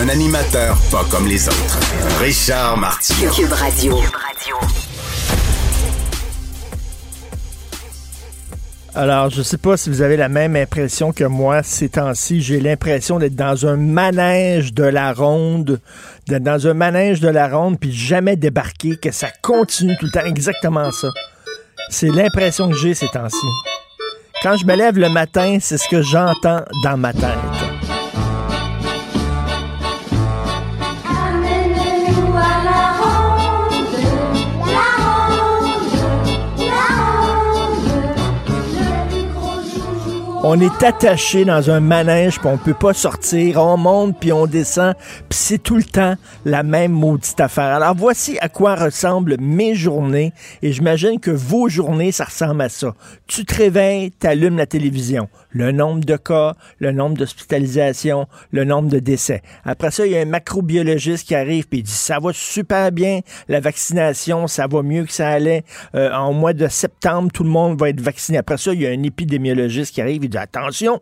Un animateur pas comme les autres. Richard Martineau. Cube Radio. Alors, je sais pas si vous avez la même impression que moi ces temps-ci. J'ai l'impression d'être dans un manège de la ronde, d'être dans un manège de la ronde, puis jamais débarquer, que ça continue tout le temps. Exactement ça. C'est l'impression que j'ai ces temps-ci. Quand je me lève le matin, c'est ce que j'entends dans ma tête. On est attaché dans un manège, puis on peut pas sortir. On monte, puis on descend, puis c'est tout le temps la même maudite affaire. Alors voici à quoi ressemblent mes journées, et j'imagine que vos journées, ça ressemble à ça. Tu te réveilles, t'allumes la télévision. Le nombre de cas, le nombre d'hospitalisations, le nombre de décès. Après ça, il y a un macrobiologiste qui arrive, puis il dit, ça va super bien, la vaccination, ça va mieux que ça allait. Euh, en mois de septembre, tout le monde va être vacciné. Après ça, il y a un épidémiologiste qui arrive, il dit, attention,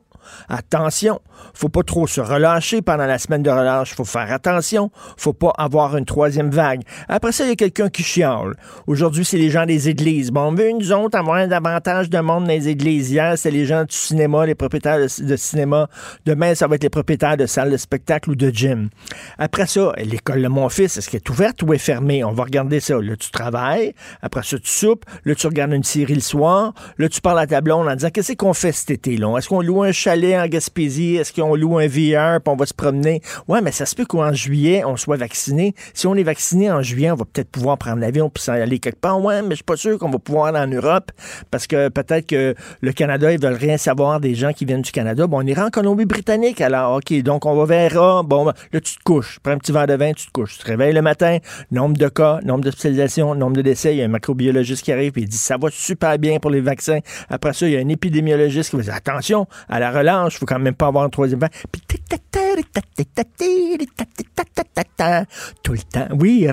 Attention, faut pas trop se relâcher pendant la semaine de relâche. Faut faire attention. Faut pas avoir une troisième vague. Après ça, il y a quelqu'un qui chiale. Aujourd'hui, c'est les gens des églises. Bon, on veut, nous autres, avoir davantage de monde dans les églises. Hier, c'est les gens du cinéma, les propriétaires de, cinéma. Demain, ça va être les propriétaires de salles de spectacle ou de gym. Après ça, l'école de mon fils, est-ce qu'elle est ouverte ou est fermée? On va regarder ça. Là, tu travailles. Après ça, tu soupes. Là, tu regardes une série le soir. Là, tu parles à ta blonde en disant, qu'est-ce qu'on fait cet été, là? Est-ce qu'on loue un chalet en Gaspésie? Est-ce qu'on loue un VR puis on va se promener? Ouais, mais ça se peut qu'en juillet, on soit vacciné. Si on est vacciné en juillet, on va peut-être pouvoir prendre l'avion puis s'en aller quelque part. Ouais, mais je suis pas sûr qu'on va pouvoir aller en Europe parce que peut-être que le Canada, ils veulent rien savoir des gens qui viennent du Canada. Bon, on ira en Colombie-Britannique alors. OK, donc on va vers A. Bon, là, tu te couches. Prends un petit verre de vin, tu te couches. Tu te réveilles le matin, nombre de cas, nombre d'hospitalisations, nombre de décès. Il y a un macrobiologiste qui arrive et il dit ça va super bien pour les vaccins. Après ça, il y a un épidémiologiste qui va dire attention, à la relâche, faut quand même pas avoir un troisième vague. Puis tout le temps. Oui,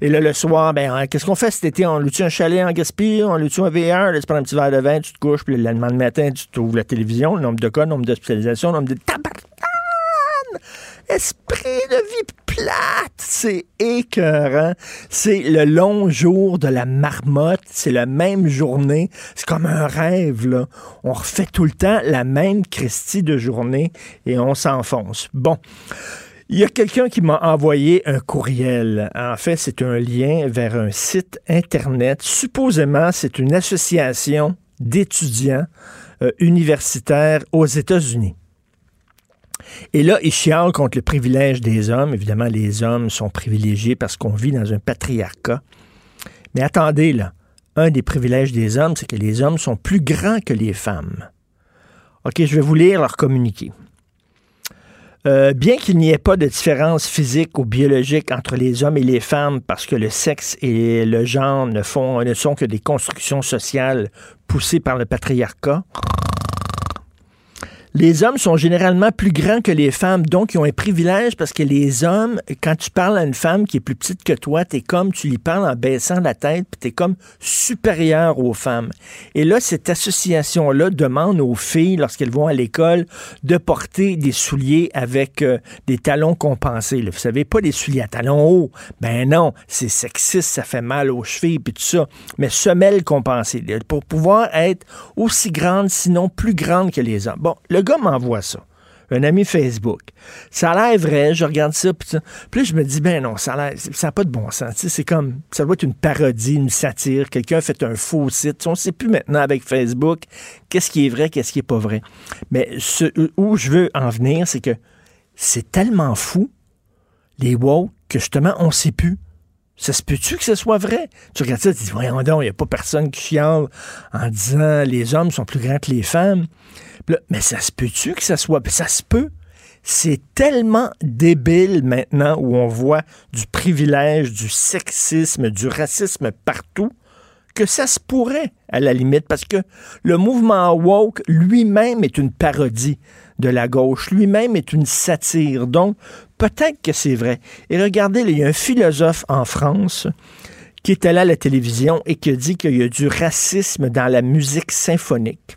et là, le soir, ben, hein, qu'est-ce qu'on fait cet été? On loue un chalet en Gaspésie? On loue un VR? Là, tu prends un petit verre de vin, tu te couches, puis le lendemain matin, tu trouves la télévision, le nombre de cas, le nombre d'hospitalisations, le nombre de tabarnak! Esprit de vie plate! C'est écœurant. C'est le long jour de la marmotte. C'est la même journée. C'est comme un rêve, là. On refait tout le temps la même Christie de journée et on s'enfonce. Bon. Il y a quelqu'un qui m'a envoyé un courriel. En fait, c'est un lien vers un site Internet. Supposément, c'est une association d'étudiants euh, universitaires aux États-Unis. Et là, il chiale contre le privilège des hommes. Évidemment, les hommes sont privilégiés parce qu'on vit dans un patriarcat. Mais attendez, là. Un des privilèges des hommes, c'est que les hommes sont plus grands que les femmes. OK, je vais vous lire leur communiqué. Euh, bien qu'il n'y ait pas de différence physique ou biologique entre les hommes et les femmes, parce que le sexe et le genre ne, sont que des constructions sociales poussées par le patriarcat, Les hommes sont généralement plus grands que les femmes, donc ils ont un privilège parce que les hommes, quand tu parles à une femme qui est plus petite que toi, t'es comme, tu lui parles en baissant la tête, puis t'es comme supérieur aux femmes. Et là, cette association-là demande aux filles, lorsqu'elles vont à l'école, de porter des souliers avec euh, des talons compensés. Vous savez, pas des souliers à talons hauts. Ben non, c'est sexiste, ça fait mal aux chevilles, puis tout ça. Mais semelles compensées, pour pouvoir être aussi grande, sinon plus grande que les hommes. Gars m'envoie ça. Un ami Facebook. Ça a l'air vrai, je regarde ça, puis je me dis, ben non, ça n'a pas de bon sens. C'est comme, ça doit être une parodie, une satire. Quelqu'un a fait un faux site. On ne sait plus maintenant avec Facebook qu'est-ce qui est vrai, qu'est-ce qui est pas vrai. Mais ce, où je veux en venir, c'est que c'est tellement fou, les woke, que justement, on ne sait plus. Ça se peut-tu que ce soit vrai? Tu regardes ça, tu dis, voyons donc, il n'y a pas personne qui chiale en disant les hommes sont plus grands que les femmes. Mais ça se peut-tu que ça soit. Ça se peut? C'est tellement débile maintenant où on voit du privilège, du sexisme, du racisme partout que ça se pourrait, à la limite, parce que le mouvement woke lui-même est une parodie de la gauche, lui-même est une satire. Donc, peut-être que c'est vrai. Et regardez, il y a un philosophe en France qui est allé à la télévision et qui a dit qu'il y a du racisme dans la musique symphonique.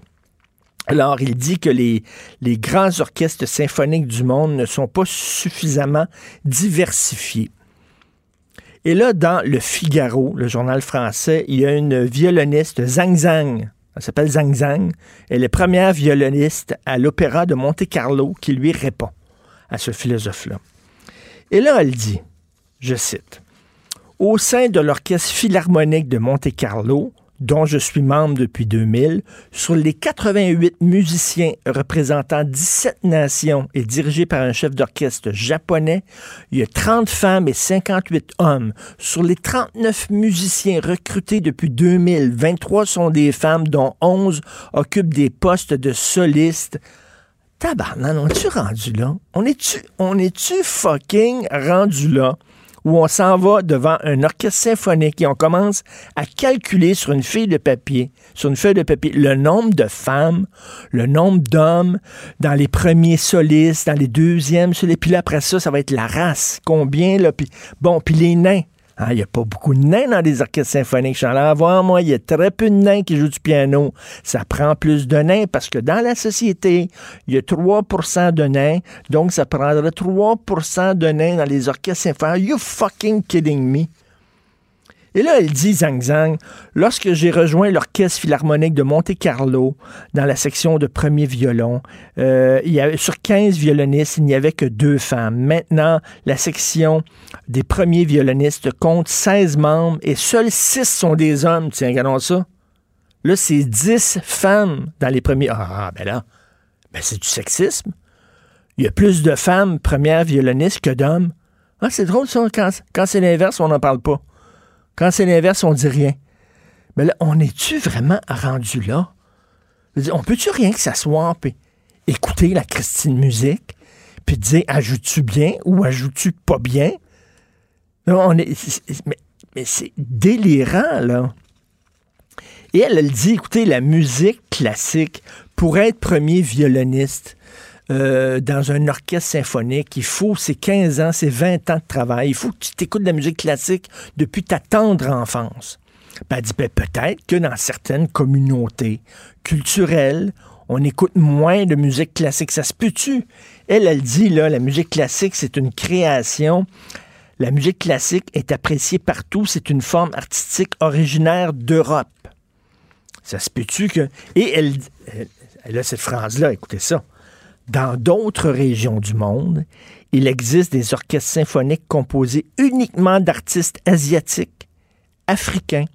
Alors, il dit que les, les grands orchestres symphoniques du monde ne sont pas suffisamment diversifiés. Et là, dans Le Figaro, le journal français, il y a une violoniste, Zhang Zhang. Elle s'appelle Zhang Zhang. Elle est première violoniste à l'Opéra de Monte-Carlo qui lui répond à ce philosophe-là. Et là, elle dit, je cite, Au sein de l'Orchestre philharmonique de Monte-Carlo, dont je suis membre depuis 2000, sur les 88 musiciens représentant 17 nations et dirigés par un chef d'orchestre japonais, il y a 30 femmes et 58 hommes. Sur les 39 musiciens recrutés depuis 2000, 23 sont des femmes, dont 11 occupent des postes de solistes. Tabarnan, on est-tu rendu là? On est-tu, on est-tu fucking rendu là? Où on s'en va devant un orchestre symphonique et on commence à calculer sur une feuille de papier, sur une feuille de papier, le nombre de femmes, le nombre d'hommes dans les premiers solistes, dans les deuxièmes solistes, puis là, après ça, ça va être la race. Combien, là, bon, puis les nains. Il n'y a pas beaucoup de nains dans les orchestres symphoniques. Je suis allé en voir, moi, il y a très peu de nains qui jouent du piano. Ça prend plus de nains parce que dans la société, il y a 3% de nains. Donc, ça prendrait 3% de nains dans les orchestres symphoniques. Are you fucking kidding me? Et là, elle dit, Zhang Zhang, lorsque j'ai rejoint l'Orchestre philharmonique de Monte-Carlo dans la section de premier violon, euh, sur 15 violonistes, il n'y avait que deux femmes. Maintenant, la section des premiers violonistes compte 16 membres et seuls 6 sont des hommes. Tiens, regardons ça. Là, c'est 10 femmes dans les premiers. Ah, ben là, ben c'est du sexisme. Il y a plus de femmes premières violonistes que d'hommes. Ah, c'est drôle, ça. Quand, quand c'est l'inverse, on n'en parle pas. Quand c'est l'inverse, on dit rien. Mais là, on est-tu vraiment rendu là? On peut-tu rien que s'asseoir puis écouter la Christine musique puis dire ajoutes-tu bien ou ajoutes-tu pas bien? Là, on est, mais c'est délirant, là. Et elle, elle dit, écoutez, la musique classique, pour être premier violoniste euh, dans un orchestre symphonique, il faut, c'est 15 ans, c'est 20 ans de travail. Il faut que tu t'écoutes de la musique classique depuis ta tendre enfance. Ben, elle dit, ben, peut-être que dans certaines communautés culturelles, on écoute moins de musique classique. Ça se peut-tu? Elle, elle dit, là, la musique classique, c'est une création. La musique classique est appréciée partout. C'est une forme artistique originaire d'Europe. Ça se peut-tu que. Et elle, elle, elle a cette phrase-là, écoutez ça. Dans d'autres régions du monde, il existe des orchestres symphoniques composés uniquement d'artistes asiatiques, africains,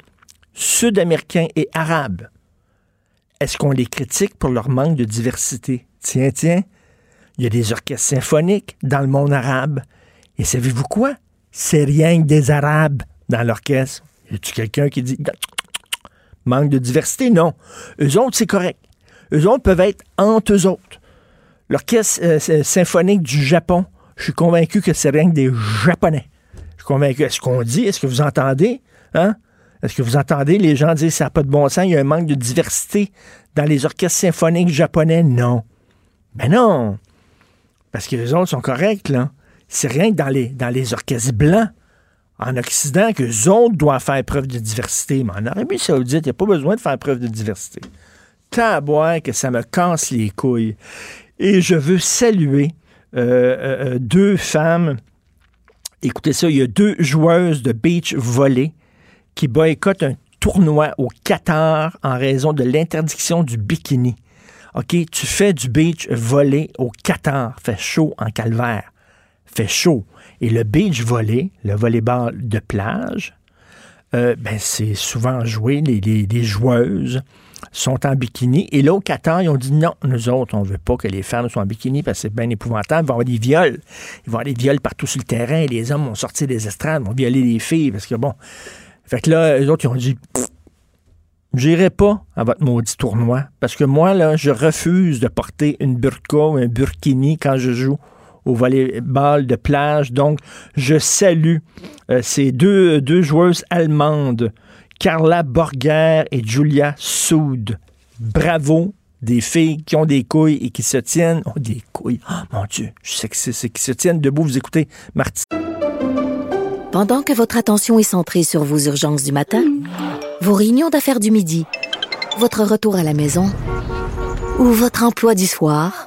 sud-américains et arabes. Est-ce qu'on les critique pour leur manque de diversité? Tiens, tiens, il y a des orchestres symphoniques dans le monde arabe. Et savez-vous quoi? C'est rien que des arabes dans l'orchestre. Y a-tu quelqu'un qui dit manque de diversité? Non. Eux autres, c'est correct. Eux autres peuvent être entre eux autres. L'orchestre euh, symphonique du Japon, je suis convaincu que c'est rien que des Japonais. Je suis convaincu. Est-ce qu'on dit? Est-ce que vous entendez? Hein? Est-ce que vous entendez les gens dire ça n'a pas de bon sens, il y a un manque de diversité dans les orchestres symphoniques japonais? Non. Ben non. Parce que les autres sont corrects, là. C'est rien que dans les, dans les orchestres blancs en Occident que les autres doivent faire preuve de diversité. Mais en Arabie Saoudite, il n'y a pas besoin de faire preuve de diversité. Tabois que ça me casse les couilles. Et je veux saluer euh, euh, euh, deux femmes. Écoutez ça, il y a deux joueuses de beach volley qui boycottent un tournoi au Qatar en raison de l'interdiction du bikini. OK, tu fais du beach volley au Qatar, fait chaud en calvaire, fait chaud. Et le beach volley, le volleyball de plage, ben, c'est souvent joué, les joueuses sont en bikini. Et là, au Qatar, ils ont dit non, nous autres, on veut pas que les femmes soient en bikini parce que c'est bien épouvantable. Il va y avoir des viols. Il va y avoir des viols partout sur le terrain. Les hommes vont sortir des estrades, vont violer les filles. Parce que bon. Fait que là, les autres, ils ont dit J'irai pas à votre maudit tournoi parce que moi, là, je refuse de porter une burqa ou un burkini quand je joue au volleyball de plage. Donc, je salue euh, ces deux, deux joueuses allemandes, Carla Borger et Julia Soud. Bravo, des filles qui ont des couilles et qui se tiennent. Oh, des couilles. Oh, mon Dieu, je suis sexiste. C'est qui se tiennent debout. Vous écoutez Marty. Pendant que votre attention est centrée sur vos urgences du matin, vos réunions d'affaires du midi, votre retour à la maison ou votre emploi du soir,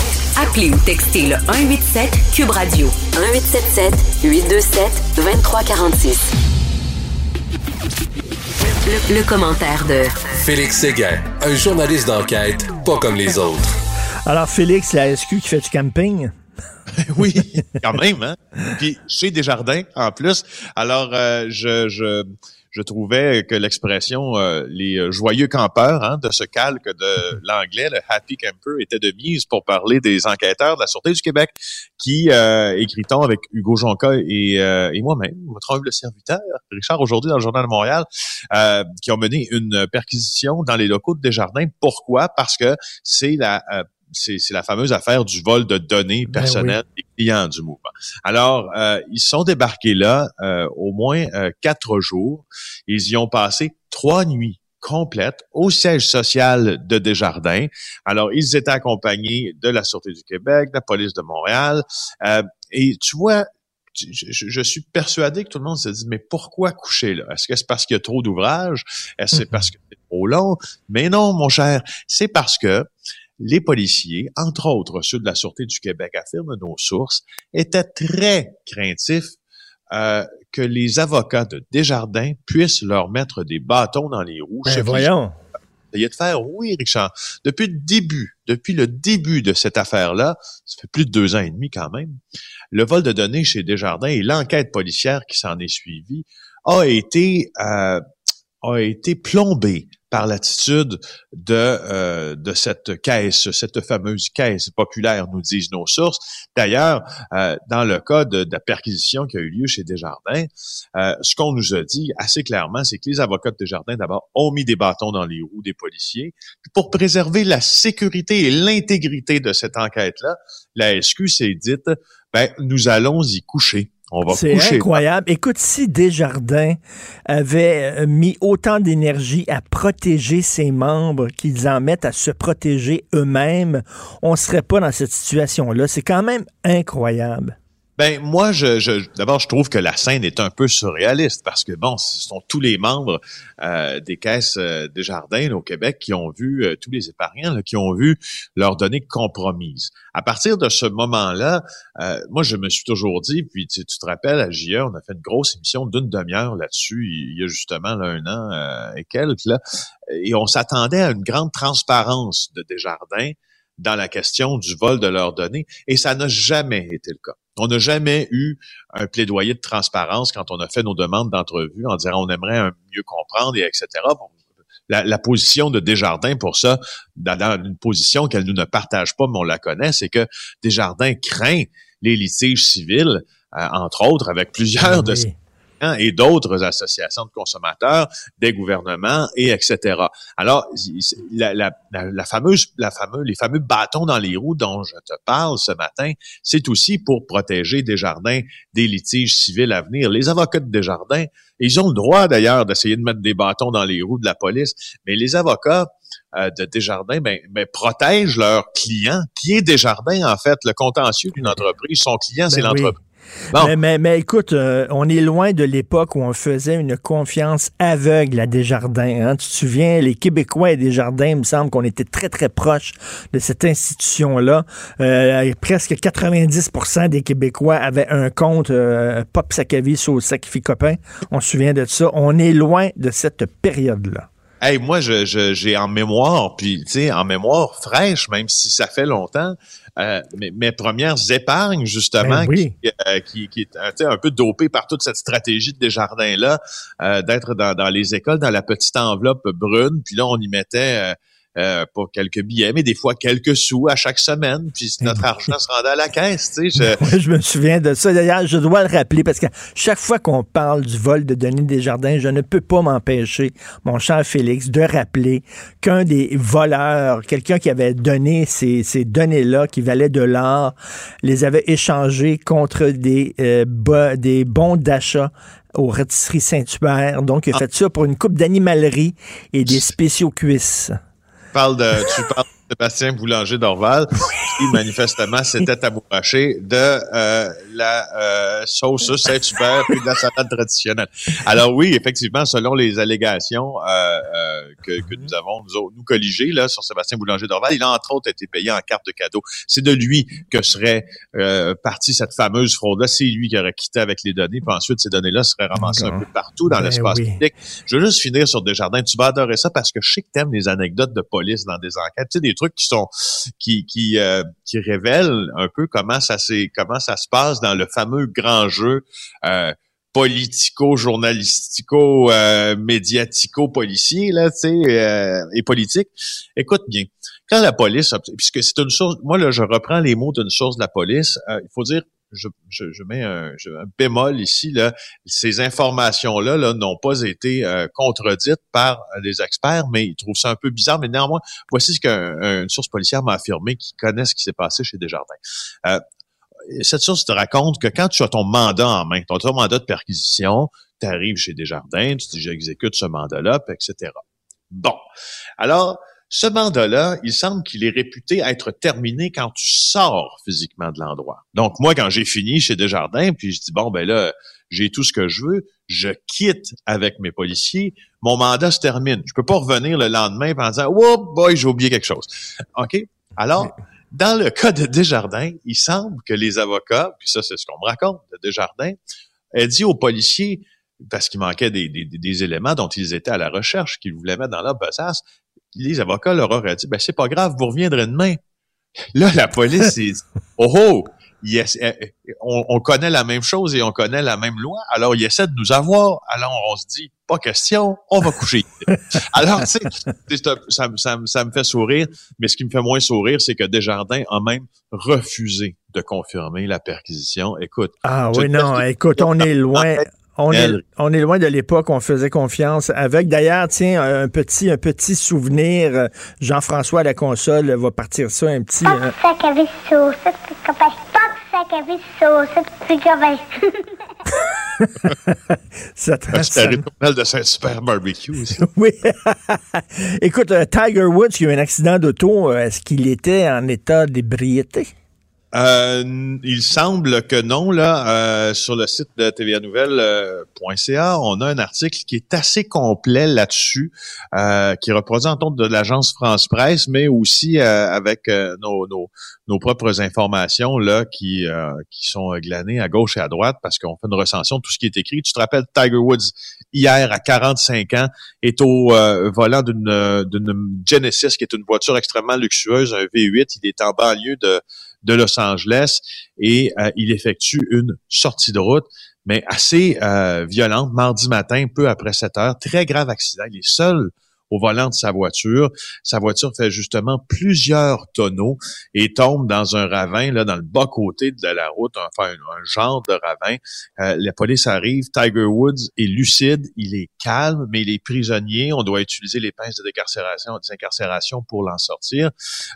Appelez ou textez le 187 Cube Radio 1877 827 2346. Le, le commentaire de Félix Séguin, un journaliste d'enquête pas comme les autres. Alors, Félix, la SQ qui fait du camping? oui, quand même, hein? Puis chez Desjardins, en plus. Alors, euh, je, je, je trouvais que l'expression euh, les euh, joyeux campeurs hein, de ce calque de l'anglais, le happy camper, était de mise pour parler des enquêteurs de la Sûreté du Québec qui, euh, écrit-on avec Hugo Jonca et, euh, et moi-même, votre humble serviteur, Richard, aujourd'hui dans le Journal de Montréal, euh, qui ont mené une perquisition dans les locaux de Desjardins. Pourquoi? Parce que c'est la euh, c'est la fameuse affaire du vol de données Ben personnelles des clients du mouvement. Alors, euh, ils sont débarqués là euh, au moins euh, quatre jours. Ils y ont passé trois nuits complètes au siège social de Desjardins. Alors, ils étaient accompagnés de la Sûreté du Québec, de la police de Montréal. Euh, et tu vois, je, je- je suis persuadé que tout le monde se dit, mais pourquoi coucher là? Est-ce que c'est parce qu'il y a trop d'ouvrages? Est-ce que c'est parce que c'est trop long? Mais non, mon cher, c'est parce que les policiers, entre autres ceux de la Sûreté du Québec, affirment nos sources, étaient très craintifs euh, que les avocats de Desjardins puissent leur mettre des bâtons dans les roues. Ben, voyons. Essayez de faire, oui, Richard. Depuis le début, depuis le début de cette affaire-là, ça fait plus de deux ans et demi quand même, le vol de données chez Desjardins et l'enquête policière qui s'en est suivie a été euh, a été plombé par l'attitude de euh, de cette caisse, cette fameuse caisse populaire, nous disent nos sources. D'ailleurs, euh, dans le cas de, de la perquisition qui a eu lieu chez Desjardins, euh, ce qu'on nous a dit assez clairement, c'est que les avocats de Desjardins, d'abord, ont mis des bâtons dans les roues des policiers. Pour préserver la sécurité et l'intégrité de cette enquête-là, la SQ s'est dite, ben, nous allons y coucher. On va C'est coucher. incroyable. Écoute, si Desjardins avait euh, mis autant d'énergie à protéger ses membres qu'ils en mettent à se protéger eux-mêmes, on serait pas dans cette situation-là. C'est quand même incroyable. Ben moi, je, je d'abord, je trouve que la scène est un peu surréaliste parce que bon, ce sont tous les membres euh, des caisses euh, des jardins au Québec qui ont vu euh, tous les épargnants là, qui ont vu leurs données compromises. À partir de ce moment-là, euh, moi, je me suis toujours dit, puis tu, tu te rappelles à JE, on a fait une grosse émission d'une demi-heure là-dessus il y a justement là, un an euh, et quelques là, et on s'attendait à une grande transparence de Desjardins dans la question du vol de leurs données, et ça n'a jamais été le cas. On n'a jamais eu un plaidoyer de transparence quand on a fait nos demandes d'entrevue en disant on aimerait mieux comprendre et etc. Bon, la, la position de Desjardins pour ça, dans, une position qu'elle nous ne partage pas, mais on la connaît, c'est que Desjardins craint les litiges civils, euh, entre autres, avec plusieurs Ah de oui. Et d'autres associations de consommateurs, des gouvernements et etc. Alors, la, la, la, fameuse, la fameuse, les fameux bâtons dans les roues dont je te parle ce matin, c'est aussi pour protéger Desjardins des litiges civils à venir. Les avocats de Desjardins, ils ont le droit d'ailleurs d'essayer de mettre des bâtons dans les roues de la police, mais les avocats euh, de Desjardins ben, ben, protègent leurs clients, qui est Desjardins en fait, le contentieux d'une entreprise. Son client, c'est Ben oui. l'entreprise. Bon. Mais, mais, mais écoute, euh, on est loin de l'époque où on faisait une confiance aveugle à Desjardins. Hein. Tu te souviens, les Québécois et Desjardins, il me semble qu'on était très, très proches de cette institution-là. Euh, presque 90% des Québécois avaient un compte euh, Pop Sacavis au Sacrifi Copain. On se souvient de ça. On est loin de cette période-là. Hey, moi, je, je- j'ai en mémoire, puis tu sais, en mémoire fraîche, même si ça fait longtemps, euh, mes, mes premières épargnes, justement, Ben oui. qui, euh, qui, qui est euh, un peu dopé par toute cette stratégie de Desjardins-là, euh, d'être dans, dans les écoles, dans la petite enveloppe brune, puis là, on y mettait... Euh, pas quelques billets, mais des fois quelques sous à chaque semaine, puis notre argent se rendait à la caisse, tu sais. je- je me souviens de ça. D'ailleurs, je dois le rappeler parce que chaque fois qu'on parle du vol de Denis Desjardins, je ne peux pas m'empêcher, mon cher Félix, de rappeler qu'un des voleurs, quelqu'un qui avait donné ces, ces données-là qui valaient de l'or, les avait échangées contre des, euh, bo- des bons d'achat aux rôtisseries Saint-Hubert. Donc, il a fait ça pour une coupe d'animalerie et des spéciaux cuisses. Parles de, tu parles Sébastien Boulanger d'Orval, qui manifestement s'était amouraché de euh, la euh, sauce Saint-Hubert et de la salade traditionnelle. Alors oui, effectivement, selon les allégations euh, euh, que, que nous avons nous, nous colligées là sur Sébastien Boulanger d'Orval, il a entre autres été payé en carte de cadeau. C'est de lui que serait euh, partie cette fameuse fraude-là. C'est lui qui aurait quitté avec les données, puis ensuite ces données-là seraient ramassées un peu partout dans Ben l'espace oui. public. Je veux juste finir sur Desjardins. Tu vas adorer ça parce que je sais que t'aimes les anecdotes de police dans des enquêtes. Tu sais, des trucs qui sont qui qui euh, qui révèlent un peu comment ça s'est comment ça se passe dans le fameux grand jeu euh, politico journalistico euh, médiatico policier là tu sais euh, et politique. Écoute bien quand la police puisque c'est une source moi là je reprends les mots d'une source de la police euh, il faut dire je, je, je mets un, je- un bémol ici là ces informations-là là, n'ont pas été euh, contredites par euh, les experts, mais ils trouvent ça un peu bizarre. Mais néanmoins, voici ce qu'une source policière m'a affirmé qui connaît ce qui s'est passé chez Desjardins. Euh, cette source te raconte que quand tu as ton mandat en main, ton, ton mandat de perquisition, tu arrives chez Desjardins, tu dis j'exécute ce mandat-là, etc. Bon. Alors, ce mandat-là, il semble qu'il est réputé être terminé quand tu sors physiquement de l'endroit. Donc, moi, quand j'ai fini chez Desjardins, puis je dis, bon, ben là, j'ai tout ce que je veux, je quitte avec mes policiers, mon mandat se termine. Je peux pas revenir le lendemain en disant, oh boy, j'ai oublié quelque chose. OK? Alors, dans le cas de Desjardins, il semble que les avocats, puis ça, c'est ce qu'on me raconte de Desjardins, a dit aux policiers, parce qu'il manquait des, des- des éléments dont ils étaient à la recherche, qu'ils voulaient mettre dans leur besace, les avocats leur auraient dit, ben c'est pas grave, vous reviendrez demain. Là, la police dit, oh oh, yes, eh, eh, on, on connaît la même chose et on connaît la même loi, alors il essaie de nous avoir. Alors on se dit, pas question, on va coucher. alors, tu sais, c'est ça, me- ça, me- ça me fait sourire, mais ce qui me fait moins sourire, c'est que Desjardins a même refusé de confirmer la perquisition. Écoute, Ah oui, non, écoute, on est loin. On est, Elle. on est loin de l'époque où on faisait confiance avec. D'ailleurs, tiens, un petit, un petit souvenir. euh, Jean-François à la console va partir ça, un petit. sac à vaisseau, ça c'est copain. Pop sac à vaisseau, ça c'est copain. ça te- c'est ça- la ritournelle de Saint-Super Barbecue aussi. oui. Écoute, euh, Tiger Woods qui a eu un accident d'auto, euh, est-ce qu'il était en état d'ébriété? Euh, il semble que non. Là, euh, sur le site de tvanouvelle.ca, on a un article qui est assez complet là-dessus, euh, qui représente entre autres de l'agence France Presse, mais aussi euh, avec euh, nos, nos, nos propres informations là qui, euh, qui sont glanées à gauche et à droite parce qu'on fait une recension de tout ce qui est écrit. Tu te rappelles, Tiger Woods, hier à 45 ans, est au euh, volant euh, d'une Genesis, qui est une voiture extrêmement luxueuse, un V8. Il est en banlieue de de Los Angeles et euh, il effectue une sortie de route, mais assez euh, violente, mardi matin, peu après 7 heures. Très grave accident. Il est seul au volant de sa voiture. Sa voiture fait justement plusieurs tonneaux et tombe dans un ravin, là, dans le bas-côté de la route, enfin un, genre de ravin. Euh, la police arrive, Tiger Woods est lucide, il est calme, mais il est prisonnier. On doit utiliser les pinces de décarcération, désincarcération pour l'en sortir.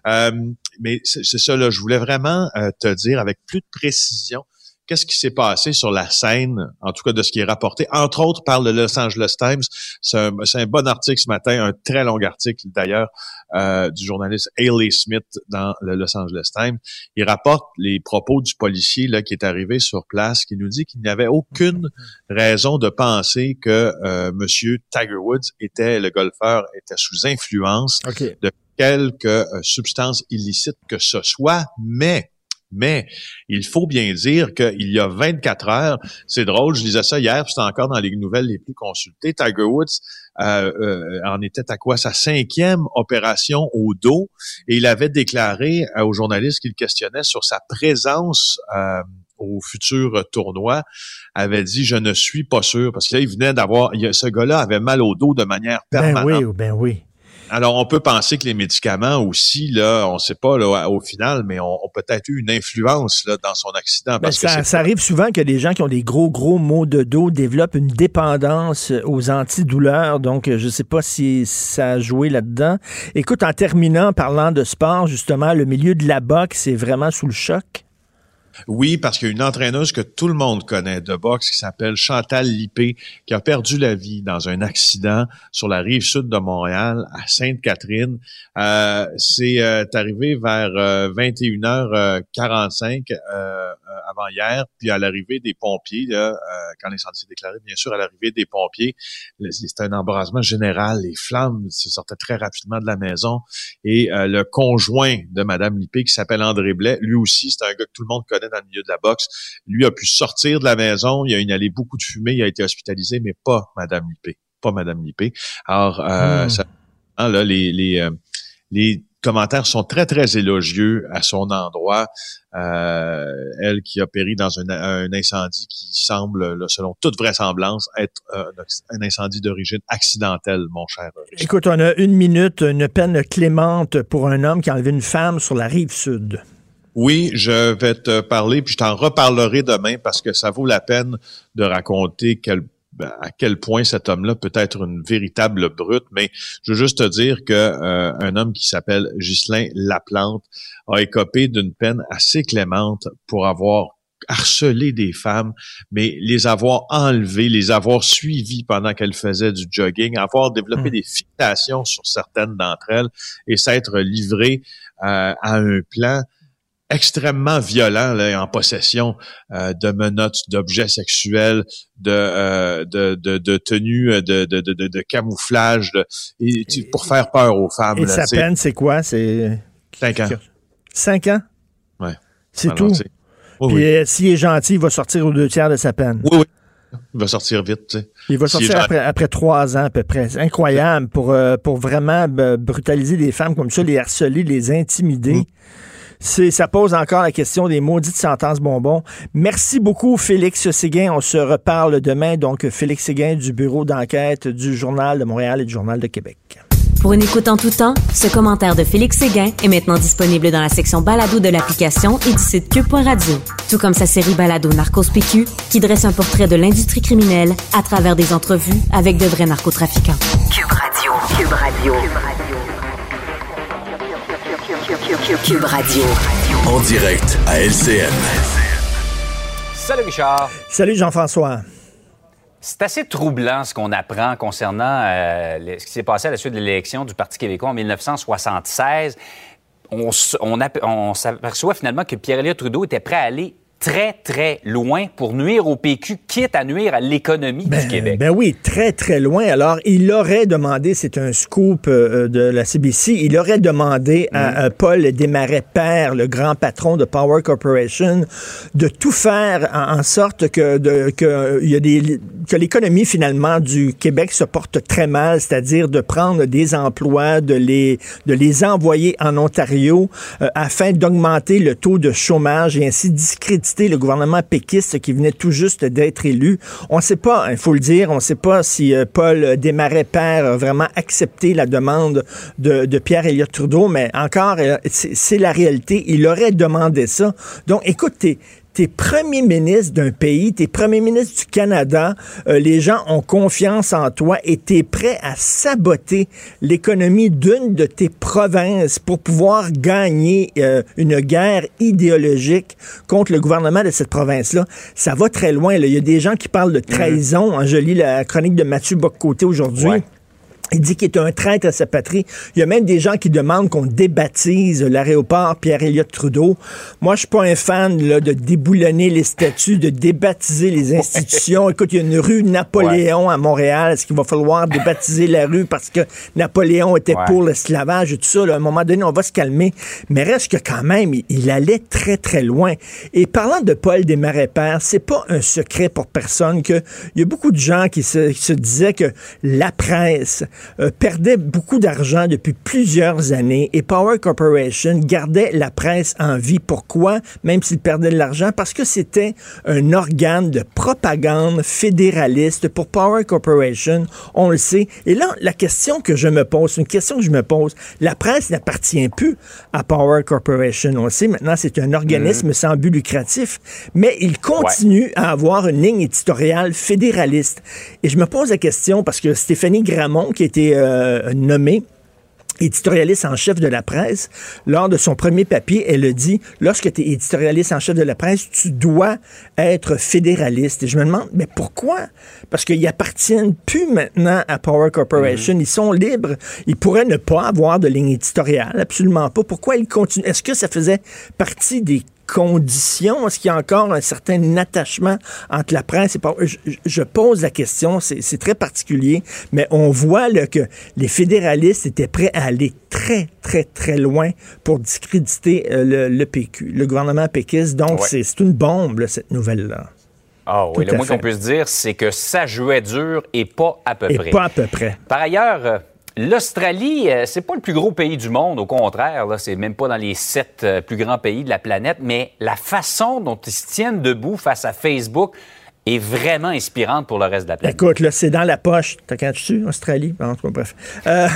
Euh, mais c'est ça, là, je voulais vraiment euh, te dire avec plus de précision qu'est-ce qui s'est passé sur la scène, en tout cas de ce qui est rapporté, entre autres par le Los Angeles Times. C'est un, bon article ce matin, un très long article d'ailleurs euh, du journaliste Haley Smith dans le Los Angeles Times. Il rapporte les propos du policier là qui est arrivé sur place, qui nous dit qu'il n'y avait aucune raison de penser que euh, Monsieur Tiger Woods était le golfeur était sous influence de quelque euh, substance illicite que ce soit, mais mais il faut bien dire qu'il y a 24 heures, c'est drôle, je lisais ça hier, c'était encore dans les nouvelles les plus consultées, Tiger Woods euh, euh, en était à quoi sa cinquième opération au dos et il avait déclaré aux journalistes qu'il questionnait sur sa présence euh, au futur tournoi, avait dit je ne suis pas sûr parce que là il venait d'avoir, ce gars-là avait mal au dos de manière permanente. Ben oui, ben oui. Alors, on peut penser que les médicaments aussi, là, on ne sait pas là, au final, mais ont, peut-être eu une influence là, dans son accident. Ben, parce ça, que ça arrive souvent que des gens qui ont des gros, gros maux de dos développent une dépendance aux antidouleurs. Donc, je ne sais pas si ça a joué là-dedans. Écoute, en terminant, parlant de sport, justement, le milieu de la boxe c'est vraiment sous le choc. Oui, parce qu'il y a une entraîneuse que tout le monde connaît de boxe qui s'appelle Chantal Lippé, qui a perdu la vie dans un accident sur la rive sud de Montréal, à Sainte-Catherine. Euh, c'est euh, arrivé vers 21h45 euh, avant hier, puis à l'arrivée des pompiers, quand l'incendie s'est déclaré, bien sûr, à l'arrivée des pompiers, c'était un embrasement général. Les flammes se sortaient très rapidement de la maison. Et le conjoint de Madame Lippé, qui s'appelle André Blais, lui aussi, c'est un gars que tout le monde connaît dans le milieu de la boxe. Lui a pu sortir de la maison, il a inhalé beaucoup de fumée, il a été hospitalisé, mais pas Madame Lippé. Pas Madame Lippé. Alors, euh, hmm. ça, hein, là, les, les, euh, les commentaires sont très, très élogieux à son endroit. Euh, elle qui a péri dans un, un incendie qui semble, selon toute vraisemblance, être euh, un incendie d'origine accidentelle, mon cher. Écoute, on a une minute, une peine clémente pour un homme qui a enlevé une femme sur la rive sud. Oui, je vais te parler, puis je t'en reparlerai demain parce que ça vaut la peine de raconter quel, ben, à quel point cet homme-là peut être une véritable brute. Mais je veux juste te dire que euh, un homme qui s'appelle Ghislain Laplante a écopé d'une peine assez clémente pour avoir harcelé des femmes, mais les avoir enlevées, les avoir suivies pendant qu'elles faisaient du jogging, avoir développé hmm. des fixations sur certaines d'entre elles et s'être livré euh, à un plan extrêmement violent là, en possession euh, de menottes, d'objets sexuels, de, euh, de, de, de, tenues euh, de, de, de, de camouflage, et, pour faire peur aux femmes. Et sa peine, c'est quoi? C'est cinq ans. Cinq ans? Ouais. C'est tout? Puis s'il est gentil, il va sortir aux deux tiers de sa peine. Oui, oui. Il va sortir vite, tu sais. Il va sortir après, après, trois ans à peu près. C'est incroyable pour, pour vraiment brutaliser des femmes comme ça, les harceler, les intimider. Mm ça pose encore la question des maudites sentences bonbons. Merci beaucoup, Félix Séguin. On se reparle demain. Donc, Félix Séguin du bureau d'enquête du Journal de Montréal et du Journal de Québec. Pour une écoute en tout temps, ce commentaire de Félix Séguin est maintenant disponible dans la section balado de l'application et du site cube.radio. Tout comme sa série balado Narcos PQ, qui dresse un portrait de l'industrie criminelle à travers des entrevues avec de vrais narcotrafiquants. Cube Radio. Cube Radio. Cube Radio. Cube Radio. En direct à LCN. Salut Richard. Salut Jean-François. C'est assez troublant ce qu'on apprend concernant euh, ce qui s'est passé à la suite de l'élection du Parti québécois en 1976. On, on, on s'aperçoit finalement que Pierre-Éliott Trudeau était prêt à aller très, très loin pour nuire au PQ, quitte à nuire à l'économie du ben, Québec. Ben oui, très, très loin. Alors, il aurait demandé, c'est un scoop euh, de la CBC, il aurait demandé à, mm. Paul Desmarais-Père, le grand patron de Power Corporation, de tout faire en, sorte que, de, que, y a des, que l'économie, finalement, du Québec se porte très mal, c'est-à-dire de prendre des emplois, de les, de les envoyer en Ontario euh, afin d'augmenter le taux de chômage et ainsi discréditer le gouvernement péquiste qui venait tout juste d'être élu. On ne sait pas, il faut le dire, on ne sait pas si euh, Paul Desmarais père a vraiment accepté la demande de, Pierre Elliott Trudeau, mais encore, euh, c'est la réalité. Il aurait demandé ça. Donc, écoutez, t'es premier ministre d'un pays, t'es premier ministre du Canada, euh, les gens ont confiance en toi et t'es prêt à saboter l'économie d'une de tes provinces pour pouvoir gagner euh, une guerre idéologique contre le gouvernement de cette province-là. Ça va très loin. là. Il y a des gens qui parlent de trahison. hein. Je lis la chronique de Mathieu Boccoté aujourd'hui. Ouais. Il dit qu'il est un traître à sa patrie. Il y a même des gens qui demandent qu'on débaptise l'aéroport Pierre-Éliott Trudeau. Moi, je suis pas un fan là, de déboulonner les statues, de débaptiser les institutions. Écoute, il y a une rue Napoléon à Montréal. Est-ce qu'il va falloir débaptiser la rue parce que Napoléon était Ouais. pour l'esclavage et tout ça? là? à un moment donné, on va se calmer. Mais reste que quand même, il, allait très, très loin. Et parlant de Paul Desmarais Père, c'est pas un secret pour personne que il y a beaucoup de gens qui se, qui se disaient que la presse euh, perdait beaucoup d'argent depuis plusieurs années et Power Corporation gardait la presse en vie. Pourquoi? Même s'il perdait de l'argent, parce que c'était un organe de propagande fédéraliste pour Power Corporation. On le sait. Et là, la question que je me pose, une question que je me pose, la presse n'appartient plus à Power Corporation. On le sait maintenant, c'est un organisme sans but lucratif, mais il continue à avoir une ligne éditoriale fédéraliste. Et je me pose la question parce que Stéphanie Gramont, qui a été euh, nommée éditorialiste en chef de la presse, lors de son premier papier, elle a dit, lorsque tu es éditorialiste en chef de la presse, tu dois être fédéraliste. Et je me demande, mais pourquoi? Parce qu'ils appartiennent plus maintenant à Power Corporation. Ils sont libres. Ils pourraient ne pas avoir de ligne éditoriale, absolument pas. Pourquoi ils continuent? Est-ce que ça faisait partie des conditions? Est-ce qu'il y a encore un certain attachement entre la presse et? Je, je pose la question, c'est très particulier, mais on voit là, que les fédéralistes étaient prêts à aller très, très, très loin pour discréditer euh, le, le PQ, le gouvernement péquiste. Donc, Ouais. c'est une bombe, là, cette nouvelle-là. Ah oui, Tout le moins qu'on puisse dire, c'est que ça jouait dur et pas à peu Et près. pas à peu près. Par ailleurs, euh, l'Australie, euh, c'est pas le plus gros pays du monde, au contraire, là, c'est même pas dans les sept euh, plus grands pays de la planète, mais la façon dont ils se tiennent debout face à Facebook est vraiment inspirante pour le reste de la planète. Écoute, là, c'est dans la poche. T'as quand tu Australie? En tout cas, bref. Euh,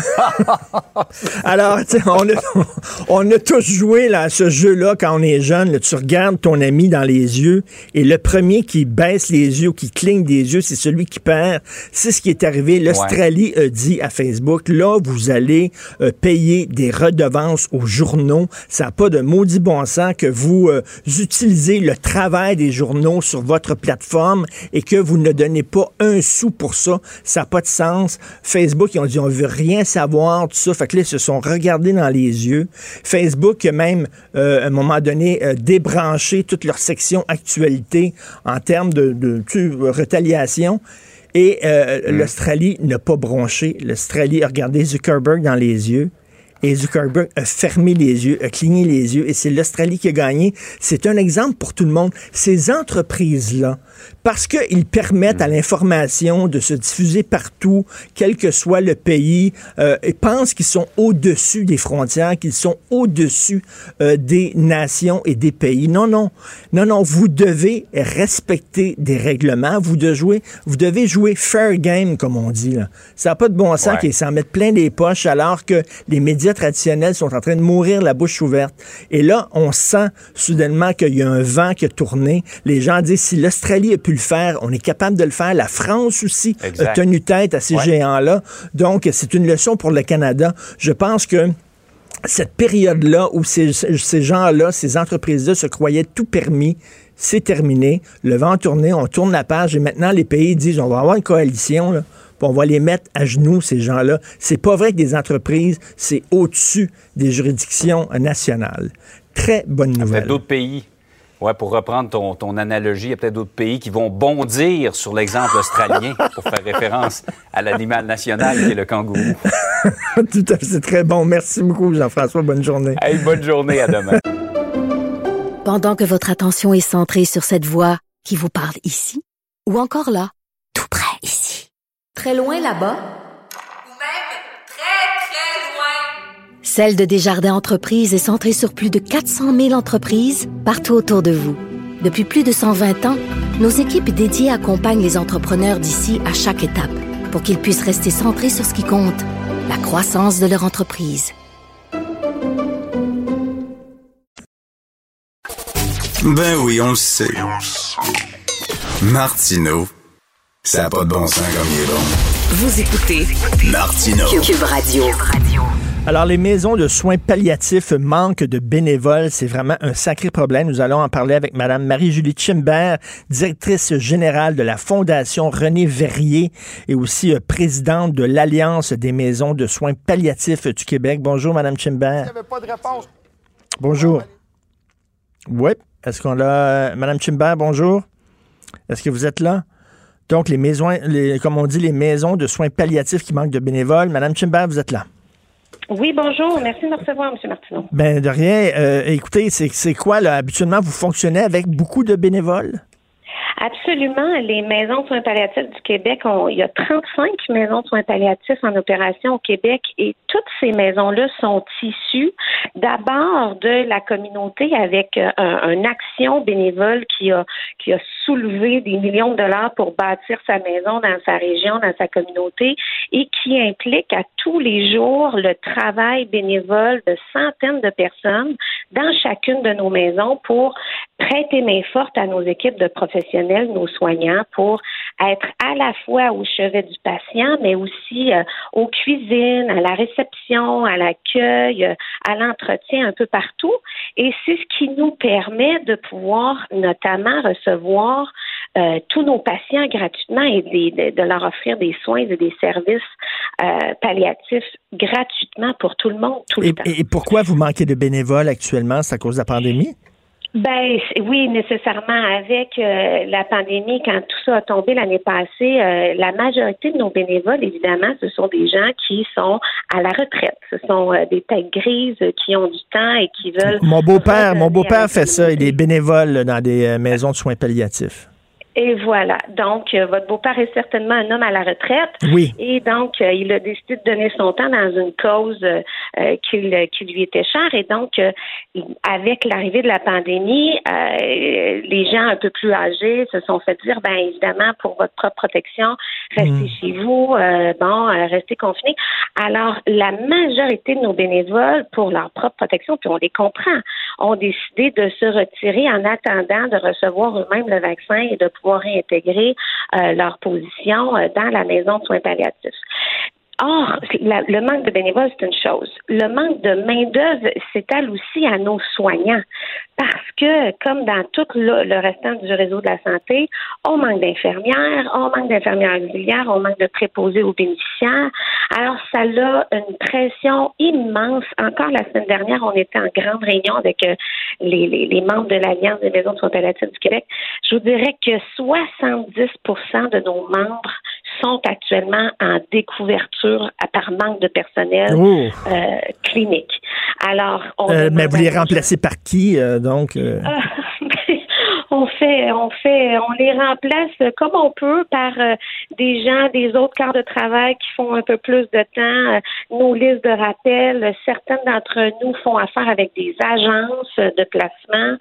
alors, tu sais, on a, on a tous joué là, à ce jeu-là quand on est jeune. là. tu regardes ton ami dans les yeux et le premier qui baisse les yeux ou qui cligne des yeux, c'est celui qui perd. C'est ce qui est arrivé. L'Australie a dit à Facebook, là, vous allez euh, payer des redevances aux journaux. Ça n'a pas de maudit bon sens que vous euh, utilisez le travail des journaux sur votre plateforme et que vous ne donnez pas un sou pour ça. Ça n'a pas de sens. Facebook, ils ont dit, on veut rien savoir, tout ça. Fait que là, ils se sont regardés dans les yeux. Facebook a même, euh, à un moment donné, euh, débranché toute leur section actualité en termes de, retaliation. Et euh, l'Australie n'a pas bronché. L'Australie a regardé Zuckerberg dans les yeux. Et Zuckerberg a fermé les yeux, a cligné les yeux, et c'est l'Australie qui a gagné. C'est un exemple pour tout le monde. Ces entreprises-là, parce qu'ils permettent à l'information de se diffuser partout, quel que soit le pays, euh, et pensent qu'ils sont au-dessus des frontières, qu'ils sont au-dessus euh, des nations et des pays. Non, non, non, non, vous devez respecter des règlements, vous devez jouer, vous devez jouer fair game, comme on dit. Là. Ça n'a pas de bon sens Ouais. qu'ils s'en mettent plein les poches alors que les médias traditionnels sont en train de mourir la bouche ouverte. Et là, on sent soudainement qu'il y a un vent qui a tourné. Les gens disent, si l'Australie a pu le faire, on est capable de le faire. La France aussi Exact. a tenu tête à ces Ouais. géants-là. Donc, c'est une leçon pour le Canada. Je pense que cette période-là où ces, ces gens-là, ces entreprises-là se croyaient tout permis, c'est terminé. Le vent tourné, on tourne la page et maintenant les pays disent on va avoir une coalition, là, puis on va les mettre à genoux, ces gens-là. C'est pas vrai que des entreprises, c'est au-dessus des juridictions nationales. Très bonne nouvelle. d'autres pays. Ouais, pour reprendre ton, ton analogie, il y a peut-être d'autres pays qui vont bondir sur l'exemple australien pour faire référence à l'animal national qui est le kangourou. Tout à fait, c'est très bon. Merci beaucoup, Jean-François. Bonne journée. Hey, bonne journée, à demain. Pendant que votre attention est centrée sur cette voix qui vous parle ici, ou encore là, tout près ici, très loin là-bas, Ou même très, très loin. Celle de Desjardins Entreprises est centrée sur plus de 400 000 entreprises partout autour de vous. Depuis plus de 120 ans, nos équipes dédiées accompagnent les entrepreneurs d'ici à chaque étape pour qu'ils puissent rester centrés sur ce qui compte, la croissance de leur entreprise. Ben oui, on le sait. Martineau, ça n'a pas de bon sens comme il est bon. Vous écoutez Martineau. Cube Radio. Alors, les maisons de soins palliatifs manquent de bénévoles. C'est vraiment un sacré problème. Nous allons en parler avec Mme Marie-Julie Chimbert, directrice générale de la Fondation René Verrier et aussi euh, présidente de l'Alliance des maisons de soins palliatifs du Québec. Bonjour, Mme Chimbert. pas de réponse. Bonjour. Oui. Est-ce qu'on a... Mme Chimbert, bonjour? Est-ce que vous êtes là? Donc, les maisons, les, comme on dit, les maisons de soins palliatifs qui manquent de bénévoles. Mme Chimbert, vous êtes là. Oui, bonjour. Merci de me recevoir, M. Martineau. Ben, de rien. Euh, écoutez, c'est c'est quoi, là? Habituellement, vous fonctionnez avec beaucoup de bénévoles? Absolument. Les maisons de soins palliatifs du Québec, on, il y a 35 maisons de soins palliatifs en opération au Québec et toutes ces maisons-là sont issues d'abord de la communauté avec euh, un, une action bénévole qui a, qui a soulevé des millions de dollars pour bâtir sa maison dans sa région, dans sa communauté et qui implique à tous les jours le travail bénévole de centaines de personnes dans chacune de nos maisons pour prêter main forte à nos équipes de professionnels, nos soignants, pour être à la fois au chevet du patient, mais aussi euh, aux cuisines, à la réception, à l'accueil, euh, à l'entretien, un peu partout. Et c'est ce qui nous permet de pouvoir notamment recevoir euh, tous nos patients gratuitement et de, de, leur offrir des soins et des services palliatifs gratuitement pour tout le monde, tout le temps. Et pourquoi vous manquez de bénévoles actuellement? C'est à cause de la pandémie? Ben oui, nécessairement. Avec euh, la pandémie, quand tout ça a tombé l'année passée, euh, la majorité de nos bénévoles, évidemment, ce sont des gens qui sont à la retraite. Ce sont euh, des têtes grises qui ont du temps et qui veulent. Mon beau-père, mon beau-père fait ça. Il est bénévole dans des maisons de soins palliatifs. Et voilà. Donc, euh, votre beau-père est certainement un homme à la retraite. Oui. Et donc, euh, il a décidé de donner son temps dans une cause euh, qui, qui, lui était chère. Et donc, avec l'arrivée de la pandémie, les gens un peu plus âgés se sont fait dire, ben évidemment, pour votre propre protection, restez mm. chez vous, bon, restez confinés. Alors, la majorité de nos bénévoles, pour leur propre protection, puis on les comprend, ont décidé de se retirer en attendant de recevoir eux-mêmes le vaccin et de pouvoir réintégrer euh, leur position euh, dans la maison de soins palliatifs. Or, le manque de bénévoles, c'est une chose. Le manque de main-d'œuvre s'étale aussi à nos soignants. Parce que, comme dans tout le, restant du réseau de la santé, on manque d'infirmières, on manque d'infirmières auxiliaires, on manque de préposés aux bénéficiaires. Alors, ça a une pression immense. Encore la semaine dernière, on était en grande réunion avec euh, les, membres de l'Alliance des maisons de soins palliatifs du Québec. Je vous dirais que 70% de nos membres sont actuellement en découverture par manque de personnel oh. euh, clinique. Alors, on euh, mais vous les remplacez par qui, euh, donc? On fait, on fait, on les remplace comme on peut par euh, des gens des autres quarts de travail qui font un peu plus de temps. Euh, nos listes de rappel, certaines d'entre nous font affaire avec des agences de placement.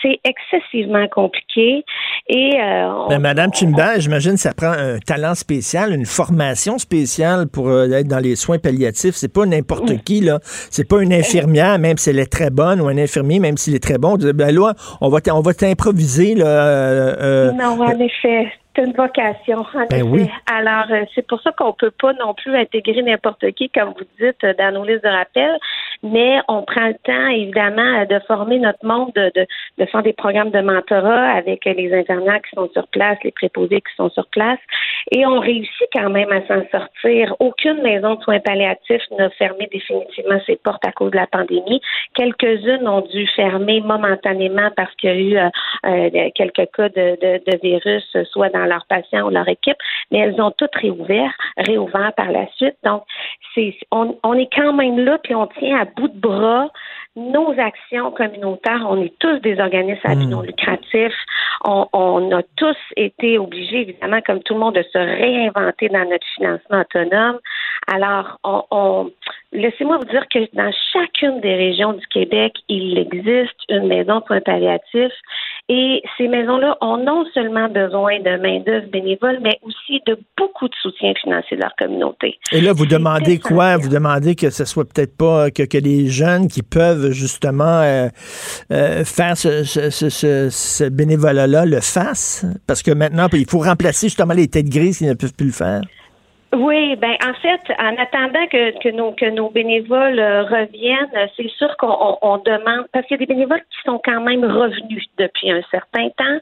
C'est excessivement compliqué. Et euh, ben, Madame Chimba, j'imagine ça prend un talent spécial, une formation spéciale pour être dans les soins palliatifs. C'est pas n'importe qui là. C'est pas une infirmière, même si elle est très bonne, ou un infirmier, même s'il est très bon. Ben là, on va, on va t'improviser euh, euh, non, en effet. C'est une vocation, en ben Oui. Alors, euh, c'est pour ça qu'on peut pas non plus intégrer n'importe qui, comme vous dites, dans nos listes de rappel, mais on prend le temps, évidemment, de former notre monde, de, de, de faire des programmes de mentorat avec les infirmières qui sont sur place, les préposés qui sont sur place, et on réussit quand même à s'en sortir. Aucune maison de soins palliatifs n'a fermé définitivement ses portes à cause de la pandémie. Quelques-unes ont dû fermer momentanément parce qu'il y a eu euh, euh, quelques cas de, de, de virus, soit dans leurs patients ou leur équipe, mais elles ont toutes réouvert, réouvert par la suite. Donc, c'est, on, on est quand même là, puis on tient à bout de bras nos actions communautaires. On est tous des organismes à but hmm. non lucratif. On, on, a tous été obligés, évidemment, comme tout le monde, de se réinventer dans notre financement autonome. Alors, on, on laissez-moi vous dire que dans chacune des régions du Québec, il existe une maison de soins palliatifs Et ces maisons-là ont non seulement besoin de main-d'œuvre bénévole, mais aussi de beaucoup de soutien financier de leur communauté. Et là, vous demandez quoi? Vous demandez que ce soit peut-être pas que, que les jeunes qui peuvent justement euh, euh, faire ce, ce, ce, ce bénévolat-là le fassent? Parce que maintenant, il faut remplacer justement les têtes grises qui ne peuvent plus le faire. Oui, ben en fait, en attendant que, que nos que nos bénévoles euh, reviennent, c'est sûr qu'on on, demande parce qu'il y a des bénévoles qui sont quand même revenus depuis un certain temps.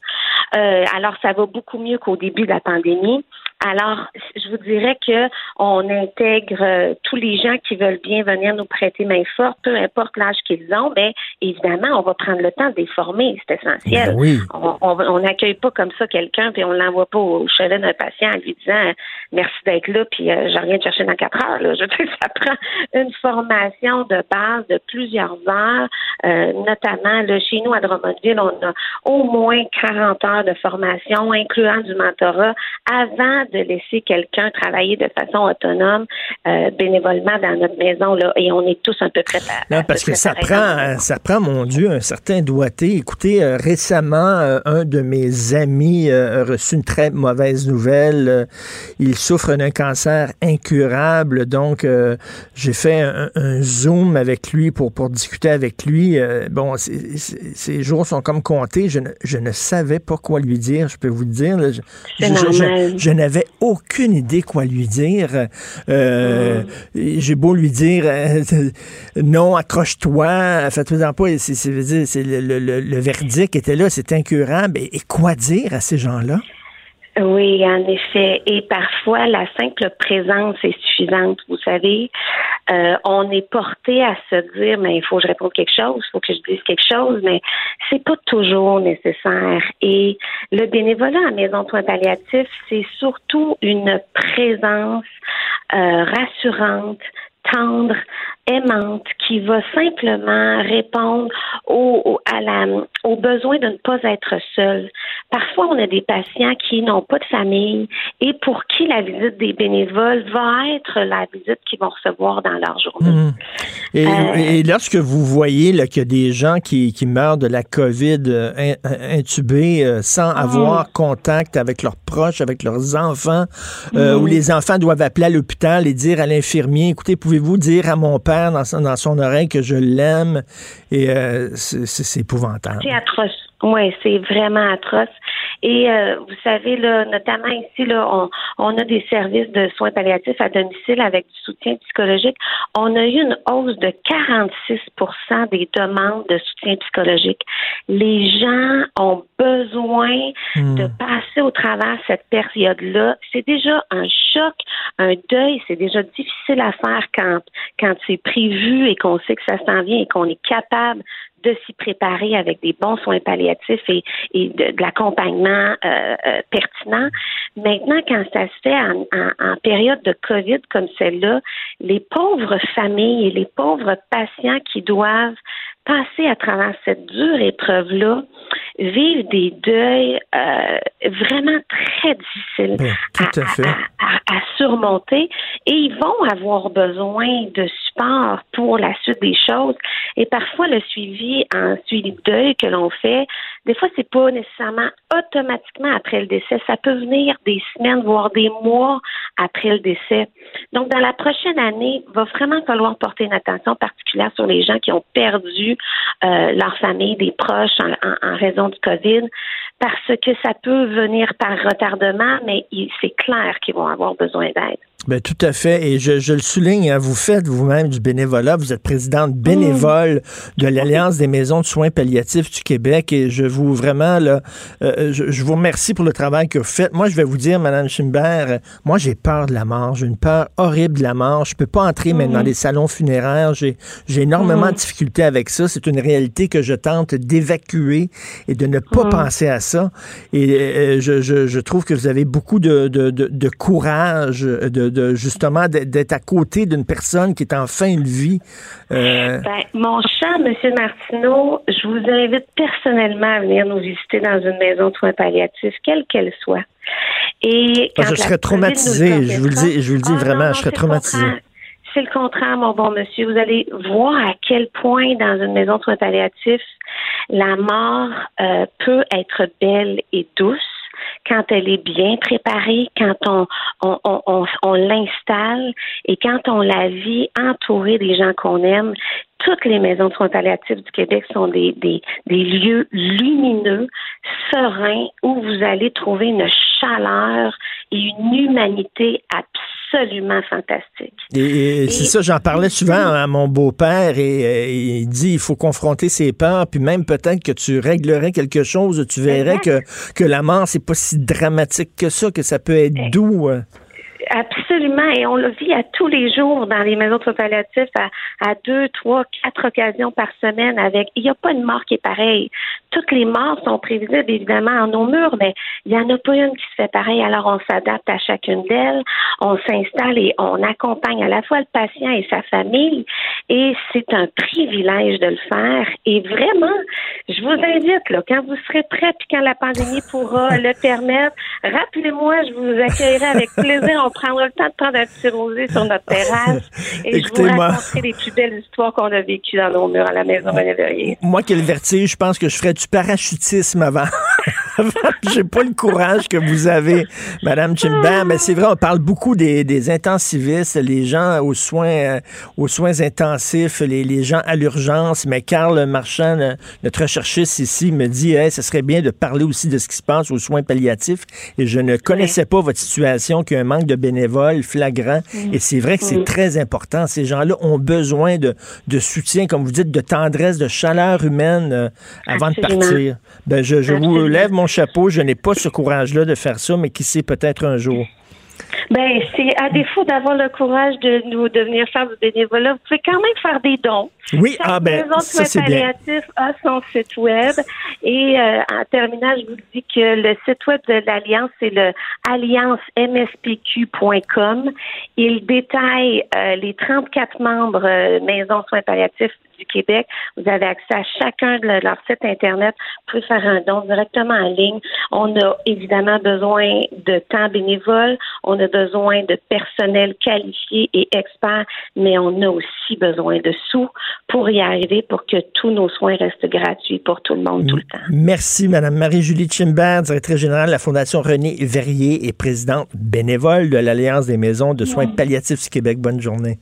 Euh, alors ça va beaucoup mieux qu'au début de la pandémie. Alors, je vous dirais que on intègre euh, tous les gens qui veulent bien venir nous prêter main forte, peu importe l'âge qu'ils ont. Mais évidemment, on va prendre le temps de les former, c'est essentiel. Ben oui. On n'accueille pas comme ça quelqu'un puis on l'envoie pas au chevet d'un patient en lui disant merci d'être là puis euh, j'ai rien de chercher dans quatre heures. Là. Je veux dire, ça prend une formation de base de plusieurs heures, euh, notamment là, chez nous à Drummondville, on a au moins 40 heures de formation, incluant du mentorat, avant de laisser quelqu'un travailler de façon autonome euh, bénévolement dans notre maison là, et on est tous un peu préparés. Non, parce que ça prend, ça prend, mon Dieu, un certain doigté. Écoutez, euh, récemment, euh, un de mes amis a reçu une très mauvaise nouvelle. il souffre d'un cancer incurable, donc j'ai fait un, zoom avec lui pour pour discuter avec lui. bon, ces jours sont comme comptés. Je ne, je ne savais pas quoi lui dire. Je peux vous dire. je, je, je n'avais aucune idée quoi lui dire. Euh, j'ai beau lui dire euh, non, accroche-toi, fais-toi pas. C'est, le, le, le, verdict était là, c'est incurable. et quoi dire à ces gens-là? Oui, en effet. Et parfois, la simple présence est suffisante. Vous savez, euh, on est porté à se dire, mais il faut que je réponde quelque chose, il faut que je dise quelque chose, mais c'est pas toujours nécessaire. Et le bénévolat à Maison de soins palliatifs, c'est surtout une présence euh, rassurante, tendre, aimante, qui va simplement répondre au, à la, au besoin de ne pas être seul. Parfois, on a des patients qui n'ont pas de famille et pour qui la visite des bénévoles va être la visite qu'ils vont recevoir dans leur journée. Mmh. Et, euh, et, lorsque vous voyez qu'il y a des gens qui, qui meurent de la COVID euh, intubés euh, sans mmh. avoir contact avec leurs proches, avec leurs enfants, euh, où mmh. les enfants doivent appeler à l'hôpital et dire à l'infirmier, écoutez, pouvez-vous dire à mon père dans son, oreille que je l'aime? Et c'est épouvantable. C'est atroce. Oui, c'est vraiment atroce. Et euh, vous savez, là, notamment ici, là, on, on, a des services de soins palliatifs à domicile avec du soutien psychologique. On a eu une hausse de 46% des demandes de soutien psychologique. Les gens ont besoin Hmm. de passer au travers cette période-là. C'est déjà un choc, un deuil. C'est déjà difficile à faire quand, quand c'est prévu et qu'on sait que ça s'en vient et qu'on est capable de s'y préparer avec des bons soins palliatifs et, de, l'accompagnement euh, euh, pertinent. Maintenant, quand ça se fait en période de COVID comme celle-là, les pauvres familles et les pauvres patients qui doivent passer à travers cette dure épreuve-là, vivent des deuils euh, vraiment très difficiles tout à fait. à, à surmonter et ils vont avoir besoin de support pour la suite des choses. Et parfois, le suivi en suivi de deuil que l'on fait, des fois, c'est pas nécessairement automatiquement après le décès. Ça peut venir des semaines, voire des mois après le décès. Donc, dans la prochaine année, il va vraiment falloir porter une attention particulière sur les gens qui ont perdu euh, leur famille, des proches en, en, en raison du COVID, parce que ça peut venir par retardement, mais c'est clair qu'ils vont avoir besoin d'aide. Ben, tout à fait. Et je, je le souligne, hein, vous faites vous-même du bénévolat. Vous êtes présidente bénévole de l'Alliance des maisons de soins palliatifs du Québec. Et je vous, vraiment, là, euh, je, je vous remercie pour le travail que vous faites. Moi, je vais vous dire, Madame Schimbert, euh, moi, j'ai peur de la mort. J'ai une peur horrible de la mort. Je peux pas entrer même dans les salons funéraires. J'ai, j'ai énormément de difficultés avec ça. C'est une réalité que je tente d'évacuer et de ne pas penser à ça. Et euh, je, je, je trouve que vous avez beaucoup de, de, de, de courage, de, de justement d'être à côté d'une personne qui est en fin de vie. Euh, Ben, mon cher Monsieur Martineau, je vous invite personnellement à venir nous visiter dans une maison de soins palliatifs, quelle qu'elle soit. Et quand que je serais COVID nous traumatisé, le je vous le dis- je vous le dis Ah vraiment, non, je serais je traumatisé. comprends. C'est le contraire, mon bon monsieur. Vous allez voir à quel point dans une maison de soins palliatifs, la mort euh, peut être belle et douce quand elle est bien préparée, quand on, on, on, on l'installe et quand on la vit entourée des gens qu'on aime, toutes les maisons de soins du Québec sont des, des, des, lieux lumineux, sereins, où vous allez trouver une chaleur et une humanité absolument fantastique. Et, c'est ça, j'en parlais souvent à mon beau-père et, il dit il faut confronter ses peurs, puis même peut-être que tu réglerais quelque chose, tu verrais que, que la mort, c'est pas si dramatique que ça, que ça peut être doux. Absolument, et on le vit à tous les jours dans les maisons de palliatifs à, deux, trois, quatre occasions par semaine avec. Il n'y a pas une mort qui est pareille. Toutes les morts sont prévisibles évidemment en nos murs, mais il n'y en a pas une qui se fait pareil. Alors on s'adapte à chacune d'elles, on s'installe et on accompagne à la fois le patient et sa famille. Et c'est un privilège de le faire. Et vraiment, je vous invite là, quand vous serez prêts puis quand la pandémie pourra le permettre, rappelez-moi, je vous accueillerai avec plaisir prendra le temps de prendre un petit rosé sur notre terrasse et je vous raconterai les plus belles histoires qu'on a vécues dans nos murs à la maison René Moi qui ai le vertige, je pense que je ferais du parachutisme avant. J'ai pas le courage que vous avez, Madame Chimbert, mais c'est vrai, on parle beaucoup des, des intensivistes, les gens aux soins, euh, aux soins intensifs, les, les gens à l'urgence. Mais Carl Marchand, notre chercheuse ici, me dit, hey, ce serait bien de parler aussi de ce qui se passe aux soins palliatifs. Et je ne connaissais pas votre situation, qu'il y a un manque de bénévoles flagrant. Mm. Et c'est vrai que c'est mm. très important. Ces gens-là ont besoin de, de, soutien, comme vous dites, de tendresse, de chaleur humaine euh, avant de partir. Ben, je, je vous lève mon chapeau. Je n'ai pas ce courage-là de faire ça, mais qui sait peut-être un jour. Ben, c'est à défaut d'avoir le courage de nous de venir faire du bénévolat, vous pouvez quand même faire des dons. Oui, ah ben, ça c'est bien. a son site web et euh, en terminant, je vous dis que le site web de l'Alliance, c'est le alliancemspq.com. Il détaille euh, les 34 membres euh, maisons soins palliatifs du Québec. Vous avez accès à chacun de leur site Internet. Vous pouvez faire un don directement en ligne. On a évidemment besoin de temps bénévole. On a besoin de personnel qualifié et expert, mais on a aussi besoin de sous pour y arriver, pour que tous nos soins restent gratuits pour tout le monde tout le temps. Merci, Madame Marie-Julie Chimbert, directrice générale de la Fondation René Verrier et présidente bénévole de l'Alliance des maisons de soins palliatifs du Québec. Bonne journée.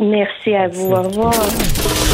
Merci à vous. Au revoir.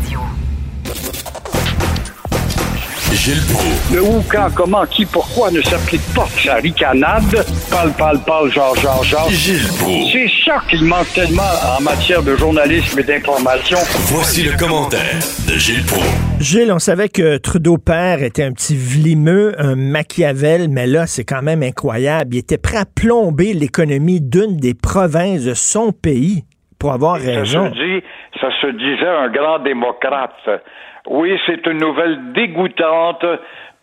Gilles Proulx. Le où, quand, comment, qui, pourquoi ne s'applique pas sa ricanade? Parle, parle, parle, genre, genre, genre. Gilles Proulx. C'est ça qu'il manque tellement en matière de journalisme et d'information. Voici le commentaire de Gilles Proulx. Gilles, on savait que Trudeau père était un petit vlimeux, un Machiavel, mais là, c'est quand même incroyable. Il était prêt à plomber l'économie d'une des provinces de son pays pour avoir raison. Ça se, dit, ça se disait un grand démocrate. Oui, c'est une nouvelle dégoûtante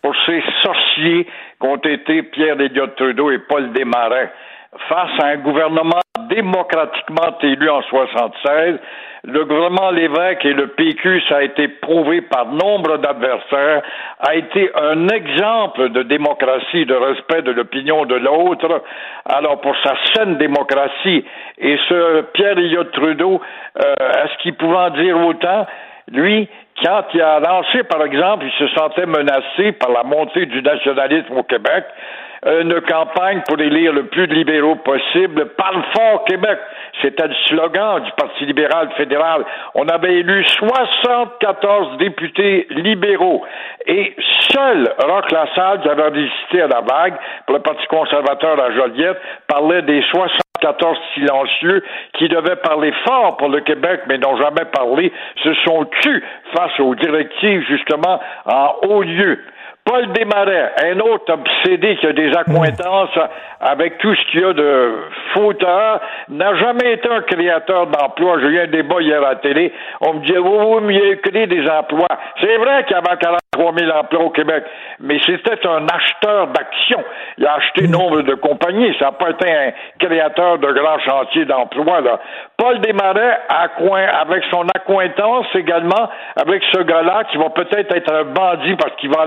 pour ces sorciers qu'ont été Pierre Elliott Trudeau et Paul Desmarais. Face à un gouvernement démocratiquement élu en 76, le gouvernement Lévesque et le PQ, ça a été prouvé par nombre d'adversaires, a été un exemple de démocratie, de respect de l'opinion de l'autre. Alors pour sa saine démocratie, et ce Pierre Elliott Trudeau, euh, est-ce qu'il pouvait en dire autant? Lui, quand il a lancé, par exemple, il se sentait menacé par la montée du nationalisme au Québec, une campagne pour élire le plus de libéraux possible. Parle fort Québec. C'était le slogan du Parti libéral fédéral. On avait élu 74 députés libéraux. Et seul Roch Lassalle, qui avait résisté à la vague pour le Parti conservateur à Joliette, parlait des 60 14 silencieux qui devaient parler fort pour le Québec, mais n'ont jamais parlé, se sont tus face aux directives, justement, en haut lieu. Paul Desmarais, un autre obsédé qui a des accointances avec tout ce qu'il y a de fauteur, n'a jamais été un créateur d'emplois. J'ai eu un débat hier à la télé. On me dit, oui, oui, mais il a créé des emplois. C'est vrai qu'avant 40 23 000 emplois au Québec. Mais c'était un acheteur d'actions. Il a acheté Mm. nombre de compagnies. Ça n'a pas été un créateur de grands chantiers d'emploi. Là. Paul Desmarais, avec son accointance également, avec ce gars-là qui va peut-être être un bandit parce qu'il va à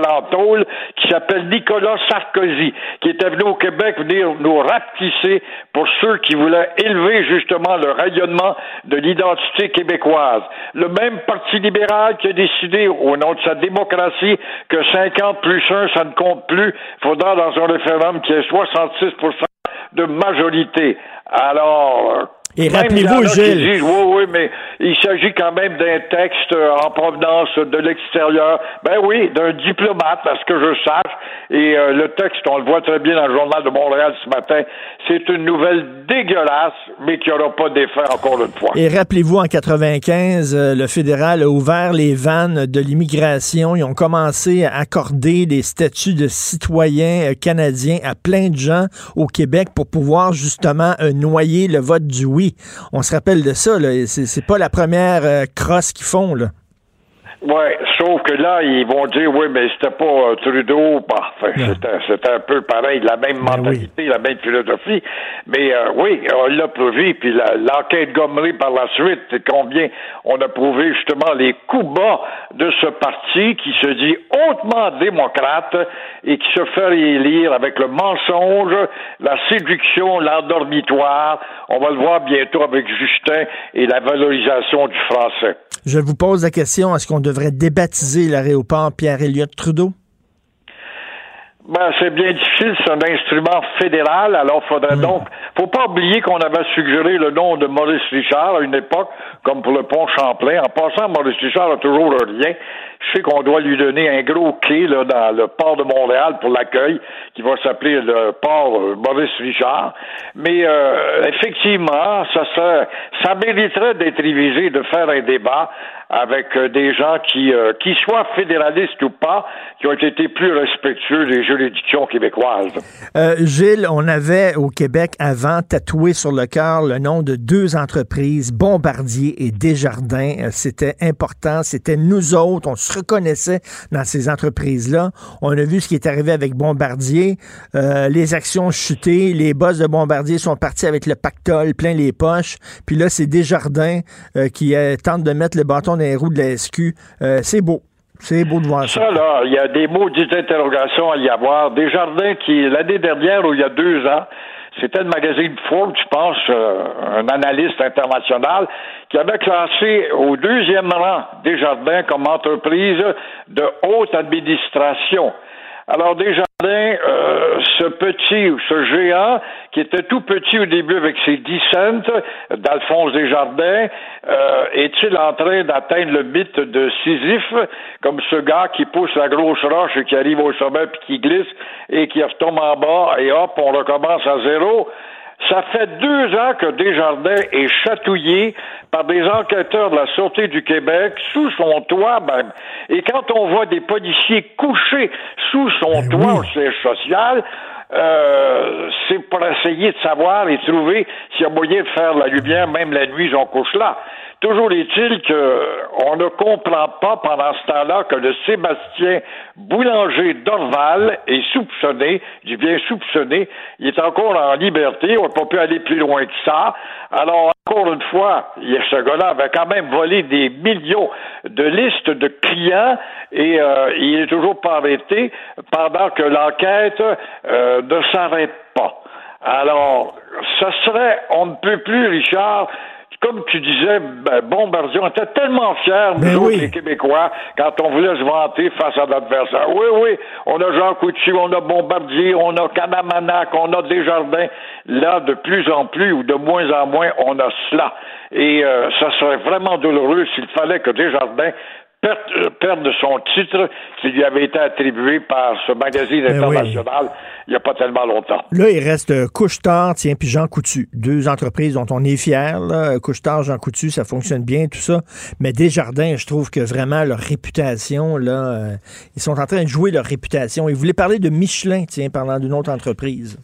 qui s'appelle Nicolas Sarkozy, qui était venu au Québec venir nous rapetisser pour ceux qui voulaient élever justement le rayonnement de l'identité québécoise. Le même Parti libéral qui a décidé, au nom de sa démocratie, que 50 plus 1, ça ne compte plus. Il faudra dans un référendum qu'il y ait 66% de majorité. Alors, Et rappelez-vous, Gilles- disent, oui, oui, mais il s'agit quand même d'un texte euh, en provenance de l'extérieur. Ben oui, d'un diplomate, à ce que je sache. Et euh, le texte, on le voit très bien dans le journal de Montréal ce matin, c'est une nouvelle dégueulasse, mais qui n'aura pas d'effet encore une fois. Et rappelez-vous, en 95, euh, le fédéral a ouvert les vannes de l'immigration. Ils ont commencé à accorder des statuts de citoyens euh, canadiens à plein de gens au Québec pour pouvoir justement noyer le vote du oui. On se rappelle de ça. c'est pas la première euh, crosse qu'ils font. Là. Ouais, sauf que là, ils vont dire, oui, mais c'était pas euh, Trudeau, bah, enfin, c'était, un peu pareil, la même mentalité, la même philosophie. Mais euh, oui, on l'a prouvé, puis la- l'enquête Gomery par la suite, c'est combien on a prouvé justement les coups bas de ce parti qui se dit hautement démocrate et qui se fait élire avec le mensonge, la séduction, l'endormitoire. On va le voir bientôt avec Justin et la valorisation du français. Je vous pose la question, est-ce qu'on devrait débaptiser l'aéroport Pierre-Éliott Trudeau? Ben, c'est bien difficile, c'est un instrument fédéral, alors faudrait donc, faut pas oublier qu'on avait suggéré le nom de Maurice Richard à une époque, comme pour le pont Champlain. En passant, Maurice Richard a toujours un lien. Je sais qu'on doit lui donner un gros quai, là, dans le port de Montréal pour l'accueil, qui va s'appeler le port euh, Maurice Richard. Mais, euh, effectivement, ça serait, ça mériterait d'être révisé, de faire un débat avec euh, des gens qui, euh, qui soient fédéralistes ou pas, qui ont été plus respectueux des juridictions québécoises. Euh, Gilles, on avait au Québec avant tatoué sur le cœur le nom de deux entreprises, Bombardier et Desjardins. Euh, C'était important, c'était nous autres, on se reconnaissait dans ces entreprises-là. On a vu ce qui est arrivé avec Bombardier. Euh, les actions ont chuté, les boss de Bombardier sont partis avec le pactole plein les poches. Puis là, c'est Desjardins euh, qui tentent de mettre le bâton les roues de la SQ. Euh, c'est beau. C'est beau de voir ça. Ça, là, il y a des maudites interrogations à y avoir. Desjardins qui, l'année dernière ou il y a deux ans, c'était le magazine Forbes, je pense, euh, un analyste international, qui avait classé au deuxième rang Desjardins comme entreprise de haute administration. Alors Desjardins, euh, ce petit ou ce géant qui était tout petit au début avec ses 10 cents d'Alphonse Desjardins, euh, est-il en train d'atteindre le mythe de Sisyphe, comme ce gars qui pousse la grosse roche et qui arrive au sommet puis qui glisse et qui retombe en bas et hop, on recommence à zéro? Ça fait deux ans que Desjardins est chatouillé par des enquêteurs de la Sûreté du Québec sous son toit même. Et quand on voit des policiers couchés sous son toit au siège social, euh, c'est pour essayer de savoir et trouver s'il y a moyen de faire la lumière, même la nuit, j'en couche là. Toujours est-il qu'on ne comprend pas pendant ce temps-là que le Sébastien Boulanger d'Orval est soupçonné, du bien soupçonné, il est encore en liberté, on n'a pas pu aller plus loin que ça. Alors, encore une fois, ce gars-là avait quand même volé des millions de listes de clients et euh, il est toujours pas arrêté pendant que l'enquête euh, ne s'arrête pas. Alors, ça serait, on ne peut plus, Richard, comme tu disais, ben, Bombardier, on était tellement fiers, nous autres, les Québécois, quand on voulait se vanter face à l'adversaire. Oui, oui, on a Jean Coutu, on a Bombardier, on a Canamanac, on a Desjardins. Là, de plus en plus ou de moins en moins, on a cela. Et euh, ça serait vraiment douloureux s'il fallait que Desjardins perde, euh, son titre qui lui avait été attribué par ce magazine Ben oui. international il n'y a pas tellement longtemps. Là, il reste euh, Couche-Tard, tiens, puis Jean Coutu. Deux entreprises dont on est fiers. là. Couche-Tard, Jean Coutu, ça fonctionne bien, tout ça. Mais Desjardins, je trouve que vraiment leur réputation, là, euh, ils sont en train de jouer leur réputation. Ils voulaient parler de Michelin, tiens, parlant d'une autre entreprise.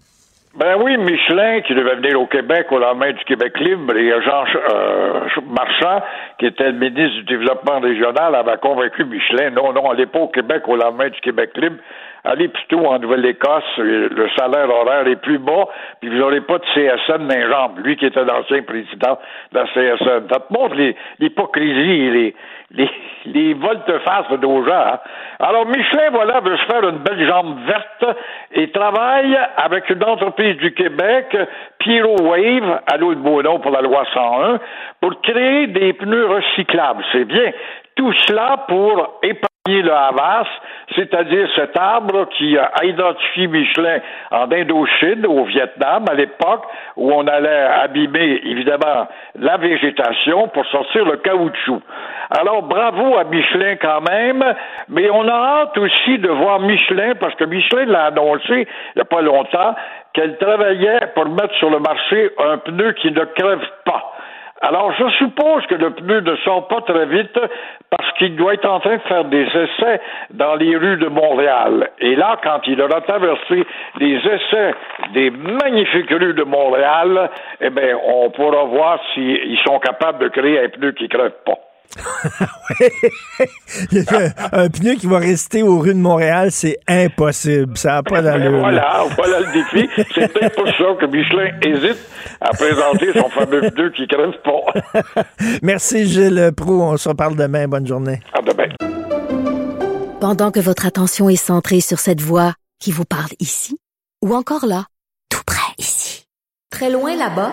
Ben oui, Michelin, qui devait venir au Québec au lendemain du Québec libre, et Jean euh, Marchand, qui était le ministre du Développement régional, avait convaincu Michelin, non, non, allez pas au Québec au lendemain du Québec libre, allez plutôt en Nouvelle-Écosse, le salaire horaire est plus bas, puis vous n'aurez pas de CSN d'un jambe, lui qui était l'ancien président de la CSN. Ça te montre l'hypocrisie les, les, les volte-face de nos gens. Hein. Alors, Michelin, voilà, veut se faire une belle jambe verte et travaille avec une entreprise du Québec, Pyro Wave, à l'eau de nom pour la loi 101, pour créer des pneus recyclables. C'est bien. Tout cela pour épargner le Havas, c'est-à-dire cet arbre qui a identifié Michelin en Indochine, au Vietnam, à l'époque, où on allait abîmer, évidemment, la végétation pour sortir le caoutchouc. Alors, bravo à Michelin quand même, mais on a hâte aussi de voir Michelin, parce que Michelin l'a annoncé il n'y a pas longtemps, qu'elle travaillait pour mettre sur le marché un pneu qui ne crève pas. Alors, je suppose que le pneu ne sort pas très vite parce qu'il doit être en train de faire des essais dans les rues de Montréal. Et là, quand il aura traversé les essais des magnifiques rues de Montréal, eh bien, on pourra voir s'ils sont capables de créer un pneu qui ne crève pas. un pneu qui va rester aux rues de Montréal, c'est impossible. Ça n'a pas d'allure. Voilà, voilà le défi. C'est peut-être pour ça que Michelin hésite à présenter son fameux pneu qui crève pas. Merci Gilles Pro. On se reparle demain. Bonne journée. À demain. Pendant que votre attention est centrée sur cette voix qui vous parle ici, ou encore là, tout près ici, très loin là-bas,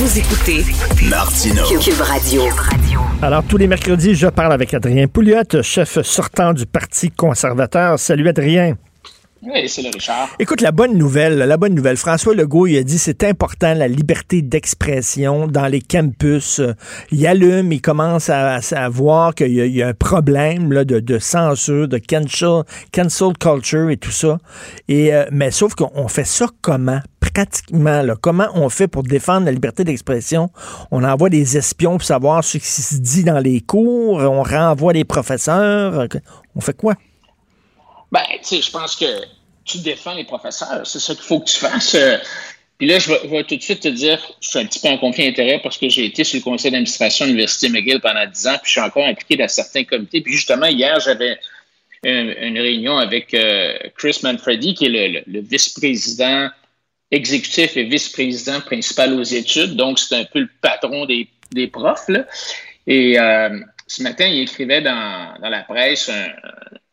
Vous écoutez Martino. Cube Radio. Alors, tous les mercredis, je parle avec Adrien Pouliot, chef sortant du Parti conservateur. Salut, Adrien. Oui, c'est le Richard. Écoute, la bonne nouvelle, la bonne nouvelle. François Legault, il a dit c'est important la liberté d'expression dans les campus. Il allume, il commence à, voir qu'il y, a un problème là, de, censure, de cancel, cancel culture et tout ça. Et, euh, mais sauf qu'on fait ça comment? Comment on fait pour défendre la liberté d'expression? On envoie des espions pour savoir ce qui se dit dans les cours, on renvoie les professeurs, on fait quoi? Ben, tu sais, je pense que tu défends les professeurs, c'est ça qu'il faut que tu fasses. Puis là, je vais, tout de suite te dire, je suis un petit peu en conflit d'intérêt parce que j'ai été sur le conseil d'administration de l'Université McGill pendant 10 ans, puis je suis encore impliqué dans certains comités. Puis justement, hier, j'avais une, réunion avec euh, Chris Manfredi, qui est le vice-président exécutif et vice-président principal aux études, donc c'est un peu le patron des, des profs. Là. Et euh, ce matin, il écrivait dans, dans la presse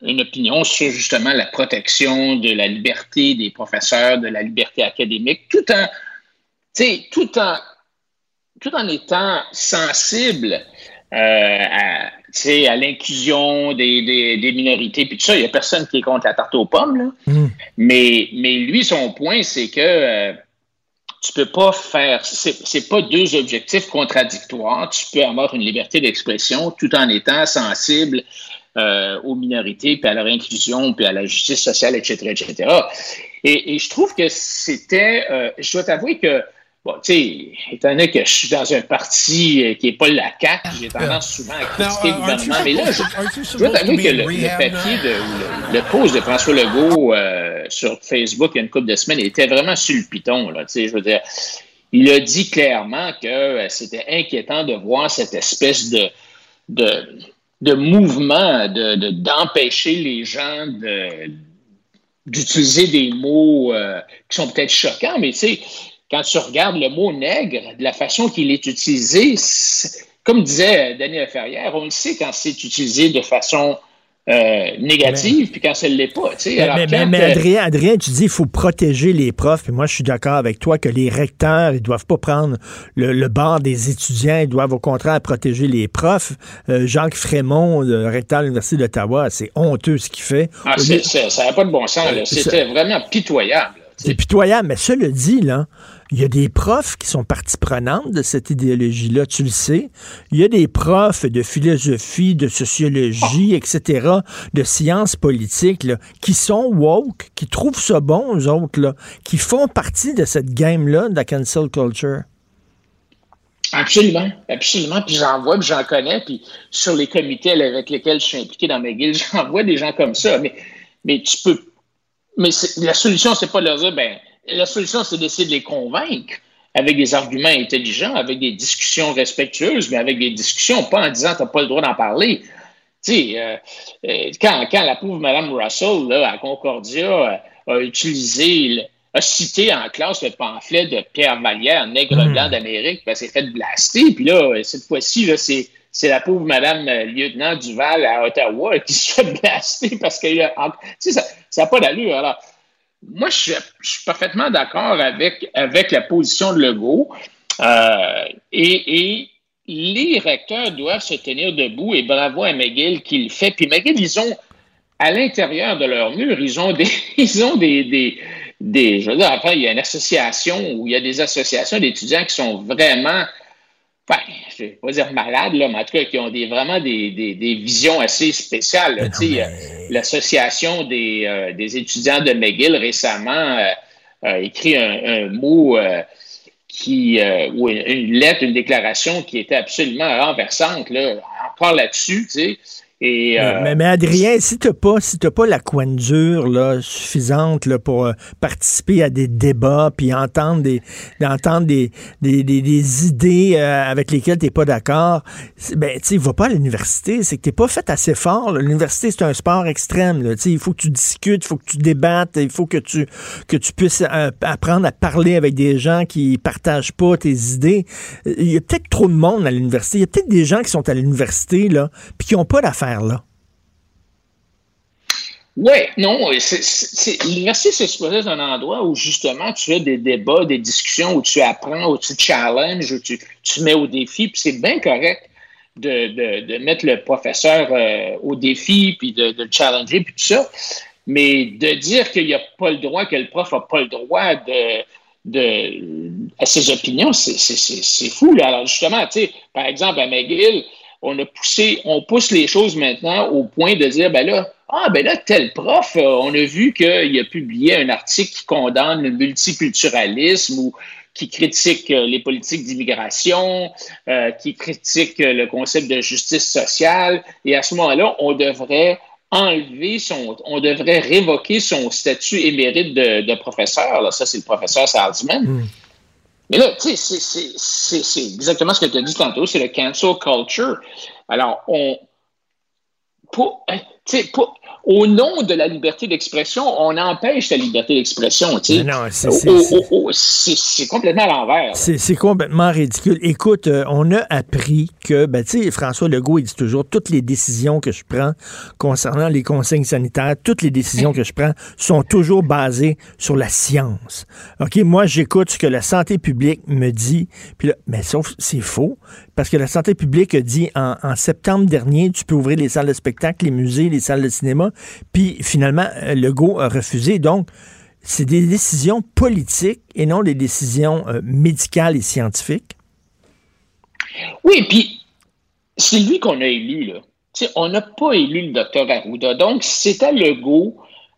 une opinion sur justement la protection de la liberté des professeurs, de la liberté académique, tout en, tout en, tout en étant sensible euh, à, à l'inclusion des, des, minorités, puis tout ça. Il n'y a personne qui est contre la tarte aux pommes. Là. Mm. Mais, mais lui, son point, c'est que euh, tu peux pas faire. C'est pas deux objectifs contradictoires. Tu peux avoir une liberté d'expression tout en étant sensible euh, aux minorités, puis à leur inclusion, puis à la justice sociale, etc., etc. Et, et je trouve que c'était. Euh, je dois t'avouer que Bon, tu sais, étant donné que je suis dans un parti euh, qui n'est pas la CAQ, j'ai tendance souvent à critiquer le gouvernement. Mais là, je, dois t'avouer que le, papier, de, le, post de François Legault euh, sur Facebook il y a une couple de semaines était vraiment sur le piton. Là, je veux dire, il a dit clairement que euh, c'était inquiétant de voir cette espèce de, de, de mouvement d'empêcher les gens d'utiliser des mots qui sont peut-être choquants, mais tu sais, quand tu regardes le mot nègre, de la façon qu'il est utilisé, comme disait Daniel Ferrière, on le sait quand c'est utilisé de façon euh, négative, puis quand ça ne l'est pas. mais, Adrien, Adrien, tu dis qu'il faut protéger les profs, puis moi je suis d'accord avec toi que les recteurs, ils doivent pas prendre le, le bord des étudiants, ils doivent au contraire protéger les profs. Euh, Jacques Frémont, le recteur de l'Université d'Ottawa, c'est honteux ce qu'il fait. Ah, ça n'a pas de bon sens. C'était vraiment pitoyable. C'est pitoyable, mais cela dit, là, il y a des profs qui sont partie prenante de cette idéologie-là, tu le sais. Il y a des profs de philosophie, de sociologie, etc., de sciences politiques, là, qui sont woke, qui trouvent ça bon, eux autres, là, qui font partie de cette game-là de la cancel culture. Absolument, absolument. Puis j'en vois, puis j'en connais, puis sur les comités avec lesquels je suis impliqué dans McGill, j'en vois des gens comme ça. Mais, mais tu peux. Mais la solution, c'est pas de leur dire, ben, la solution, c'est d'essayer de les convaincre avec des arguments intelligents, avec des discussions respectueuses, mais avec des discussions, pas en disant tu n'as pas le droit d'en parler. Tu sais, euh, euh, quand, quand, la pauvre Mme Russell, là, à Concordia, a utilisé a cité en classe le pamphlet de Pierre Vallière, Nègre hmm. blanc d'Amérique, ben, c'est fait blaster. Puis là, cette fois-ci, c'est, c'est la pauvre Madame euh, lieutenant Duval à Ottawa qui se fait blaster parce que ça n'a pas d'allure. Alors, moi, je suis, parfaitement d'accord avec, avec la position de Legault. Euh, et, les recteurs doivent se tenir debout et bravo à McGill qui le fait. Puis McGill, ils ont, à l'intérieur de leur mur, ils ont des, ils ont des, des, je veux dire, après, il y a une association où il y a des associations d'étudiants qui sont vraiment, enfin, je ne vais pas dire malades, là, mais en tout cas, qui ont des, vraiment des, visions assez spéciales. L'association des, euh, des, étudiants de McGill récemment euh, a écrit un, mot euh, qui, ou une, lettre, une déclaration qui était absolument renversante, là, encore là-dessus, tu sais. Euh, mais, Adrien, si tu pas, si pas la coignure là, suffisante là, pour euh, participer à des débats puis entendre des, d'entendre des, des, des, idées euh, avec lesquelles tu n'es pas d'accord, ben, tu va pas à l'université. C'est que tu pas fait assez fort. L'université, c'est un sport extrême. Là. Il faut que tu discutes, il faut que tu débattes, il faut que tu, que tu puisses apprendre à parler avec des gens qui partagent pas tes idées. Il y a peut-être trop de monde à l'université. Il y a peut-être des gens qui sont à l'université là, puis qui n'ont pas d'affaires Oui, non, l'université, c'est supposé être un endroit où justement tu as des débats, des discussions, où tu apprends, où tu challenges, où tu, tu mets au défi, puis c'est bien correct de, mettre le professeur euh, au défi, puis de, le challenger, puis tout ça. Mais de dire qu'il n'y a pas le droit, que le prof n'a pas le droit de, de, à ses opinions, c'est fou. Là. Alors justement, tu sais, par exemple, à McGill, on a poussé, on pousse les choses maintenant au point de dire, ben là, ah, ben là, tel prof, euh, on a vu qu'il a publié un article qui condamne le multiculturalisme ou qui critique euh, les politiques d'immigration, euh, qui critique le concept de justice sociale. Et à ce moment-là, on devrait enlever son, on devrait révoquer son statut émérite de, professeur. Là, ça, c'est le professeur Salzman. Hmm. Mais là, tu sais, c'est exactement ce que tu as dit tantôt, c'est le cancel culture. Alors, on. Pour, hein, pour, au nom de la liberté d'expression, on empêche la liberté d'expression. Non, c'est complètement à l'envers. C'est complètement ridicule. Écoute, euh, on a appris que, ben, tu sais, François Legault, il dit toujours, toutes les décisions que je prends concernant les consignes sanitaires, toutes les décisions que je prends sont toujours basées sur la science. OK, moi, j'écoute ce que la santé publique me dit, puis là, mais sauf, c'est faux, parce que la santé publique a dit en, en septembre dernier, tu peux ouvrir les salles de spectacle, les musées, les salles de cinéma, puis finalement, euh, Legault a refusé. Donc, c'est des décisions politiques et non des décisions euh, médicales et scientifiques. Oui, puis c'est lui qu'on a élu, là. on n'a pas élu le docteur Arruda. Donc, à Legault,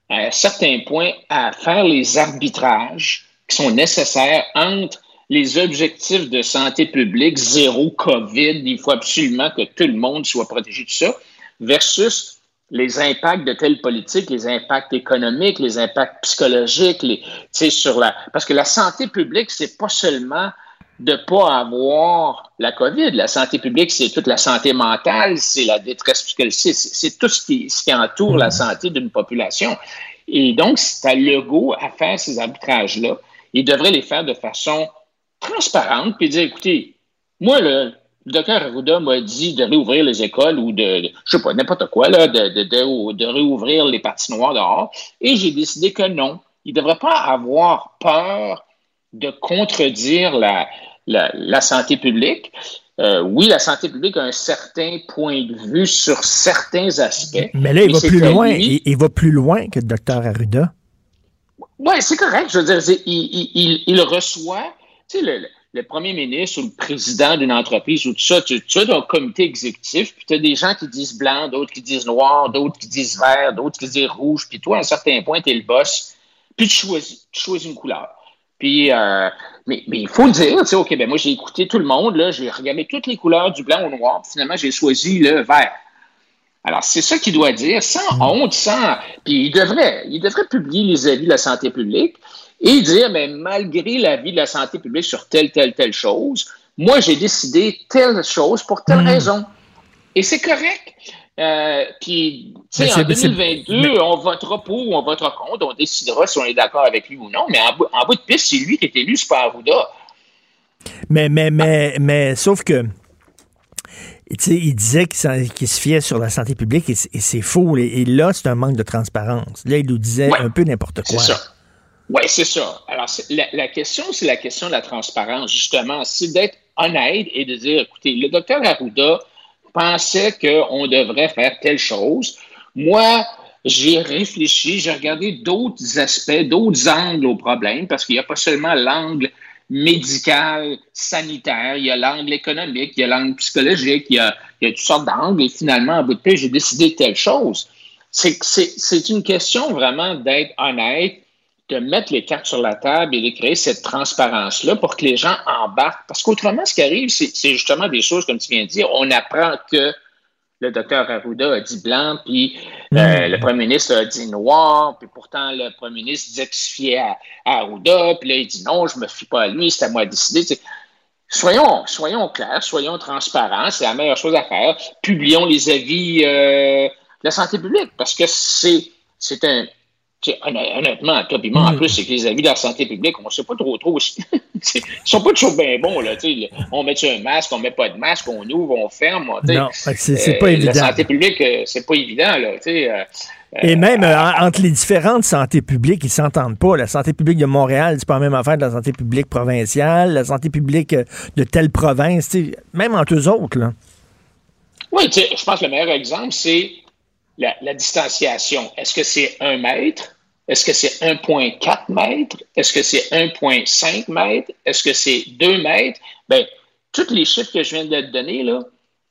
à certains points, à faire les arbitrages qui sont nécessaires entre les objectifs de santé publique, zéro COVID, il faut absolument que tout le monde soit protégé de ça, versus les impacts de telle politique, les impacts économiques, les impacts psychologiques, les, sur la, parce que la santé publique, c'est pas seulement de pas avoir la COVID. La santé publique, c'est toute la santé mentale, c'est la détresse psychologique, c'est tout ce qui, ce qui entoure la santé d'une population. Et donc, c'est à Legault à faire ces arbitrages-là. Il devrait les faire de façon transparente, puis dire, écoutez, moi, là, le docteur Arruda m'a dit de réouvrir les écoles ou de, je sais pas, n'importe quoi, là, de, de, de, réouvrir les noires dehors. Et j'ai décidé que non. Il ne devrait pas avoir peur de contredire la, la, santé publique. Euh, oui, la santé publique a un certain point de vue sur certains aspects. Mais là, il va plus loin. Il, va plus loin que le docteur Arruda. Oui, c'est correct. Je veux dire, il, il, il, reçoit, tu sais, le, le, premier ministre ou le président d'une entreprise ou tout ça, tu, tu as un comité exécutif, puis tu as des gens qui disent blanc, d'autres qui disent noir, d'autres qui disent vert, d'autres qui disent rouge, puis toi, à un certain point, tu es le boss, puis tu choisis, tu choisis une couleur. Puis, euh, mais, mais, il faut le dire, tu sais, OK, ben moi, j'ai écouté tout le monde, là, j'ai regardé toutes les couleurs du blanc au noir, puis finalement, j'ai choisi le vert. Alors, c'est ça qu'il doit dire, sans honte, sans. Puis il devrait, il devrait publier les avis de la santé publique et dire, mais malgré l'avis de la santé publique sur telle, telle, telle chose, moi, j'ai décidé telle chose pour telle mm. raison. Et c'est correct. Euh, puis, tu sais, en 2022, on votera pour ou on votera contre, on décidera si on est d'accord avec lui ou non, mais en, bout, de piste, c'est lui qui est élu, c'est pas Arruda. Mais, mais, mais, mais, sauf que il disait qu'il se fiait sur la santé publique et c'est faux. Et, là, c'est un manque de transparence. Là, il nous disait un peu n'importe quoi. C'est ça. Oui, c'est ça. Alors, la, question, c'est la question de la transparence, justement. C'est d'être honnête et de dire, écoutez, le docteur Arruda pensait qu'on devrait faire telle chose. Moi, j'ai réfléchi, j'ai regardé d'autres aspects, d'autres angles au problème, parce qu'il n'y a pas seulement l'angle médical, sanitaire, il y a l'angle économique, il y a l'angle psychologique, il y a, toutes sortes d'angles. Et finalement, en bout de paix, j'ai décidé telle chose. C'est une question vraiment d'être honnête, de mettre les cartes sur la table et de créer cette transparence-là pour que les gens embarquent. Parce qu'autrement, ce qui arrive, c'est justement des choses, comme tu viens de dire, on apprend que le docteur Arruda a dit blanc, puis euh, mm. le premier ministre a dit noir, puis pourtant le premier ministre disait qu'il se fiait à, Arruda, puis là il dit non, je me fie pas à lui, c'est à moi de décider. soyons, soyons clairs, soyons transparents, c'est la meilleure chose à faire. Publions les avis euh, de la santé publique, parce que c'est, c'est honnêtement, en mm. plus, c'est que les avis de la santé publique, on ne sait pas trop trop. Ils sont pas toujours bien bons. Là, on met un masque, on met pas de masque, on ouvre, on ferme. non, c'est pas évident. La santé publique, euh, c'est pas évident. Là, euh, et même euh, entre les différentes santé publiques, ils s'entendent pas. La santé publique de Montréal, c'est pas la même affaire de la santé publique provinciale, la santé publique de telle province, même entre eux autres. Là. Oui, je pense que le meilleur exemple, c'est la, distanciation, est-ce que c'est un mètre? Est-ce que c'est 1,4 mètres? Est-ce que c'est 1,5 mètres? Est-ce que c'est 2 mètres? Bien, tous les chiffres que je viens de te donner, là,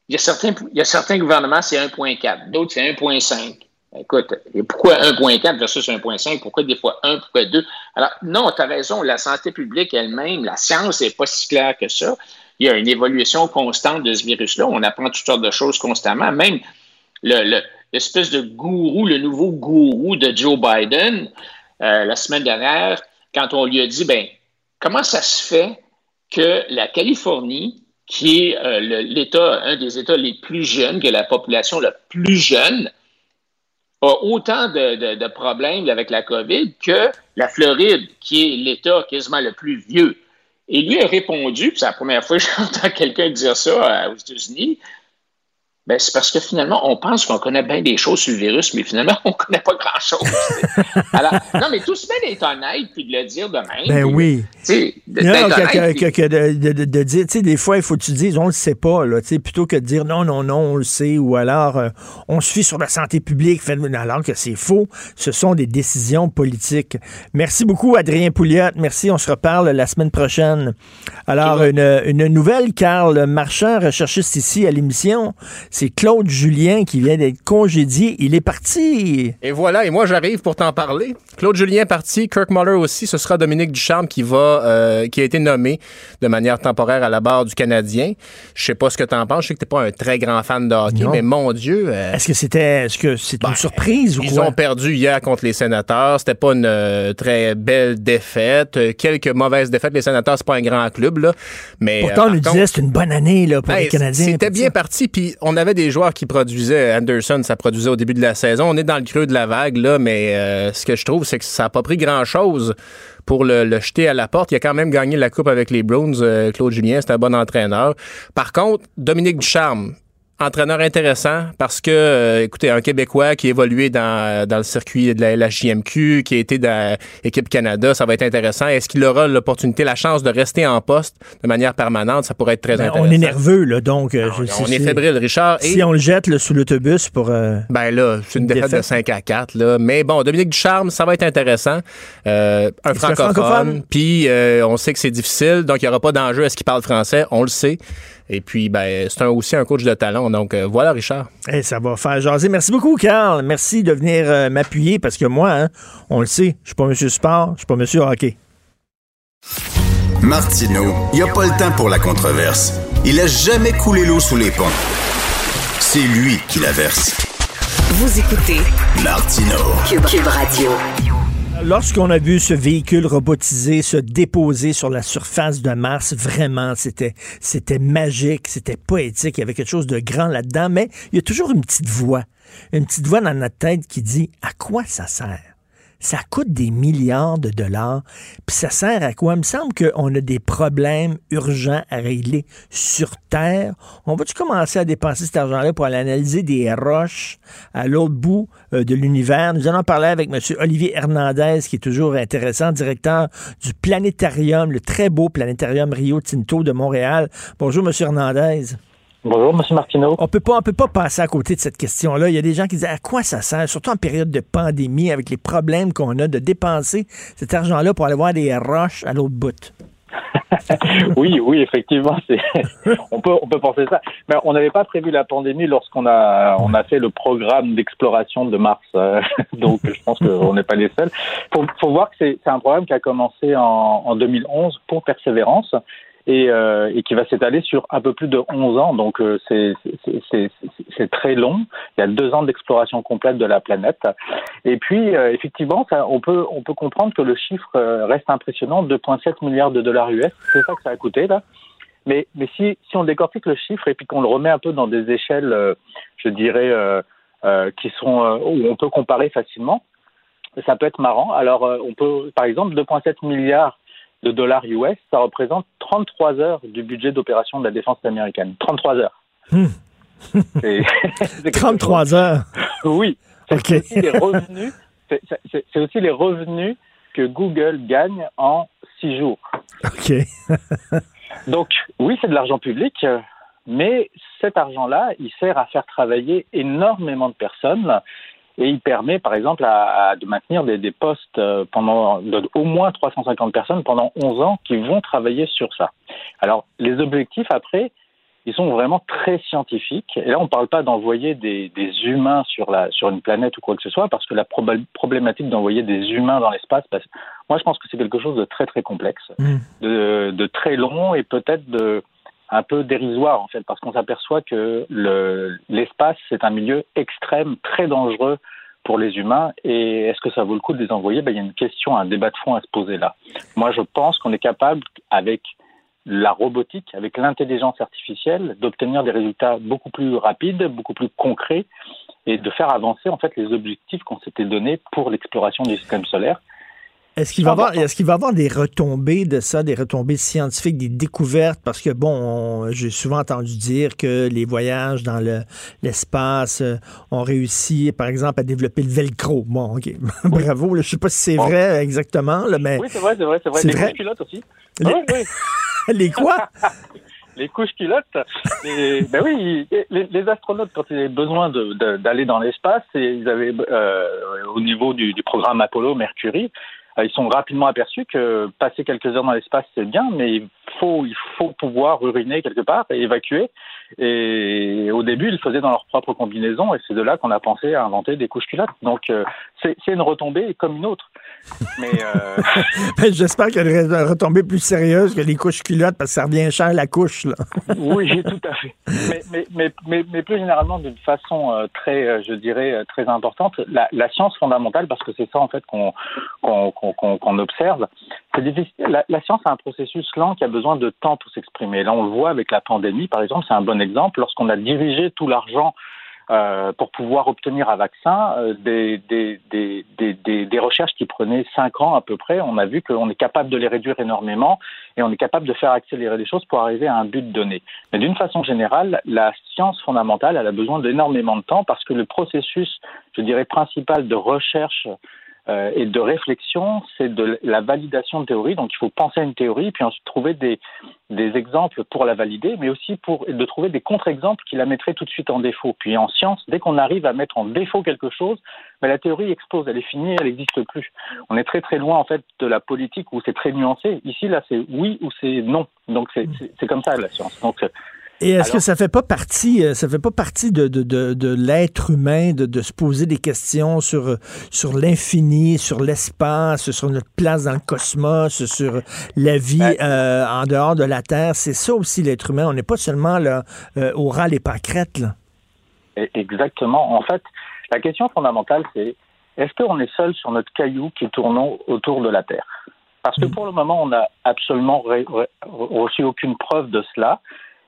il y a certains, il y a certains gouvernements, c'est 1,4, d'autres, c'est 1,5. Écoute, et pourquoi 1,4 versus 1,5? Pourquoi des fois 1, pourquoi 2? Alors, non, tu as raison, la santé publique elle-même, la science n'est pas si claire que ça. Il y a une évolution constante de ce virus-là. On apprend toutes sortes de choses constamment. Même le, l'espèce de gourou, le nouveau gourou de Joe Biden, euh, la semaine dernière, quand on lui a dit, ben, comment ça se fait que la Californie, qui est euh, l'État, un des États les plus jeunes, que la population la plus jeune, a autant de, problèmes avec la COVID que la Floride, qui est l'État quasiment le plus vieux. Et lui a répondu, c'est la première fois que j'entends quelqu'un dire ça euh, aux États-Unis, ben, c'est parce que finalement, on pense qu'on connaît bien des choses sur le virus, mais finalement, on ne connaît pas grand-chose. Alors, non, mais tout se met d'être honnête puis de le dire de même. Ben oui. De, non, que, de, dire, tu sais, des fois, il faut que tu dises, on le sait pas, là, plutôt que de dire non, non, non, on le sait, ou alors euh, on suit sur la santé publique, alors que c'est faux. Ce sont des décisions politiques. Merci beaucoup, Adrien Pouliot. Merci, on se reparle la semaine prochaine. Alors, une, une nouvelle, Carl Marchand, recherchiste ici à l'émission c'est Claude Julien qui vient d'être congédié. Il est parti. Et voilà, et moi j'arrive pour t'en parler. Claude Julien est parti, Kirk Muller aussi. Ce sera Dominique Ducharme qui va, euh, qui a été nommé de manière temporaire à la barre du Canadien. Je sais pas ce que t'en penses. Je sais que t'es pas un très grand fan de hockey, mais mon Dieu. Euh, est-ce que c'était, est-ce que c'est une ben, surprise ou quoi? Ils ont perdu hier contre les Sénateurs. C'était pas une euh, très belle défaite. Quelques mauvaises défaites. Les Sénateurs, c'est pas un grand club là, mais pourtant on nous disait c'est une bonne année là pour les Canadiens. C'était bien parti. Puis on avait des joueurs qui produisaient. Anderson, ça produisait au début de la saison. On est dans le creux de la vague, là, mais euh, ce que je trouve, c'est que ça n'a pas pris grand-chose pour le, jeter à la porte. Il a quand même gagné la Coupe avec les Browns. Euh, Claude Julien, c'est un bon entraîneur. Par contre, Dominique Ducharme, entraîneur intéressant parce que, euh, écoutez, un Québécois qui a évolué dans, dans le circuit de la LHJMQ, qui a été dans l'équipe Canada, ça va être intéressant. Est-ce qu'il aura l'opportunité, la chance de rester en poste de manière permanente? Ça pourrait être très Ben, intéressant. on est nerveux, là, donc. euh, je- on si- est si- fébrile, Richard. Si Et- on le jette là, sous l'autobus pour. euh, Ben là, c'est une, défaite, de défaite. 5 à 4. Là. Mais bon, Dominique Ducharme, ça va être intéressant. Euh, un francophone. francophone? Puis euh, on sait que c'est difficile, donc il n'y aura pas d'enjeu. Est-ce qu'il parle français? On le sait. Et puis, ben, c'est un- aussi un coach de talent. Donc euh, voilà, Richard. eh, ça va faire jaser. Merci beaucoup, Carl. Merci de venir euh, m'appuyer parce que moi, hein, on le sait, je suis pas monsieur sport, je suis pas monsieur hockey. Martineau, il n'y a pas le temps pour la controverse. Il a jamais coulé l'eau sous les ponts. C'est lui qui la verse. Vous écoutez Martineau. Cube, Cube Radio. Lorsqu'on a vu ce véhicule robotisé se déposer sur la surface de Mars, vraiment, c'était, c'était magique, c'était poétique, il y avait quelque chose de grand là-dedans, mais il y a toujours une petite voix, une petite voix dans notre tête qui dit à quoi ça sert? Ça coûte des milliards de dollars, puis ça sert à quoi? Il me semble qu'on a des problèmes urgents à régler sur Terre. On va-tu commencer à dépenser cet argent-là pour aller analyser des roches à l'autre bout euh, de l'univers? Nous allons parler avec M. Olivier Hernandez, qui est toujours intéressant, directeur du planétarium, le très beau planétarium Rio Tinto de Montréal. Bonjour, M. Hernandez. Bonjour, M. Martineau. On peut pas, on peut pas passer à côté de cette question-là. Il y a des gens qui disent à quoi ça sert, surtout en période de pandémie, avec les problèmes qu'on a de dépenser cet argent-là pour aller voir des roches à l'autre bout? oui, oui, effectivement, c'est on peut on peut penser ça. Mais on n'avait pas prévu la pandémie lorsqu'on a on a fait le programme d'exploration de Mars. euh, donc je pense qu'on n'est pas les seuls. Faut faut voir que c'est c'est un programme qui a commencé en, en 2011 pour Persévérance. Et, euh, et qui va s'étaler sur un peu plus de 11 ans, donc euh, c'est très long. Il y a deux ans d'exploration complète de la planète. Et puis, euh, effectivement, ça, on, peut, on peut comprendre que le chiffre euh, reste impressionnant, 2,7 milliards de dollars US, c'est ça que ça a coûté là. Mais, mais si, si on décortique le chiffre et puis qu'on le remet un peu dans des échelles, euh, je dirais, euh, qui sont où on peut comparer facilement, ça peut être marrant. Alors, on peut, par exemple, 2,7 milliards de dollars US, ça représente 33 heures du budget d'opération de la défense américaine. 33 heures. C'est- c'est quelque 33 heures. oui. C'est aussi les revenus. c'est- aussi les revenus que Google gagne en six jours. OK. Donc, oui, c'est de l'argent public, mais cet argent-là, il sert à faire travailler énormément de personnes et il permet, par exemple, à, à- de maintenir des, des postes euh, pendant de, au moins 350 personnes pendant 11 ans qui vont travailler sur ça. Alors, les objectifs, après, ils sont vraiment très scientifiques. Et là, on ne parle pas d'envoyer des, des humains sur, la, sur une planète ou quoi que ce soit, parce que la problématique d'envoyer des humains dans l'espace, parce- moi, je pense que c'est quelque chose de très, très complexe de, de très long et peut-être de un peu dérisoire en fait parce qu'on s'aperçoit que le l'espace c'est un milieu extrême très dangereux pour les humains. Et est-ce que ça vaut le coup de les envoyer? Ben, il y a une question un débat de fond à se poser là. Moi je pense qu'on est capable avec la robotique avec l'intelligence artificielle d'obtenir des résultats beaucoup plus rapides beaucoup plus concrets et de faire avancer en fait les objectifs qu'on s'était donnés pour l'exploration du système solaire Est-ce qu'il va, avoir, est-ce qu'il va avoir des retombées de ça, des retombées scientifiques, des découvertes? Parce que, bon, on- j'ai souvent entendu dire que les voyages dans le- l'espace euh, ont réussi, par exemple, à développer le velcro. Bon, OK. Bravo. là. Je sais pas si c'est Bon. vrai exactement, là, mais... oui c'est vrai c'est vrai c'est vrai les vrai. couches culottes aussi Les- Oui, oui. les quoi? les couches culottes. Et, ben oui, les, les astronautes, quand ils avaient besoin d'aller dans l'espace, ils avaient, euh, au niveau du, du programme Apollo, Mercury, ils sont rapidement aperçus que passer quelques heures dans l'espace, c'est bien, mais il faut, il faut pouvoir uriner quelque part et évacuer. Et au début, ils le faisaient dans leur propre combinaison, et c'est de là qu'on a pensé à inventer des couches culottes. Donc, euh, c'est une retombée comme une autre. Mais euh, Ben, J'espère a une retombée plus sérieuse que les couches culottes, parce que ça revient cher la couche, là. Oui, tout à fait. Mais, mais, mais, mais, mais plus généralement, d'une façon euh, très, euh, je dirais, très importante, la, la science fondamentale, parce que c'est ça en fait qu'on qu'on- qu'on observe, c'est difficile. La, la science a un processus lent qui a besoin de temps pour s'exprimer. Là, on le voit avec la pandémie, par exemple, c'est un bon exemple. Lorsqu'on a dirigé tout l'argent euh, pour pouvoir obtenir un vaccin, euh, des, des, des, des, recherches qui prenaient cinq ans à peu près, on a vu qu'on est capable de les réduire énormément et on est capable de faire accélérer les choses pour arriver à un but donné. Mais d'une façon générale, la science fondamentale, elle a besoin d'énormément de temps parce que le processus, je dirais, principal de recherche euh, et de réflexion, c'est de la validation de théorie. Donc, il faut penser à une théorie, puis ensuite trouver des, des exemples pour la valider, mais aussi pour de trouver des contre-exemples qui la mettraient tout de suite en défaut. Puis en science, dès qu'on arrive à mettre en défaut quelque chose, ben, la théorie explose, elle est finie, elle n'existe plus. On est très très loin en fait de la politique où c'est très nuancé. Ici, là, c'est oui ou c'est non. Donc c'est comme ça la science. Donc et est-ce que ça fait pas partie, euh, ça fait pas partie de, de, de, de l'être humain de, de, se poser des questions sur, sur l'infini, sur l'espace, sur notre place dans le cosmos, sur la vie euh, en dehors de la Terre? C'est ça aussi l'être humain. On n'est pas seulement là, euh, au ras les pâquerettes. Là. E, exactement. En fait, la question fondamentale, c'est est-ce qu'on est seul sur notre caillou qui tourne autour de la Terre? Parce que mm. pour le moment, on n'a absolument reçu aucune preuve de cela.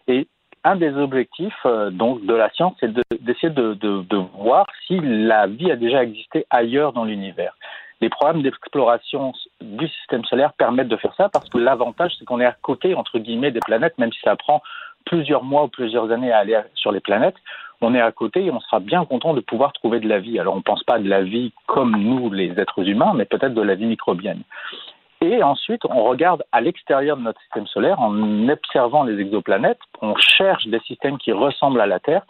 Et un des objectifs euh, donc de la science, c'est d'essayer de, voir si la vie a déjà existé ailleurs dans l'univers. Les programmes d'exploration du système solaire permettent de faire ça parce que l'avantage, c'est qu'on est à côté, entre guillemets, des planètes, même si ça prend plusieurs mois ou plusieurs années à aller sur les planètes, on est à côté et on sera bien content de pouvoir trouver de la vie. Alors on ne pense pas de la vie comme nous, les êtres humains, mais peut-être de la vie microbienne. Et ensuite, on regarde à l'extérieur de notre système solaire en observant les exoplanètes. On cherche des systèmes qui ressemblent à la Terre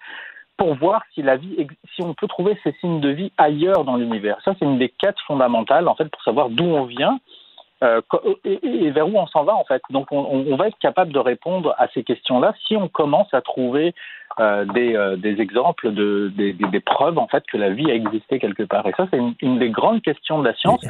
pour voir si la vie, si on peut trouver ces signes de vie ailleurs dans l'univers. Ça, c'est une des quêtes fondamentales, en fait, pour savoir d'où on vient euh, et, vers où on s'en va, en fait. Donc, on, va être capable de répondre à ces questions-là si on commence à trouver euh, des, euh, des, exemples, de, des, des, preuves, en fait, que la vie a existé quelque part. Et ça, c'est une, une, des grandes questions de la science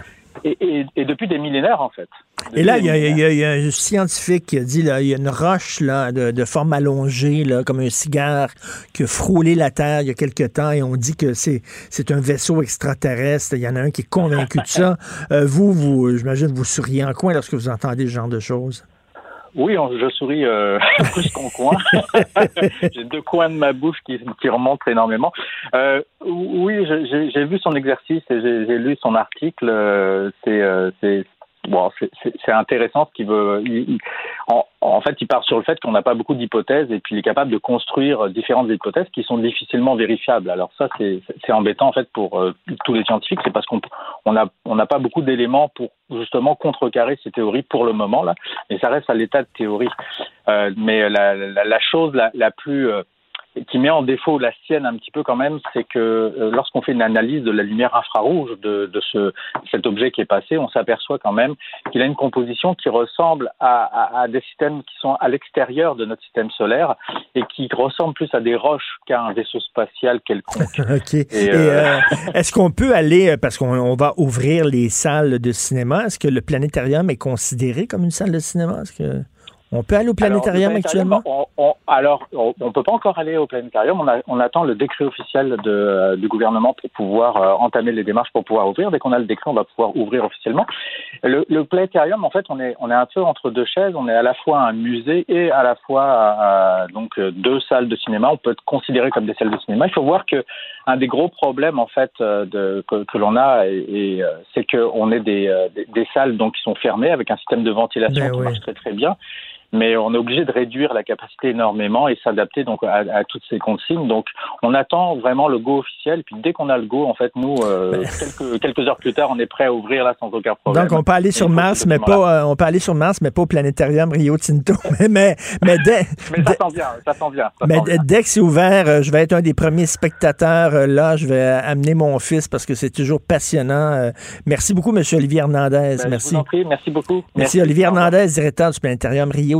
et, et, depuis des millénaires, en fait. et là, il y, a, il y, a, un scientifique qui a dit, là, il y a une roche là, de, de, forme allongée, là, comme un cigare, qui a frôlé la Terre il y a quelque temps, et on dit que c'est, c'est un vaisseau extraterrestre. Il y en a un qui est convaincu de ça. Euh, vous, vous j'imagine, vous souriez en coin lorsque vous entendez ce genre de choses. Oui, je souris euh, plus qu'en coin. j'ai deux coins de ma bouche qui, qui remontent énormément. Euh, oui, j'ai vu son exercice et j'ai lu son article. Euh, c'est bon, c'est intéressant ce qu'il veut. en, en, fait, il part sur le fait qu'on n'a pas beaucoup d'hypothèses et puis il est capable de construire différentes hypothèses qui sont difficilement vérifiables. Alors ça, c'est embêtant en fait pour euh, tous les scientifiques, c'est parce qu'on on n'a on n'a pas beaucoup d'éléments pour justement contrecarrer ces théories pour le moment là, mais ça reste à l'état de théorie. Euh, mais la, la, la, chose la, la plus euh, qui met en défaut la sienne un petit peu quand même, c'est que euh, lorsqu'on fait une analyse de la lumière infrarouge de, de ce, cet objet qui est passé, on s'aperçoit quand même qu'il a une composition qui ressemble à, à, à des systèmes qui sont à l'extérieur de notre système solaire et qui ressemblent plus à des roches qu'à un vaisseau spatial quelconque. OK. Et, et euh... euh est-ce qu'on peut aller, parce qu'on va ouvrir les salles de cinéma, est-ce que le planétarium est considéré comme une salle de cinéma? Est-ce que... On peut aller au planétarium, actuellement? Alors, on ne peut pas encore aller au planétarium. On, a, on attend le décret officiel de, euh, du gouvernement pour pouvoir euh, entamer les démarches pour pouvoir ouvrir. Dès qu'on a le décret, on va pouvoir ouvrir officiellement. Le, le, planétarium, en fait, on est, on est un peu entre deux chaises. On est à la fois un musée et à la fois donc deux salles de cinéma. On peut être considéré comme des salles de cinéma. Il faut voir que un des gros problèmes en fait euh, de, que, que l'on a, et, et c'est qu'on est des, des, des, salles donc qui sont fermées avec un système de ventilation qui oui. marche très très bien mais on est obligé de réduire la capacité énormément et s'adapter donc à, à, toutes ces consignes. Donc, on attend vraiment le go officiel. Puis dès qu'on a le go, en fait, nous, euh, ben. quelques, quelques heures plus tard, on est prêt à ouvrir là sans aucun problème. Donc, on peut aller sur Mars, mais pas, euh, on peut aller sur Mars, mais pas au planétarium Rio Tinto. mais, mais, mais dès, mais ça s'en vient, ça s'en vient. Ça mais dès que c'est ouvert, euh, je vais être un des premiers spectateurs euh, là. Je vais amener mon fils parce que c'est toujours passionnant. Merci beaucoup, Monsieur Olivier Hernandez. Ben, merci. Je vous en prie, merci beaucoup. Merci, merci Olivier Hernandez, directeur du planétarium Rio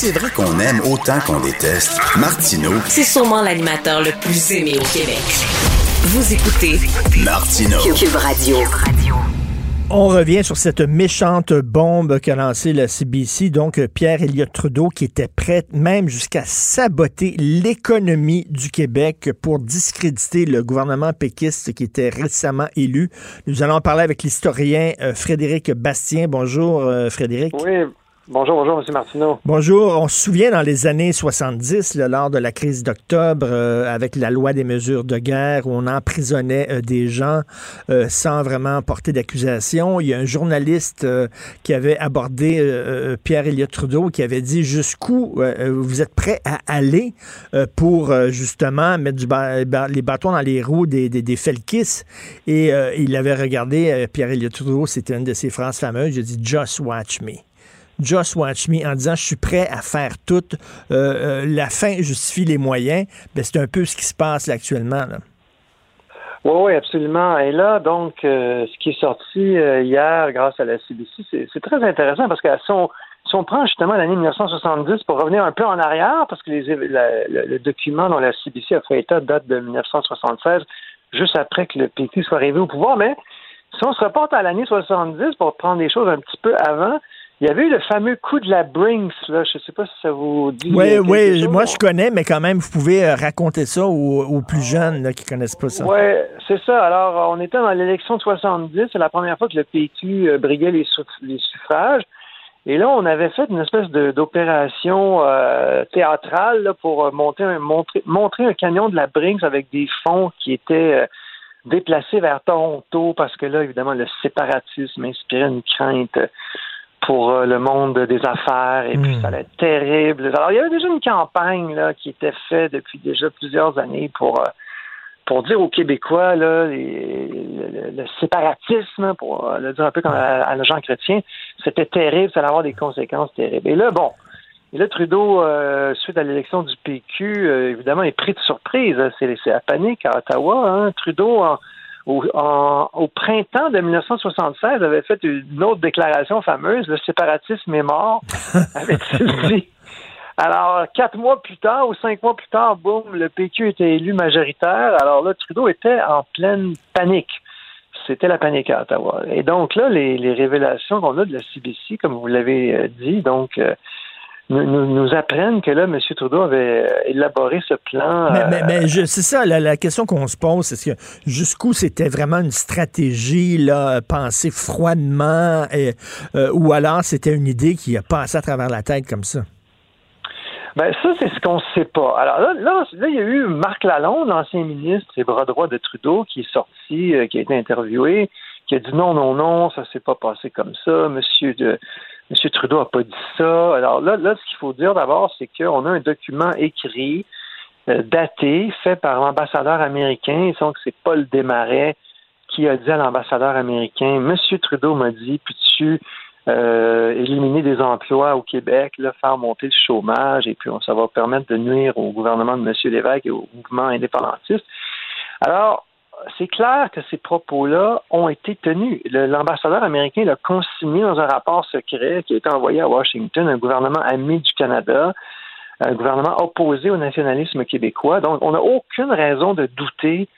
C'est vrai qu'on aime autant qu'on déteste, Martineau, C'est sûrement l'animateur le plus aimé au Québec. Vous écoutez Martineau. Cube Radio. On revient sur cette méchante bombe qu'a lancée la CBC, donc Pierre Elliott Trudeau, qui était prêt même jusqu'à saboter l'économie du Québec pour discréditer le gouvernement péquiste qui était récemment élu. Nous allons parler avec l'historien euh, Frédéric Bastien. Bonjour euh, Frédéric. Oui, bonjour, bonjour, M. Martineau. Bonjour. On se souvient dans les années 70, là, lors de la crise d'octobre, euh, avec la loi des mesures de guerre, où on emprisonnait euh, des gens euh, sans vraiment porter d'accusation. Il y a un journaliste qui avait abordé Pierre Elliott Trudeau, qui avait dit jusqu'où vous êtes prêt à aller pour justement mettre les bâtons dans les roues des, Felkis? Et il avait regardé Pierre Elliott Trudeau, c'était une de ses phrases fameuses. Il a dit Just watch me. Just Watch Me en disant je suis prêt à faire tout. Euh, euh, la fin justifie les moyens. Ben, c'est un peu ce qui se passe actuellement. Oui, oui, absolument. Et là, donc, euh, ce qui est sorti hier grâce à la CBC, c'est très intéressant parce que si on, prend justement l'année 1970 pour revenir un peu en arrière, parce que les, le, le document dont la CBC a fait état date de 1976, juste après que le PQ soit arrivé au pouvoir, mais si on se reporte à l'année 70 pour prendre des choses un petit peu avant, il y avait eu le fameux coup de la Brinks, là. Je sais pas si ça vous dit. Oui, oui, chose. moi je connais, mais quand même, vous pouvez euh, raconter ça aux, aux plus jeunes là, qui connaissent pas ça. Oui, c'est ça. Alors, euh, on était dans l'élection de 70. C'est la première fois que le PQ euh, briguait les, suff- les suffrages. Et là, on avait fait une espèce d'opération euh, théâtrale là, pour monter un, montrer, montrer un camion de la Brinks avec des fonds qui étaient déplacés vers Toronto parce que là, évidemment, le séparatisme inspirait une crainte pour euh, le monde des affaires et puis ça allait être terrible. Alors, il y avait déjà une campagne là, qui était faite depuis déjà plusieurs années pour euh, pour dire aux Québécois là, les- le, le séparatisme, pour euh, le dire un peu comme à, à l'agent chrétien, c'était terrible, ça allait avoir des conséquences terribles. Et là, bon, et là, Trudeau, suite à l'élection du PQ, évidemment, est pris de surprise. hein. C'est c'est la panique à Ottawa. hein. Trudeau, en- au, en- au printemps de 1976, avait fait une autre déclaration fameuse, le séparatisme est mort, avait-il dit. Alors, quatre mois plus tard ou cinq mois plus tard, boum, le PQ était élu majoritaire. Alors là, Trudeau était en pleine panique. C'était la panique à Ottawa. Et donc là, les, les révélations qu'on a de la CBC, comme vous l'avez euh, dit, donc euh, nous, nous, nous apprennent que là, M. Trudeau avait euh, élaboré ce plan. Mais, euh, mais- mais je- c'est ça, la, la question qu'on se pose, c'est que jusqu'où c'était vraiment une stratégie là, pensée froidement, et, euh, ou alors c'était une idée qui a passé à travers la tête comme ça? Ben ça, c'est ce qu'on ne sait pas. Alors là, là, là, il y a eu Marc Lalonde, l'ancien ministre et bras droit de Trudeau, qui est sorti, euh, qui a été interviewé, qui a dit non, non, non, ça s'est pas passé comme ça. Monsieur de Monsieur Trudeau a pas dit ça. Alors là, là, ce qu'il faut dire d'abord, c'est qu'on a un document écrit, euh, daté, fait par l'ambassadeur américain. Donc c'est Paul Desmarais qui a dit à l'ambassadeur américain, Monsieur Trudeau m'a dit, puis tu euh, éliminer des emplois au Québec, faire monter le chômage, et puis ça va permettre de nuire au gouvernement de M. Lévesque et au mouvement indépendantiste? Alors, c'est clair que ces propos-là ont été tenus. L'ambassadeur américain l'a consigné dans un rapport secret qui a été envoyé à Washington, un gouvernement ami du Canada, un gouvernement opposé au nationalisme québécois. Donc, on n'a aucune raison de douter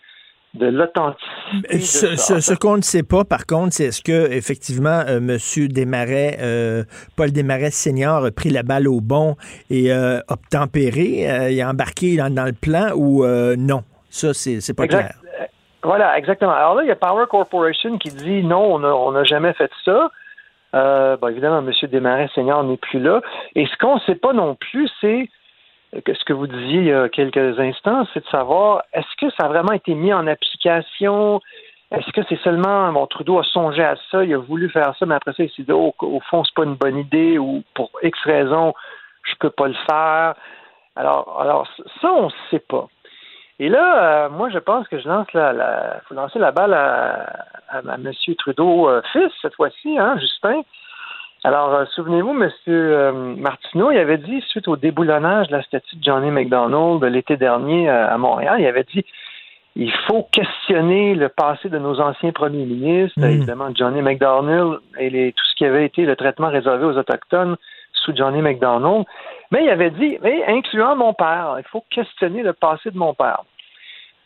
de l'authenticité Ce, ça. ce- ce qu'on ne sait pas, par contre, c'est est-ce que effectivement euh, M. Desmarais, euh, Paul Desmarais senior a pris la balle au bon et euh, obtempéré, euh, il a embarqué dans, dans le plan ou euh, non? Ça, c'est c'est pas Exact. clair. Euh, Voilà, exactement. Alors là, il y a Power Corporation qui dit non, on n'a jamais fait ça. Euh, bon, évidemment, M. Desmarais Senior n'est plus là. Et ce qu'on ne sait pas non plus, c'est que ce que vous disiez il y a quelques instants, c'est de savoir est-ce que ça a vraiment été mis en application? Est-ce que c'est seulement bon Trudeau a songé à ça, il a voulu faire ça, mais après ça, il s'est dit oh, au fond, c'est pas une bonne idée ou pour X raison, je peux pas le faire. Alors, alors ça, on ne sait pas. Et là, euh, moi, je pense que je lance la, la faut lancer la balle à, à, à M. Trudeau euh, fils cette fois-ci, hein, Justin. Alors, euh, souvenez-vous, M. Martineau, il avait dit, suite au déboulonnage de la statue de Johnny McDonald l'été dernier à Montréal, il avait dit il faut questionner le passé de nos anciens premiers ministres, Mm. évidemment Johnny McDonald et les, tout ce qui avait été le traitement réservé aux Autochtones sous Johnny McDonald. Mais il avait dit, mais incluant mon père, il faut questionner le passé de mon père.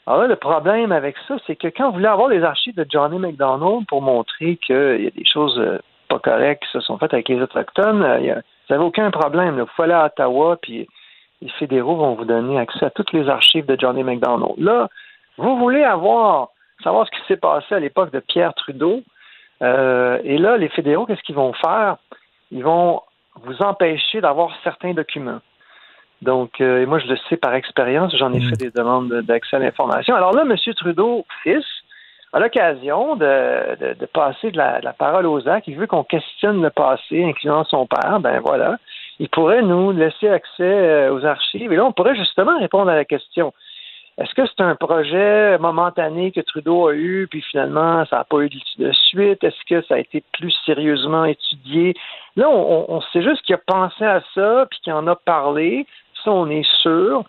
Alors là, le problème avec ça, c'est que quand vous voulez avoir les archives de Johnny McDonald pour montrer qu'il y a des choses euh, pas correctes qui se sont faites avec les Autochtones, euh, il a- vous n'avez aucun problème. là. Vous allez à Ottawa, puis les fédéraux vont vous donner accès à toutes les archives de Johnny McDonald. Là, vous voulez avoir, savoir ce qui s'est passé à l'époque de Pierre Trudeau, euh, et là, les fédéraux, qu'est-ce qu'ils vont faire? Ils vont vous empêcher d'avoir certains documents. Donc, euh, et moi, je le sais par expérience, j'en ai fait des demandes de- d'accès à l'information. Alors là, M. Trudeau, fils, a l'occasion de, de- de passer de la, de la parole aux actes. Il veut qu'on questionne le passé, incluant son père. Ben voilà. Il pourrait nous laisser accès euh, aux archives. Et là, on pourrait justement répondre à la question. Est-ce que c'est un projet momentané que Trudeau a eu, puis finalement, ça n'a pas eu de suite? Est-ce que ça a été plus sérieusement étudié? Là, on, on sait juste qu'il a pensé à ça, puis qu'il en a parlé. Ça, on est sûr.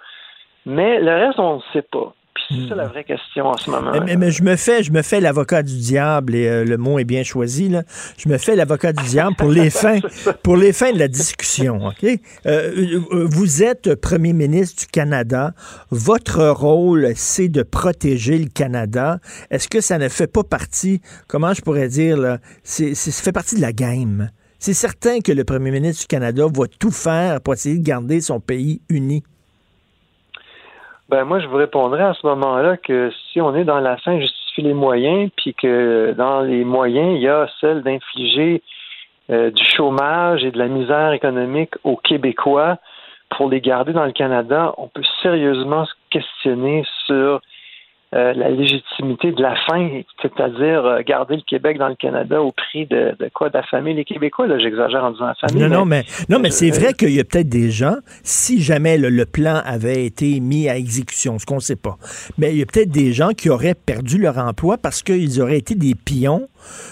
Mais le reste, on ne sait pas. Puis c'est ça la vraie question en ce moment. Mais, mais je me fais, je me fais l'avocat du diable et euh, le mot est bien choisi là. Je me fais l'avocat du diable pour les fins, pour les fins de la discussion. Ok? Euh, euh, vous êtes premier ministre du Canada. Votre rôle, c'est de protéger le Canada. Est-ce que ça ne fait pas partie, comment je pourrais dire là, c'est, c'est- ça fait partie de la game? C'est certain que le premier ministre du Canada va tout faire pour essayer de garder son pays uni. Ben moi, je vous répondrai à ce moment-là que si on est dans la fin justifie les moyens, puis que dans les moyens, il y a celle d'infliger euh, du chômage et de la misère économique aux Québécois pour les garder dans le Canada, on peut sérieusement se questionner sur euh, la légitimité de la fin, c'est-à-dire euh, garder le Québec dans le Canada au prix de, de quoi? D'affamer les Québécois. Là, j'exagère en disant affamer. Non, non, mais, non, mais c'est Euh, vrai qu'il y a peut-être des gens, si jamais le, le plan avait été mis à exécution, ce qu'on ne sait pas, mais il y a peut-être des gens qui auraient perdu leur emploi parce qu'ils auraient été des pions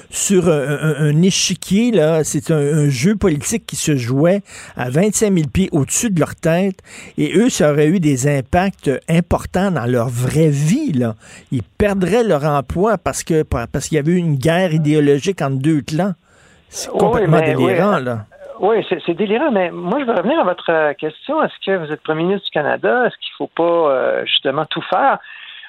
sur un, un- un échiquier. là. C'est un, un jeu politique qui se jouait à 25 000 pieds au-dessus de leur tête et eux, ça aurait eu des impacts importants dans leur vraie vie. Là. Ils perdraient leur emploi parce que parce qu'il y avait eu une guerre idéologique entre deux clans. C'est complètement mais- délirant, oui, là. Oui, c'est c'est délirant, mais moi, je veux revenir à votre euh, question. Est-ce que vous êtes premier ministre du Canada? Est-ce qu'il ne faut pas euh, justement tout faire?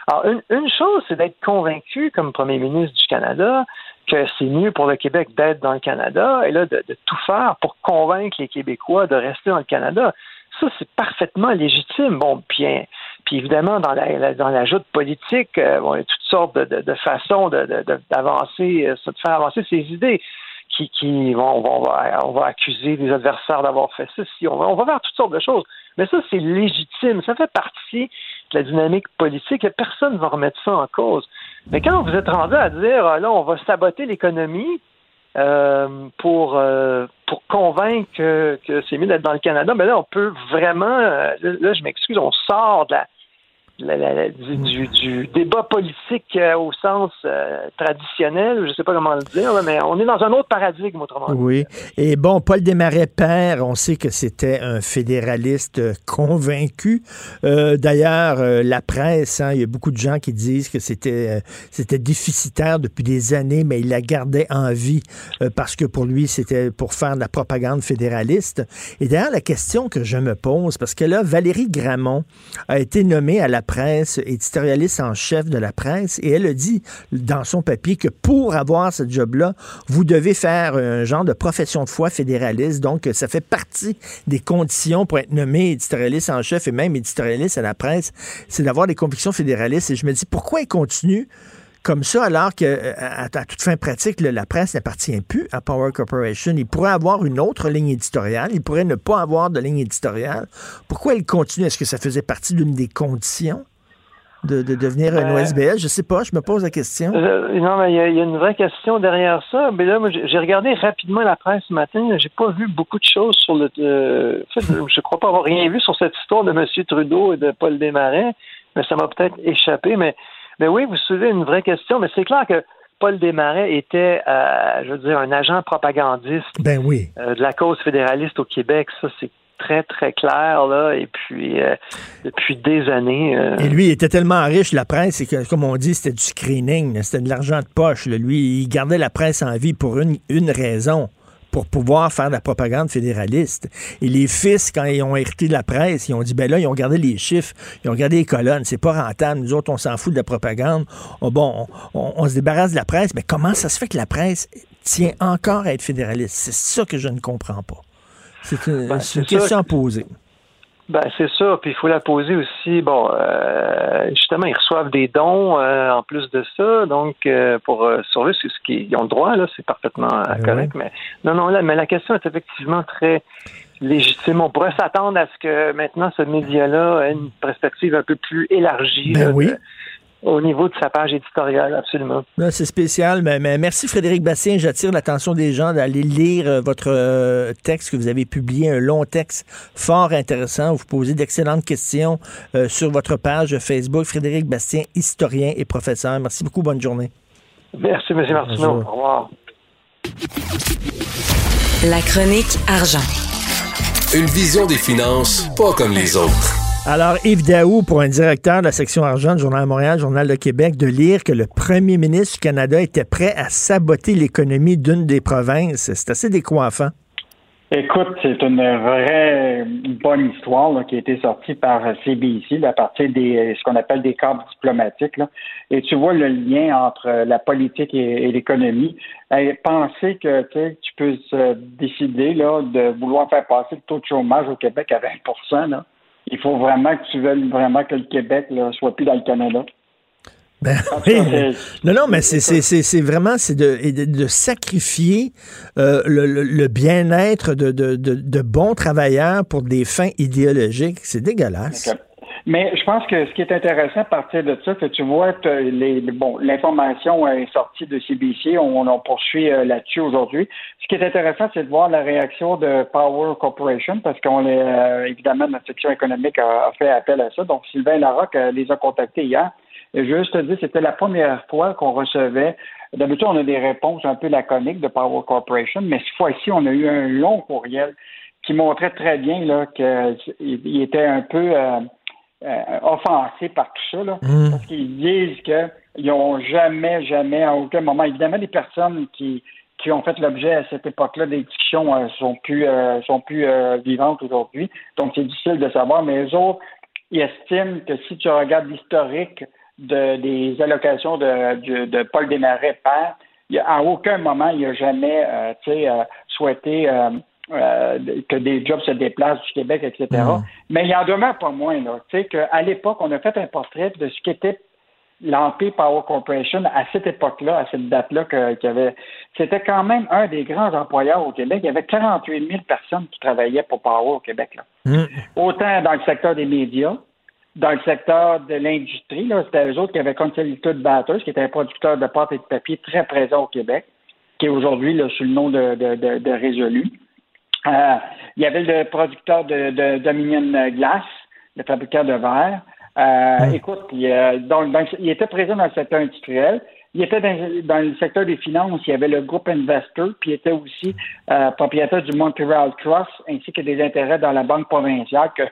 Alors, une, une chose, c'est d'être convaincu comme premier ministre du Canada que c'est mieux pour le Québec d'être dans le Canada et là, de, tout faire pour convaincre les Québécois de rester dans le Canada. Ça, c'est parfaitement légitime. Bon, puis, hein, puis évidemment, dans la, la- politique, euh, bon, il y a toutes sortes de, façons d'avancer, euh, de faire avancer ses idées qui, qui vont- on, va, accuser les adversaires d'avoir fait ceci. On va, on va faire toutes sortes de choses. Mais ça, c'est légitime. Ça fait partie de la dynamique politique et personne ne va remettre ça en cause. Mais quand vous êtes rendu à dire, ah, là, on va saboter l'économie euh, pour, euh, pour convaincre que, que c'est mieux d'être dans le Canada, mais là, on peut vraiment, euh, là, je m'excuse, on sort de la, du, du- du débat politique euh, au sens euh, traditionnel, je ne sais pas comment le dire, mais on est dans un autre paradigme, autrement dit. Oui. Et bon, Paul Desmarais père, on sait que c'était un fédéraliste convaincu. Euh, D'ailleurs, la presse, hein, il y a beaucoup de gens qui disent que c'était c'était déficitaire depuis des années, mais il la gardait en vie parce que pour lui, c'était pour faire de la propagande fédéraliste. Et d'ailleurs, la question que je me pose, parce que là, Valérie Gramont a été nommée à la presse éditorialiste en chef de la presse et elle a dit dans son papier que pour avoir ce job-là, vous devez faire un genre de profession de foi fédéraliste. Donc, ça fait partie des conditions pour être nommé éditorialiste en chef et même éditorialiste à la presse, c'est d'avoir des convictions fédéralistes. Et je me dis, pourquoi il continue comme ça, alors que euh, à, à toute fin pratique, la presse n'appartient plus à Power Corporation. Il pourrait avoir une autre ligne éditoriale. Il pourrait ne pas avoir de ligne éditoriale. Pourquoi il continue? Est-ce que ça faisait partie d'une des conditions de, de devenir un Euh, OSBL? Je sais pas. Je me pose la question. Euh, non, mais il y, a- il y a une vraie question derrière ça. Mais là, j'ai regardé rapidement la presse ce matin. J'ai pas vu beaucoup de choses sur le. euh, en fait, je crois pas avoir rien vu sur cette histoire de M. Trudeau et de Paul Desmarais, mais ça m'a peut-être échappé. Mais, mais oui, vous soulevez une vraie question. Mais c'est clair que Paul Desmarais était, euh, je veux dire, un agent propagandiste Ben oui. euh, de la cause fédéraliste au Québec. Ça, c'est très, très clair, là. Et puis, euh, depuis des années. euh, Et lui, il était tellement riche, la presse, et que, comme on dit, c'était du screening, c'était de l'argent de poche. là. Lui, il gardait la presse en vie pour une, une raison, pour pouvoir faire de la propagande fédéraliste. Et les fils, quand ils ont hérité de la presse, ils ont dit, ben là, ils ont gardé les chiffres, ils ont gardé les colonnes, c'est pas rentable, nous autres, on s'en fout de la propagande. Oh, bon, on, on se débarrasse de la presse, mais comment ça se fait que la presse tient encore à être fédéraliste? C'est ça que je ne comprends pas. C'est une, Ben, une question à poser. Ben, c'est ça. Puis il faut la poser aussi. Bon, euh, justement, ils reçoivent des dons euh, en plus de ça. Donc, euh, pour euh, survivre, c'est ce qu'ils ils ont le droit, là, c'est parfaitement euh, Ben correct. Mais non, non, là, mais la question est effectivement très légitime. On pourrait s'attendre à ce que maintenant ce média-là ait une perspective un peu plus élargie Ben là, oui. de- au niveau de sa page éditoriale, absolument. Là, C'est spécial, mais, mais merci Frédéric Bastien. J'attire l'attention des gens d'aller lire euh, votre euh, texte que vous avez publié, un long texte fort intéressant. Vous posez d'excellentes questions euh, sur votre page Facebook. Frédéric Bastien, historien et professeur. Merci beaucoup. Bonne journée. Merci, M. Martineau. Au revoir. La chronique argent. Une vision des finances pas comme les autres. Alors, Yves Daou, pour un directeur de la section argent du Journal de Montréal, Journal de Québec, de lire que le premier ministre du Canada était prêt à saboter l'économie d'une des provinces. C'est assez décoiffant. Écoute, c'est une vraie bonne histoire qui a été sortie par CBC là, à partir des ce qu'on appelle des cadres diplomatiques. Et tu vois le lien entre la politique et, l'économie. Penser que tu peux décider de vouloir faire passer le taux de chômage au Québec à 20 là, il faut vraiment que tu veuilles vraiment que le Québec là, soit plus dans le Canada. Ben oui, non, non, mais c'est- vraiment c'est de, de, de sacrifier euh, le, le- le bien-être de, de, de, de bons travailleurs pour des fins idéologiques. C'est dégueulasse. Mais je pense que ce qui est intéressant à partir de ça, que tu vois, les, bon, l'information est sortie de CBC, on, on poursuit euh, là-dessus aujourd'hui. Ce qui est intéressant, c'est de voir la réaction de Power Corporation, parce qu'on est euh, évidemment notre section économique a, fait appel à ça. Donc Sylvain Larocque euh, les a contactés hier. Et juste te dire, c'était la première fois qu'on recevait. D'habitude, on a des réponses un peu laconiques de Power Corporation, mais cette fois-ci, on a eu un long courriel qui montrait très bien là qu'il était un peu euh, euh, offensé par tout ça, là, Mm. parce qu'ils disent qu'ils n'ont jamais, jamais, à aucun moment, évidemment, les personnes qui qui ont fait l'objet à cette époque-là des discussions euh, sont plus euh, sont plus euh, vivantes aujourd'hui, donc c'est difficile de savoir. Mais les autres, ils estiment que si tu regardes l'historique de, des allocations de, de, de Paul Desmarais père, il a, à aucun moment il n'a jamais euh, tu sais, euh, souhaité euh, euh, que des jobs se déplacent du Québec, etc. Mais il en demeure pas moins. Là, tu sais, qu'à l'époque, on a fait un portrait de ce qu'était l'Empire Power Corporation à cette époque-là, à cette date-là, qu'il y avait. C'était quand même un des grands employeurs au Québec. Il y avait 48 000 personnes qui travaillaient pour Power au Québec. Là. Mm. Autant dans le secteur des médias, dans le secteur de l'industrie, là, c'était eux autres qui avaient Consolidated Batters, qui était un producteur de pâte et de papier très présent au Québec, qui est aujourd'hui là, sous le nom de, de, de, de Résolu. Euh, il y avait le producteur de, de Dominion Glass, le fabricant de verre. Euh, Écoute, il, euh, donc, dans- il était présent dans le secteur industriel. Il était dans, dans le secteur des finances. Il y avait le groupe Investor, puis il était aussi euh, propriétaire du Montreal Trust, ainsi que des intérêts dans la Banque provinciale que,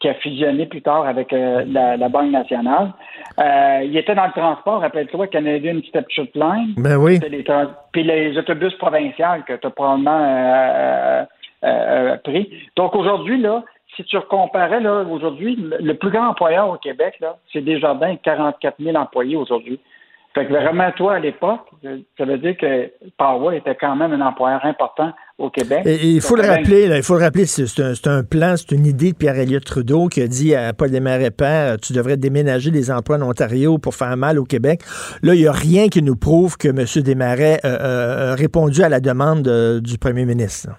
qui a fusionné plus tard avec euh, la, la Banque nationale. Il était dans le transport, rappelle-toi, Canadian Step Short Line. Ben oui. Les Puis les autobus provinciaux que tu as probablement euh, euh, euh, pris. Donc aujourd'hui, là, si tu comparais, là, aujourd'hui, le plus grand employeur au Québec, là, c'est Desjardins, avec 44 000 employés aujourd'hui. Fait que vraiment, toi, à l'époque, ça veut dire que Power était quand même un employeur important au Québec. Et- et il faut le ben, rappeler, là, il faut le rappeler, c'est c'est un, c'est un plan, c'est une idée de Pierre-Éliott Trudeau qui a dit à Paul Desmarais Père, tu devrais déménager des emplois en Ontario pour faire mal au Québec. Là, il n'y a rien qui nous prouve que M. Desmarais euh, euh, a répondu à la demande euh, du premier ministre.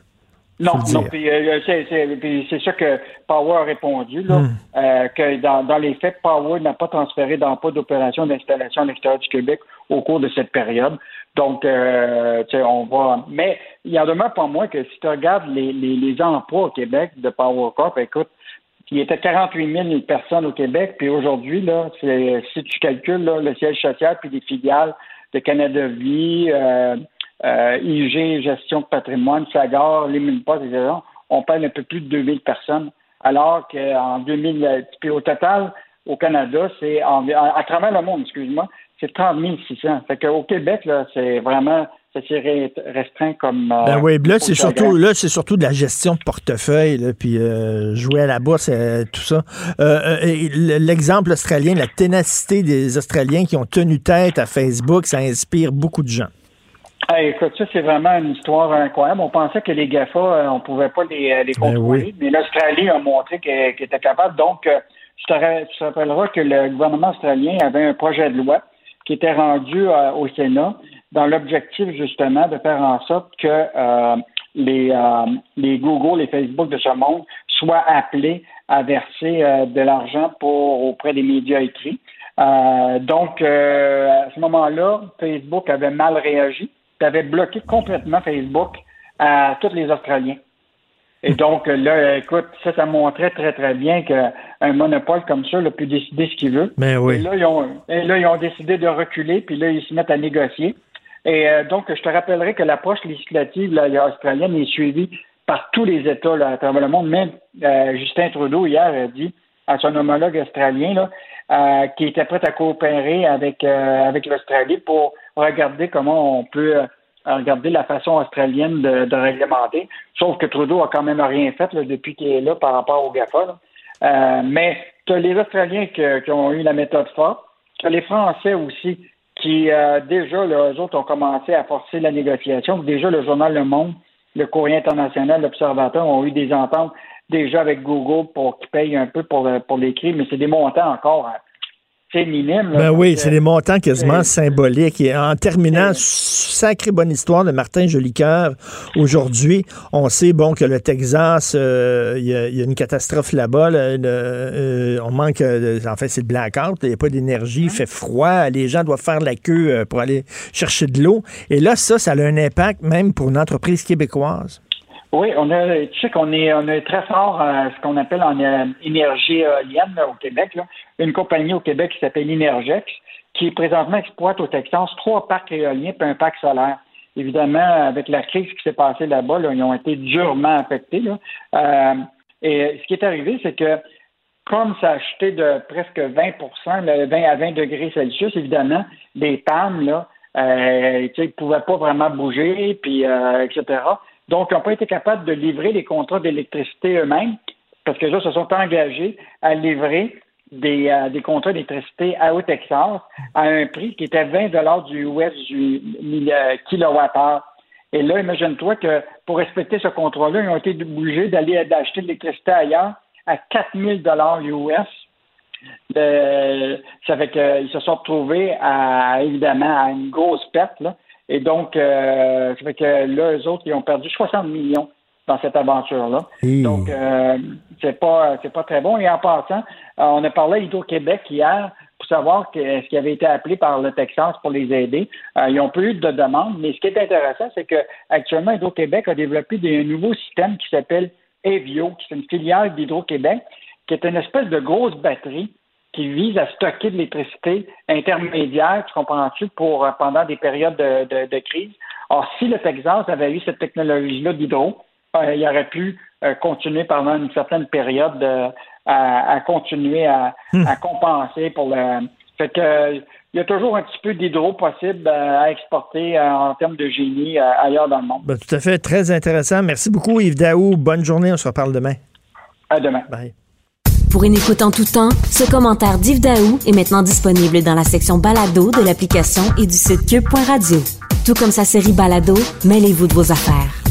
Non, non, puis euh, c'est, c'est, ça que Power a répondu, là, Hmm. euh, que dans, dans les faits, Power n'a pas transféré d'emploi d'opération d'installation à l'extérieur du Québec au cours de cette période. Donc, euh, tu sais, on va. Mais il en demeure pas moins que si tu regardes les, les, les emplois au Québec de Power Corp, écoute, il était 48 000 personnes au Québec, puis aujourd'hui, là, c'est, si tu calcules là, le siège social puis les filiales de Canada Vie, euh, euh, IG, gestion de patrimoine, Sagar, les Post, etc., on parle un peu plus de 2000 personnes, alors qu'en 2000, puis au total, au Canada, c'est en- à, travers le monde, excuse-moi, c'est 30 600. Fait qu'au Québec, là, c'est vraiment ça s'est restreint comme. Euh, ben oui, là, c'est surtout, là, c'est surtout de la gestion de portefeuille, là, puis euh, jouer à la bourse, et tout ça. Euh, l'exemple australien, la ténacité des Australiens qui ont tenu tête à Facebook, ça inspire beaucoup de gens. Ah, écoute, ça, c'est vraiment une histoire incroyable. On pensait que les GAFA, on pouvait pas les, les ben contrôler, mais l'Australie a montré qu'elle était capable. Donc, tu te rappelleras que le gouvernement australien avait un projet de loi qui était rendu au Sénat dans l'objectif justement de faire en sorte que euh, les, euh, les Google, les Facebook de ce monde soient appelés à verser euh, de l'argent pour auprès des médias écrits. donc, à ce moment-là, Facebook avait mal réagi, avait bloqué complètement Facebook à tous les Australiens. Et donc, là, écoute, ça, ça montrait très, très bien qu'un monopole comme ça a pu décider ce qu'il veut. Mais ben oui. Et là, ils ont, et là, ils ont décidé de reculer, puis là, ils se mettent à négocier. Et euh, donc, je te rappellerai que l'approche législative là, australienne est suivie par tous les États là, à travers le monde. Même euh, Justin Trudeau, hier, a dit à son homologue australien là, euh, qui était prêt à coopérer avec, avec l'Australie pour regarder comment on peut regarder la façon australienne de, réglementer. Sauf que Trudeau a quand même rien fait là, depuis qu'il est là par rapport au GAFA. mais tu as les Australiens qui ont eu la méthode forte. Les Français aussi qui euh, déjà, là, eux autres ont commencé à forcer la négociation. Déjà, le journal Le Monde, le Courrier international, l'Observateur ont eu des ententes déjà avec Google pour qu'ils payent un peu pour, euh, pour l'écrit, mais c'est des montants encore ben oui, c'est des montants quasiment symboliques. Et en terminant, sacrée bonne histoire de Martin Jolicoeur. Aujourd'hui, on sait bon que le Texas, euh, il y, a une catastrophe là-bas. Euh, on manque, en fait, c'est le blackout. Il n'y a pas d'énergie, il fait froid. Les gens doivent faire la queue euh, pour aller chercher de l'eau. Et là, ça, ça a un impact même pour une entreprise québécoise. Oui, on a, tu sais qu'on est, on est très fort à ce qu'on appelle en euh, énergie éolienne au Québec. Là. Une compagnie au Québec qui s'appelle Inergex, qui présentement exploite au Texas trois parcs éoliens et un parc solaire. Évidemment, avec la crise qui s'est passée là-bas, ils ont été durement affectés. Euh, et ce qui est arrivé, c'est que comme ça a acheté de presque 20 le 20 à 20 degrés Celsius, évidemment, les pannes, là, euh, ils ne pouvaient pas vraiment bouger, puis euh, etc. Donc, ils n'ont pas été capables de livrer les contrats d'électricité eux-mêmes, parce que là, se sont engagés à livrer des, euh, des contrats d'électricité à Haut-Texas à un prix qui était 20 du US du euh, kilowattheure. Et là, imagine-toi que pour respecter ce contrat-là, ils ont été obligés d'aller d'acheter de l'électricité ailleurs à 4000 dollars US. ça fait qu'ils se sont retrouvés à, évidemment à une grosse perte. Et donc, euh, ça fait que là, eux autres, ils ont perdu 60 millions dans cette aventure-là. Donc, euh, c'est pas c'est pas très bon. Et en passant, euh, on a parlé à Hydro-Québec hier pour savoir ce qui avait été appelé par le Texas pour les aider. Euh, ils n'ont plus eu de demande, mais ce qui est intéressant, c'est que actuellement, Hydro-Québec a développé des nouveaux systèmes qui s'appellent Evio, qui est une filiale d'Hydro-Québec, qui est une espèce de grosse batterie qui vise à stocker de l'électricité intermédiaire, tu comprends-tu, pour euh, pendant des périodes de, crise. Or, si le Texas avait eu cette technologie-là d'hydro, il aurait pu euh, continuer pendant une certaine période à, continuer hmm. à, compenser pour le. Fait que il y a toujours un petit peu d'hydro possible à exporter en termes de génie ailleurs dans le monde. Ben, tout à fait, très intéressant. Merci beaucoup Yves Daou. Bonne journée, on se reparle demain. À demain. Bye. Pour une écoute en tout temps, ce commentaire d'Yves Daou est maintenant disponible dans la section balado de l'application et du site cube.radio. Tout comme sa série balado, mêlez-vous de vos affaires.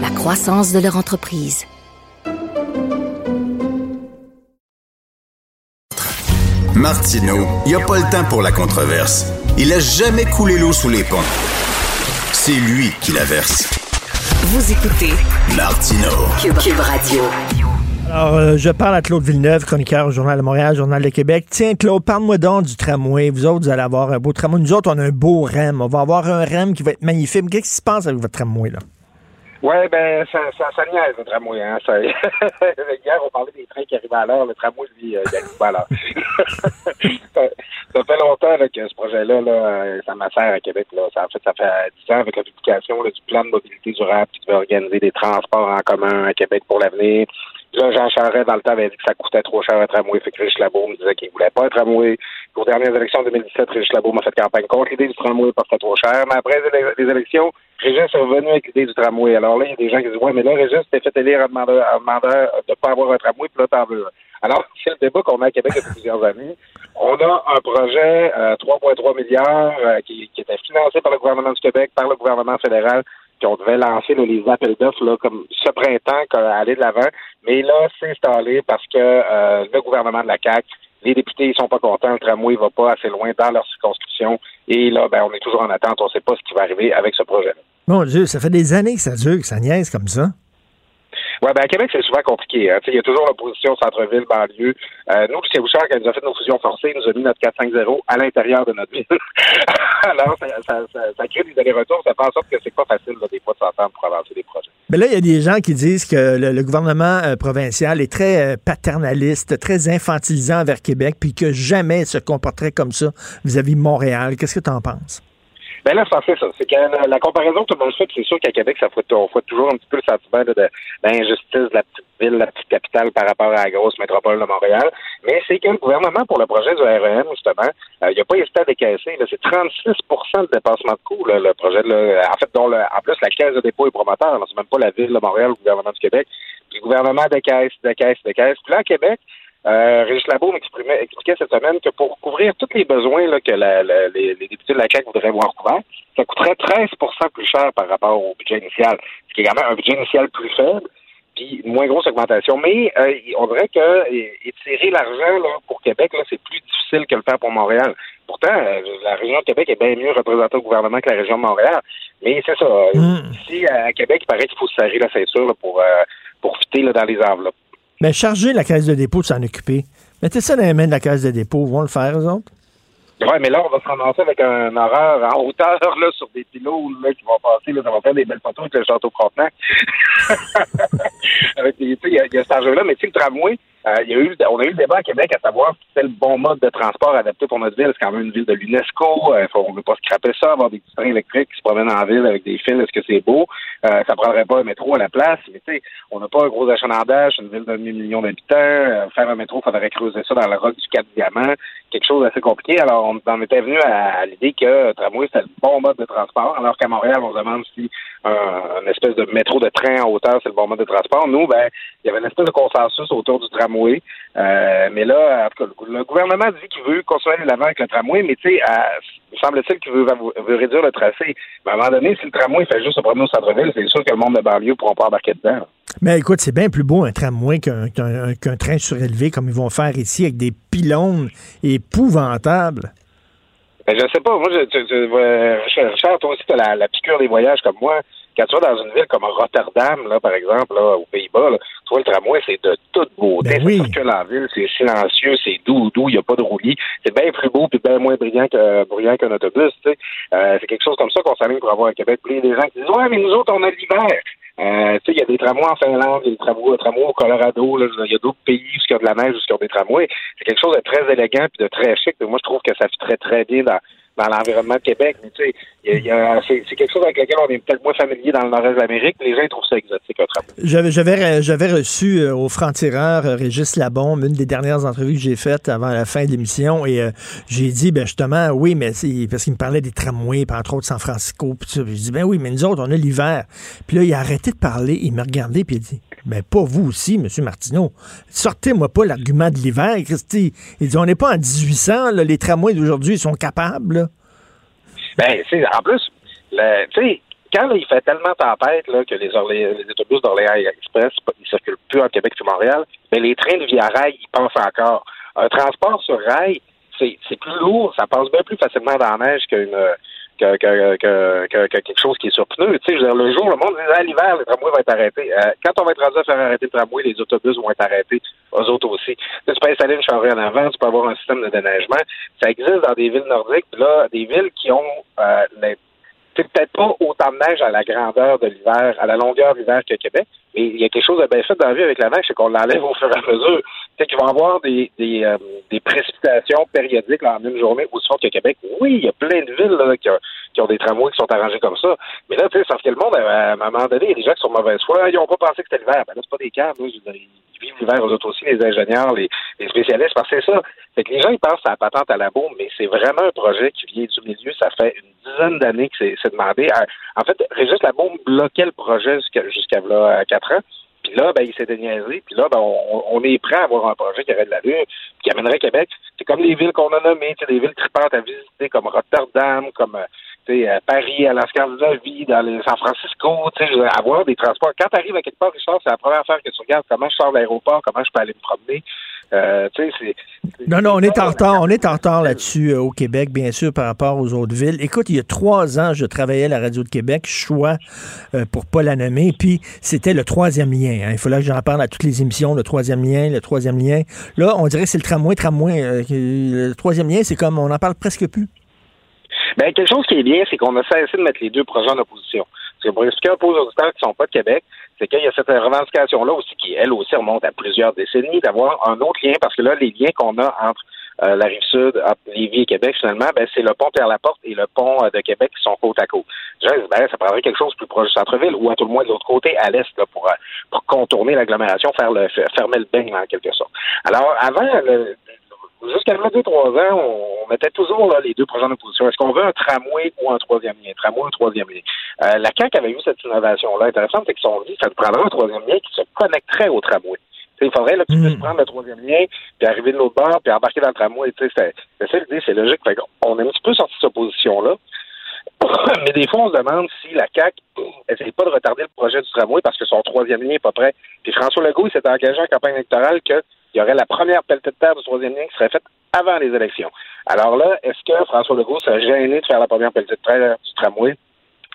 la croissance de leur entreprise. Martino, il n'y a pas le temps pour la controverse. Il a jamais coulé l'eau sous les ponts. C'est lui qui la verse. Vous écoutez Martino Cube, Radio. Alors, euh, je parle à Claude Villeneuve, chroniqueur au Journal de Montréal, Journal de Québec. Tiens, Claude, parle-moi donc du tramway. Vous autres, vous allez avoir un beau tramway. Nous autres, on a un beau REM. On va avoir un REM qui va être magnifique. Qu'est-ce qui se passe avec votre tramway, là? Oui, ben, ça, ça, ça niaise, le tramway. Hein. Ça... Hier, on parlait des trains qui arrivaient à l'heure. Le tramway, lui, euh, il arrive pas à l'heure. ça, fait longtemps là, que ce projet-là, là, euh, ça m'assère à Québec. Là. Ça, en fait, ça fait 10 ans avec la publication là, du plan de mobilité durable qui devait organiser des transports en commun à Québec pour l'avenir. Là, Jean Charest, dans le temps, avait dit que ça coûtait trop cher un tramway. Fait que Rich Labo me disait qu'il voulait pas un tramway. Aux dernières élections de 2017, Régis Labo m'a fait campagne contre l'idée du tramway parce que trop cher. Mais après les, élections, Régis est revenu avec l'idée du tramway. Alors là, il y a des gens qui disent Ouais, mais là, Régis t'es fait élire en demandant, de pas avoir un tramway, puis là, t'en veux. Alors, c'est le débat qu'on a à Québec depuis plusieurs années. On a un projet, euh, 3,3 milliards, euh, qui, était financé par le gouvernement du Québec, par le gouvernement fédéral, qu'on devait lancer les appels d'offres comme ce printemps, aller de l'avant. Mais là, c'est installé parce que euh, le gouvernement de la CAQ, les députés, ils sont pas contents, le tramway va pas assez loin dans leur circonscription. Et là, ben, on est toujours en attente, on sait pas ce qui va arriver avec ce projet-là. Mon Dieu, ça fait des années que ça dure, que ça niaise comme ça. Ouais, ben à Québec, c'est souvent compliqué. Hein. Il y a toujours l'opposition centre-ville, banlieue. Euh, nous, c'est Bouchard, quand il nous a fait nos fusions forcées, il nous a mis notre 4-5-0 à l'intérieur de notre ville. Alors, ça, crée des allers-retours, ça fait en sorte que c'est pas facile, là, des fois, de s'entendre pour avancer des projets. Mais là, il y a des gens qui disent que le, gouvernement euh, provincial est très euh, paternaliste, très infantilisant envers Québec, puis que jamais se comporterait comme ça vis-à-vis de Montréal. Qu'est-ce que tu en penses? Ben là, fait ça. C'est que la, comparaison que tout le monde fait, c'est sûr qu'à Québec, ça fait, on fait toujours un petit peu le sentiment de d'injustice de la petite ville, la petite capitale par rapport à la grosse métropole de Montréal. Mais c'est que le gouvernement, pour le projet du REM, justement, euh, il n'a pas hésité à décaisser. C'est 36% de dépassement de coûts, le projet. Là, en fait, dont le, en plus, la Caisse de dépôt est promoteur. C'est même pas la ville de Montréal le gouvernement du Québec. Puis le gouvernement décaisse, décaisse, décaisse. Puis là, à Québec, euh, Régis m'exprimait- expliquait cette semaine que pour couvrir tous les besoins là, que la- la- les, les députés de la CAQ voudraient voir couverts, ça coûterait 13% plus cher par rapport au budget initial, ce qui est quand même un budget initial plus faible, puis une moins grosse augmentation. Mais euh, on dirait que étirer l'argent pour Québec, là, c'est plus difficile que le faire pour Montréal. Pourtant, euh, la région de Québec est bien mieux représentée au gouvernement que la région de Montréal. Mais c'est ça. euh, Ici, à Québec, il paraît qu'il faut se serrer la ceinture là, pour, euh, pour fitter là, dans les enveloppes. Mais charger la caisse de dépôt de s'en occuper. Mettez ça dans les mains de la caisse de dépôt. Ils vont le faire, eux autres? Ouais, mais là, on va se ramasser avec un horreur en hauteur là, sur des pylônes là, qui vont passer. Là, ça va faire des belles photos avec le château Frontenac. avec sais, il y, y a cet enjeu-là, mais tu le tramway, euh, on a eu le débat à Québec à savoir si c'était le bon mode de transport adapté pour notre ville. C'est quand même une ville de l'UNESCO. Euh, on ne veut pas scraper ça, avoir des petits trains électriques qui se promènent en ville avec des fils. Est-ce que c'est beau? Euh, ça prendrait pas un métro à la place. Mais tu sais, on n'a pas un gros achalandage, une ville de demi-million d'habitants. Euh, faire un métro, il faudrait creuser ça dans le roc du Cap Diamant. Quelque chose d'assez compliqué. Alors, on en était venu à, l'idée que tramway, c'était le bon mode de transport. Alors qu'à Montréal, on se demande si un, espèce de métro de train en hauteur, c'est le bon mode de transport. Nous, ben, il y avait une espèce de consensus autour du tramway. Euh, mais là, en tout cas, le, gouvernement dit qu'il veut continuer à aller de l'avant avec le tramway, mais tu sais, semble-t-il qu'il veut, veut réduire le tracé. Mais à un moment donné, si le tramway fait juste se promener au centre-ville, c'est sûr que le monde de banlieue ne pourra pas embarquer dedans. Mais écoute, c'est bien plus beau un tramway qu'un train surélevé comme ils vont faire ici avec des pylônes épouvantables. Ben, je sais pas. Moi, je, je, je- euh, Richard, Richard, toi aussi, tu as la, la piqûre des voyages comme moi. Quand tu vas dans une ville comme Rotterdam, là, par exemple, là, aux Pays-Bas, là, tu vois le tramway, c'est de toute beauté. Ben ça circule en ville, c'est silencieux, c'est doux, doux, il n'y a pas de roulis. C'est bien plus beau puis bien moins brillant que bruyant qu'un autobus. tu sais. Euh, c'est quelque chose comme ça qu'on s'aligne pour avoir à Québec. Puis il y a des gens qui disent Ouais, mais nous autres, on a l'hiver. Euh, tu sais, il y a des tramways en Finlande, il y a des tramways, au Colorado, il y a d'autres pays où il y a de la neige, où il y a des tramways. C'est quelque chose de très élégant puis de très chic. Moi, je trouve que ça fit très, très bien dans, dans l'environnement de Québec. Mais tu sais, y a- c'est quelque chose avec lequel on est peut-être moins familier dans le nord-est de l'Amérique. Les gens trouvent ça exotique, tramway. J'avais, j'avais, reçu euh, au franc-tireur euh, Régis Labombe, une des dernières entrevues que j'ai faites avant la fin de l'émission, et euh, j'ai dit, ben justement, oui, mais parce qu'il me parlait des tramways, puis entre autres San Francisco, puis ça. Puis J'ai dit, ben oui, mais nous autres, on a l'hiver. Puis là, il a arrêté de parler, il m'a regardé, puis il a dit, ben pas vous aussi, M. Martineau. Sortez-moi pas l'argument de l'hiver, Christy. Il dit, on n'est pas en 1800, là, les tramways d'aujourd'hui, ils sont capables. Ben, en plus, tu sais, quand il fait tellement tempête que les, Orlé- les autobus d'Orléans Express, ils circulent plus en Québec sur Montréal, mais les trains de via rail, ils pensent encore. Un transport sur rail, c'est plus lourd, ça passe bien plus facilement dans la neige qu'une que, que, que, que- que quelque chose qui est sur pneu. Tu sais, le jour, le monde dit, à l'hiver, le tramway va être arrêté. Euh, quand on va être rendu à faire arrêter le tramway, les autobus vont être arrêtés, eux autres aussi. Tu, peux installer une charrue en avant, tu peux avoir un système de déneigement. Ça existe dans des villes nordiques, là, des villes qui ont euh, peut-être pas autant de neige à la grandeur de l'hiver, à la longueur de l'hiver que Québec, mais il y a quelque chose de bien fait dans la vie avec la neige, c'est qu'on l'enlève au fur et à mesure. Tu sais qu'ils vont avoir des, des, euh, des précipitations périodiques en une journée aussi fortes que Québec. Oui, il y a plein de villes là, qui, ont, qui ont des tramways qui sont arrangés comme ça. Mais là, tu sais, sauf que le monde, à, à un moment donné, il y a des gens qui sont de mauvaise foi, ils n'ont pas pensé que c'était l'hiver. Ben là, c'est pas des dire, ils vivent l'hiver, eux autres aussi, les ingénieurs, les, spécialistes, parce que c'est ça. Fait que les gens, ils pensent à la patente à la bombe, mais c'est vraiment un projet qui vient du milieu. Ça fait une dizaine d'années que c'est c'est demandé. Euh, En fait, Régis Labaume bloquait le projet jusqu'à jusqu'à là, Puis là, ben, il s'est déniaisé. Puis là, ben, on, est prêt à avoir un projet qui aurait de l'allure, puis qui amènerait Québec. C'est comme les villes qu'on a nommées, des villes tripantes à visiter, comme Rotterdam, comme sais, euh, Paris, à la Scandinavie, dans les San Francisco, avoir des transports. Quand tu arrives à quelque part, Richard, c'est la première affaire que tu regardes comment je sors de l'aéroport, comment je peux aller me promener. Euh, Non, non, on est en retard. On est en retard là-dessus euh, au Québec, bien sûr, par rapport aux autres villes. Écoute, il y a trois ans, je travaillais à la Radio de Québec, choix euh, pour pas la nommer, puis c'était le troisième lien. hein. Il fallait que j'en parle à toutes les émissions, le troisième lien, le troisième lien. Là, on dirait que c'est le tramway, tramway. le troisième lien, c'est comme, on n'en parle presque plus. Ben, quelque chose qui est bien, c'est qu'on a cessé de mettre les deux projets en opposition. Parce que pour expliquer un peu aux auditeurs qui ne sont pas de Québec, c'est qu'il y a cette revendication-là aussi qui, elle aussi, remonte à plusieurs décennies, d'avoir un autre lien, parce que là, les liens qu'on a entre euh, la rive sud, entre Lévis et Québec, finalement, ben, c'est le pont Pierre-Laporte et le pont euh, de Québec qui sont côte à côte. Je dis, ben, ça prendrait quelque chose plus proche du centre-ville, ou à tout le moins de l'autre côté, à l'est, pour, euh, pour contourner l'agglomération, faire le, fermer le beigne, en quelque sorte. Alors, avant, le, Jusqu'à a deux, trois ans, on, on mettait toujours là, les deux projets en opposition. Est-ce qu'on veut un tramway ou un troisième lien? Tramway ou un troisième lien? Euh, la CAQ avait eu cette innovation-là intéressante, c'est qu'ils sont dit ça te prendrait un troisième lien qui se connecterait au tramway. Il faudrait là, que tu puisses prendre le troisième lien, puis arriver de l'autre bord, puis embarquer dans le tramway. Tu sais, c'est l'idée, c'est logique. Fait on est un petit peu sorti de cette position-là. Mais des fois, on se demande si la CAQ essaye pas de retarder le projet du tramway parce que son troisième lien n'est pas prêt. Puis François Legault, il s'était engagé en campagne électorale qu'il y aurait la première pelletée de terre du troisième lien qui serait faite avant les élections. Alors là, est-ce que François Legault serait gêné de faire la première pelletée de terre du tramway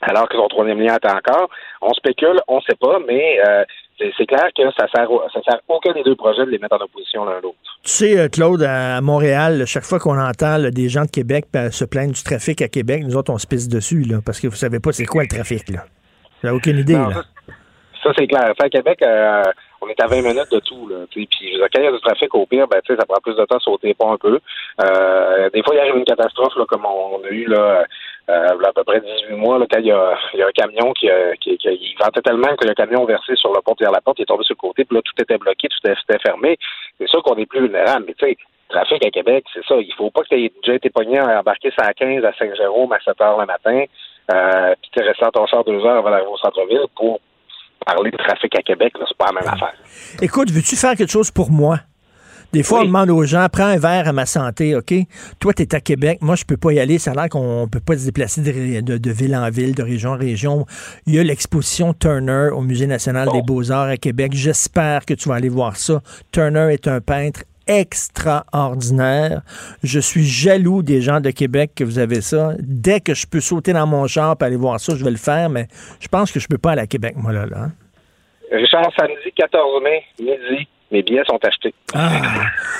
alors que son troisième lien attend encore? On spécule, on sait pas, mais euh, c'est clair que ça sert, ça sert aucun des deux projets de les mettre en opposition l'un l'autre. Tu sais, euh, Claude, à Montréal, chaque fois qu'on entend là, des gens de Québec ben, se plaindre du trafic à Québec, nous autres, on se pisse dessus, là, parce que vous savez pas c'est quoi le trafic, là. Vous n'avez aucune idée, Non, là. Ça, c'est clair. Ça, à Québec, euh, on est à 20 minutes de tout. Là, puis, je quand il y a du trafic, au pire, ben, ça prend plus de temps à sauter ponts un peu. Euh, des fois, il arrive une catastrophe, là, comme on, a eu là, euh, à peu près 18 mois, là, quand il y a, il y a un camion qui, qui, qui- il ventait tellement que le camion versé sur le pont de la porte, il est tombé sur le côté, puis là, tout était bloqué, tout était fermé. C'est sûr qu'on est plus vulnérable, mais tu sais, trafic à Québec, c'est ça. Il faut pas que tu aies déjà été pogné à embarquer ça à 15 à Saint-Jérôme à 7 heures le matin, euh, puis tu es resté dans ton char deux heures avant d'arriver au centre-ville pour parler de trafic à Québec, c'est pas la même affaire. Écoute, veux-tu faire quelque chose pour moi? Des fois, on demande aux gens, prends un verre à ma santé, OK? Toi, tu es à Québec, moi, je peux pas y aller. Ça a l'air qu'on peut pas se déplacer de, ré- de- de ville en ville, de région en région. Il y a l'exposition Turner au Musée national des beaux-arts à Québec. J'espère que tu vas aller voir ça. Turner est un peintre extraordinaire. Je suis jaloux des gens de Québec que vous avez ça. Dès que je peux sauter dans mon char et aller voir ça, je vais le faire, mais je pense que je peux pas aller à Québec, moi, là. là. hein. Richard, samedi 14 mai, midi, mes billets sont achetés.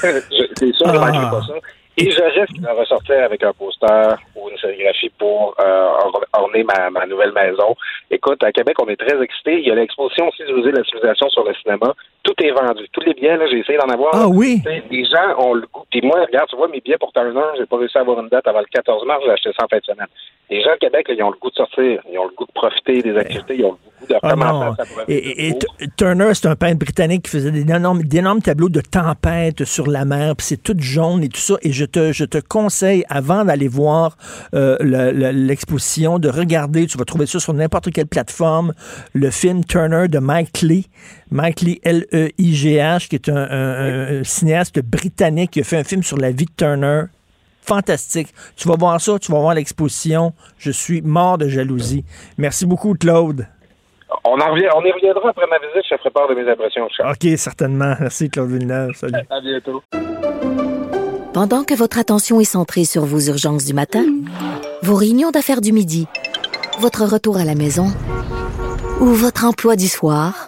Je- c'est sûr, je Ah. manquerai pas ça. Et je risque de ressortir avec un poster ou une sérigraphie pour euh, or- orner ma, ma nouvelle maison. Écoute, à Québec, on est très excités. Il y a l'exposition aussi du musée de la civilisation sur le cinéma. Tout est vendu. Tous les billets, là, j'ai essayé d'en avoir. Ah oui? Les gens ont le goût. Puis moi, regarde, tu vois, mes billets pour Turner, j'ai pas réussi à avoir une date avant le 14 mars, j'ai acheté ça en fin de semaine. Les gens de Québec, là, ils ont le goût de sortir. Ils ont le goût de profiter des activités. Ils ont le goût de Ah Et, et- Turner, c'est un peintre britannique qui faisait d'énormes tableaux de tempête sur la mer, puis c'est tout jaune et tout ça. Et je te, je te conseille, avant d'aller voir euh, le- le- l'exposition, de regarder, tu vas trouver ça sur n'importe quelle plateforme, le film Turner de Mike Lee. Mike Lee, L-E-I-G-H, qui est un, un- un cinéaste britannique qui a fait un film sur la vie de Turner. Fantastique. Tu vas voir ça, tu vas voir l'exposition. Je suis mort de jalousie. Merci beaucoup, Claude. On, en revient, on y reviendra après ma visite. Je te ferai part de mes impressions. OK, certainement. Merci, Claude Villeneuve. Salut. À bientôt. Pendant que votre attention est centrée sur vos urgences du matin, vos réunions d'affaires du midi, votre retour à la maison ou votre emploi du soir,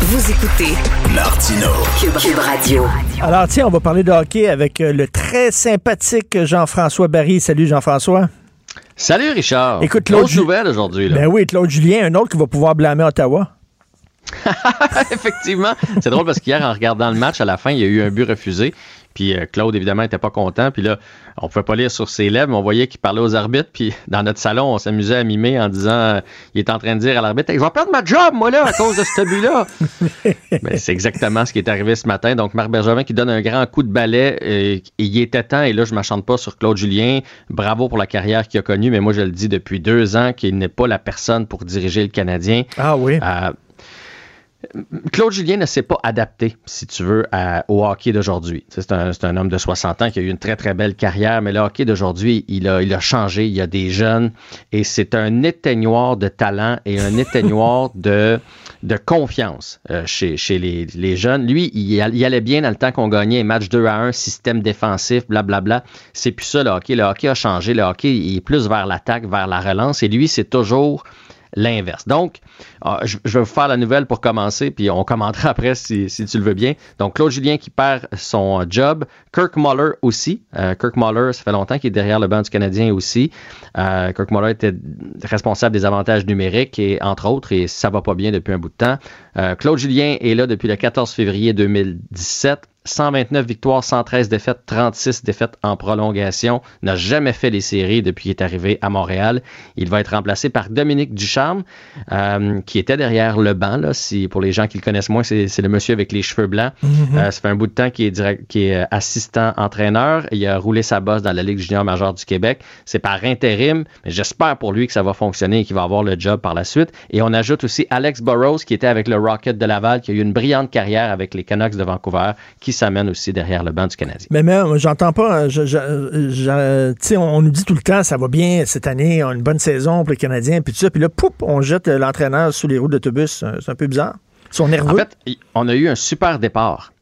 Vous écoutez Martino, Cube, Cube Radio. Alors, tiens, on va parler de hockey avec euh, le très sympathique Jean-François Barry. Salut, Jean-François. Salut, Richard. Écoute, Claude Ju- nouvelle aujourd'hui. Ben oui, Claude Julien, un autre qui va pouvoir blâmer Ottawa. Effectivement. C'est drôle parce qu'hier, en regardant le match, à la fin, il y a eu un but refusé. Puis euh, Claude, évidemment, n'était pas content. Puis là, on pouvait pas lire sur ses lèvres, mais on voyait qu'il parlait aux arbitres. Puis dans notre salon, on s'amusait à mimer en disant euh, il est en train de dire à l'arbitre Hey, Je vais perdre ma job, moi, là, à cause de ce but-là. Mais c'est exactement ce qui est arrivé ce matin. Donc, Marc Bergevin qui donne un grand coup de balai. euh, et il était temps. Et là, je ne m'achante pas sur Claude Julien. Bravo pour la carrière qu'il a connue. Mais moi, je le dis depuis deux ans qu'il n'est pas la personne pour diriger le Canadien. Ah oui. Euh, Claude Julien ne s'est pas adapté, si tu veux, à- au hockey d'aujourd'hui. C'est un, homme de 60 ans qui a eu une très, très belle carrière, mais le hockey d'aujourd'hui, il a, il a changé. Il y a des jeunes et c'est un éteignoir de talent et un éteignoir de, de confiance euh, chez, chez les, les jeunes. Lui, il, il allait bien dans le temps qu'on gagnait un match 2 à 1, système défensif, blablabla. C'est plus ça, le hockey. Le hockey a changé. Le hockey, il est plus vers l'attaque, vers la relance et lui, c'est toujours l'inverse. Donc, ah, je, vais vous faire la nouvelle pour commencer, puis on commentera après si, si tu le veux bien. Donc, Claude Julien qui perd son job. Kirk Muller aussi. Euh, Kirk Muller, ça fait longtemps qu'il est derrière le banc du Canadien aussi. Euh, Kirk Muller était responsable des avantages numériques, et entre autres, et ça va pas bien depuis un bout de temps. Euh, Claude Julien est là depuis le 14 février 2017. 129 victoires, 113 défaites, 36 défaites en prolongation. N'a jamais fait les séries depuis qu'il est arrivé à Montréal. Il va être remplacé par Dominique Ducharme, euh, qui était derrière le banc. Là, si, pour les gens qui le connaissent moins, c'est le monsieur avec les cheveux blancs. Mhm. Euh, ça fait un bout de temps qu'il est, direct- est euh, assistant entraîneur. Il a roulé sa bosse dans la Ligue junior majeure du Québec. C'est par intérim, mais j'espère pour lui que ça va fonctionner et qu'il va avoir le job par la suite. Et on ajoute aussi Alex Burrows, qui était avec le Rocket de Laval, qui a eu une brillante carrière avec les Canucks de Vancouver, qui s'amène aussi derrière le banc du Canadien. Mais même, j'entends pas. Je, je- je- tu sais, on, on nous dit tout le temps, ça va bien cette année, on a une bonne saison pour les Canadiens, puis tout ça. Puis là, poup, on jette l'entraîneur sous les roues d'autobus. C'est un peu bizarre. Ils sont nerveux. En fait, on a eu un super départ.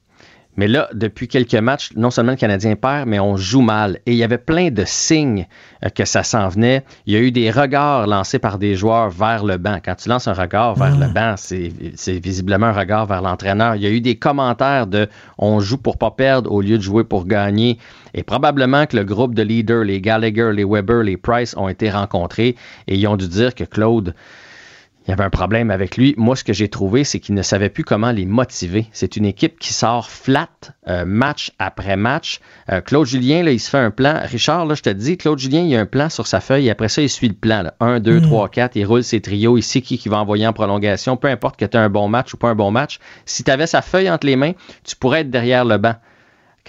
Mais là, depuis quelques matchs, non seulement le Canadien perd, mais on joue mal. Et il y avait plein de signes euh, que ça s'en venait. Il y a eu des regards lancés par des joueurs vers le banc. Quand tu lances un regard vers le banc, c'est c'est visiblement un regard vers l'entraîneur. Il y a eu des commentaires de on joue pour pas perdre au lieu de jouer pour gagner. Et probablement que le groupe de leaders, les Gallagher, les Weber, les Price, ont été rencontrés et ils ont dû dire que Claude il y avait un problème avec lui. Moi, ce que j'ai trouvé, c'est qu'il ne savait plus comment les motiver. C'est une équipe qui sort flat euh, match après match. Euh, Claude Julien, là, il se fait un plan. Richard, là, je te dis, Claude Julien, il a un plan sur sa feuille et après ça, il suit le plan. Là. 1, 2, Mm. 3, 4. Il roule ses trios. Il sait qui, qui va envoyer en prolongation. Peu importe que tu aies un bon match ou pas un bon match. Si tu avais sa feuille entre les mains, tu pourrais être derrière le banc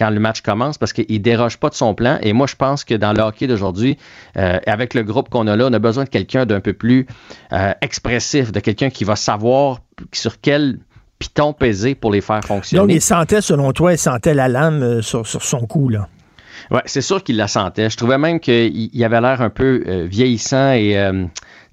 quand le match commence parce qu'il déroge pas de son plan. Et moi, je pense que dans le hockey d'aujourd'hui, euh, avec le groupe qu'on a là, on a besoin de quelqu'un d'un peu plus euh, expressif, de quelqu'un qui va savoir sur quel piton peser pour les faire fonctionner. Donc, il sentait, selon toi, il sentait la lame euh, sur, sur son cou, là. Ouais, c'est sûr qu'il la sentait. Je trouvais même qu'il il avait l'air un peu euh, vieillissant et euh,